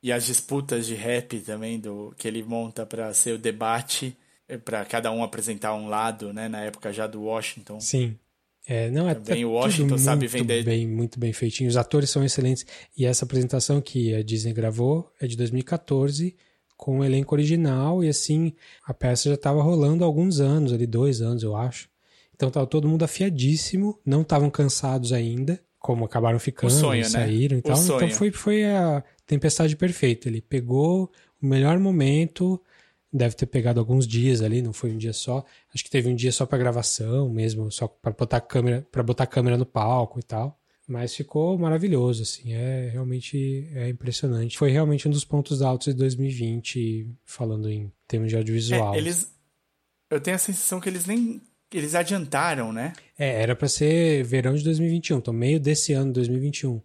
e, as disputas de rap também do que ele monta para ser o debate, é, para cada um apresentar um lado, né? Na época já do Washington. Sim. É, não, é Também o Washington sabe vender. Bem, muito bem feitinho. Os atores são excelentes. E essa apresentação que a Disney gravou é de 2014, com o elenco original. E assim, a peça já estava rolando há alguns anos, ali, dois anos, eu acho. Então tava todo mundo afiadíssimo, não estavam cansados ainda, como acabaram ficando, sonho, né? saíram né? e tal. Então foi, foi a tempestade perfeita. Ele pegou o melhor momento deve ter pegado alguns dias ali, não foi um dia só. Acho que teve um dia só para gravação mesmo, só para botar câmera, para botar câmera no palco e tal. Mas ficou maravilhoso, assim, é realmente é impressionante. Foi realmente um dos pontos altos de 2020, falando em termos de audiovisual. É, eles, eu tenho a sensação que eles nem eles adiantaram, né? É, era para ser verão de 2021, então meio desse ano, 2021.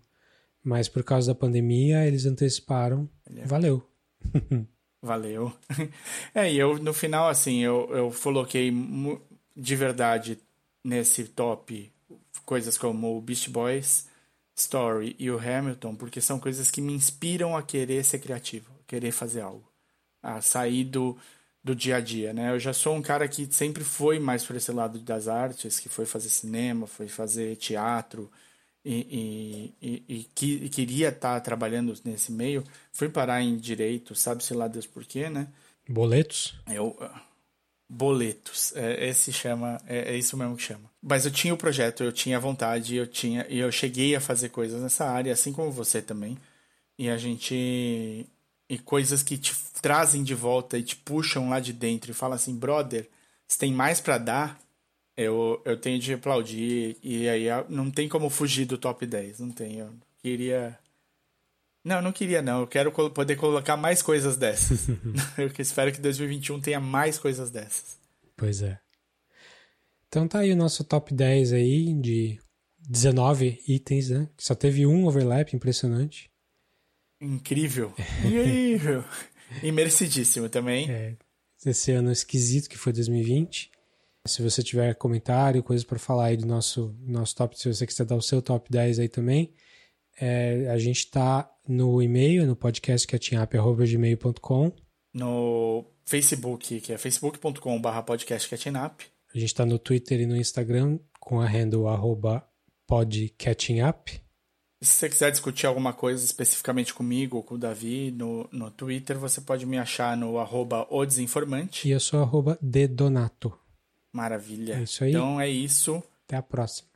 Mas por causa da pandemia, eles anteciparam. Valeu. Valeu. É, e eu, no final, assim, eu, eu coloquei de verdade nesse top coisas como o Beast Boys, Story e o Hamilton, porque são coisas que me inspiram a querer ser criativo, a querer fazer algo, a sair do, do dia a dia, né? Eu já sou um cara que sempre foi mais por esse lado das artes, que foi fazer cinema, foi fazer teatro, e, e, e, que, e queria estar tá trabalhando nesse meio, fui parar em direito, sabe-se lá Deus por quê, né? Boletos? Eu, boletos, é, esse chama, é, é, isso mesmo que chama. Mas eu tinha o projeto, eu tinha vontade, eu tinha, e eu cheguei a fazer coisas nessa área, assim como você também. E a gente e coisas que te trazem de volta e te puxam lá de dentro e falam assim, brother, você tem mais para dar, eu, eu tenho de aplaudir. E aí não tem como fugir do top 10. Não tem. Eu queria. Não, não queria, não. Eu quero poder colocar mais coisas dessas. eu espero que 2021 tenha mais coisas dessas. Pois é. Então tá aí o nosso top 10 aí de 19 itens, né? Só teve um overlap impressionante. Incrível. Incrível. E merecidíssimo também. É, esse ano esquisito que foi 2020. Se você tiver comentário, coisas para falar aí do nosso, nosso top, se você quiser dar o seu top 10 aí também, é, a gente está no e-mail, no podcast catchingup.gmail.com. No Facebook, que é facebook.com.br podcastcatchingup. A gente está no Twitter e no Instagram com a handle arroba podcatchingup. Se você quiser discutir alguma coisa especificamente comigo ou com o Davi no, no Twitter, você pode me achar no arroba o desinformante. E eu sou arroba dedonato. Maravilha. É isso aí. Então é isso. Até a próxima.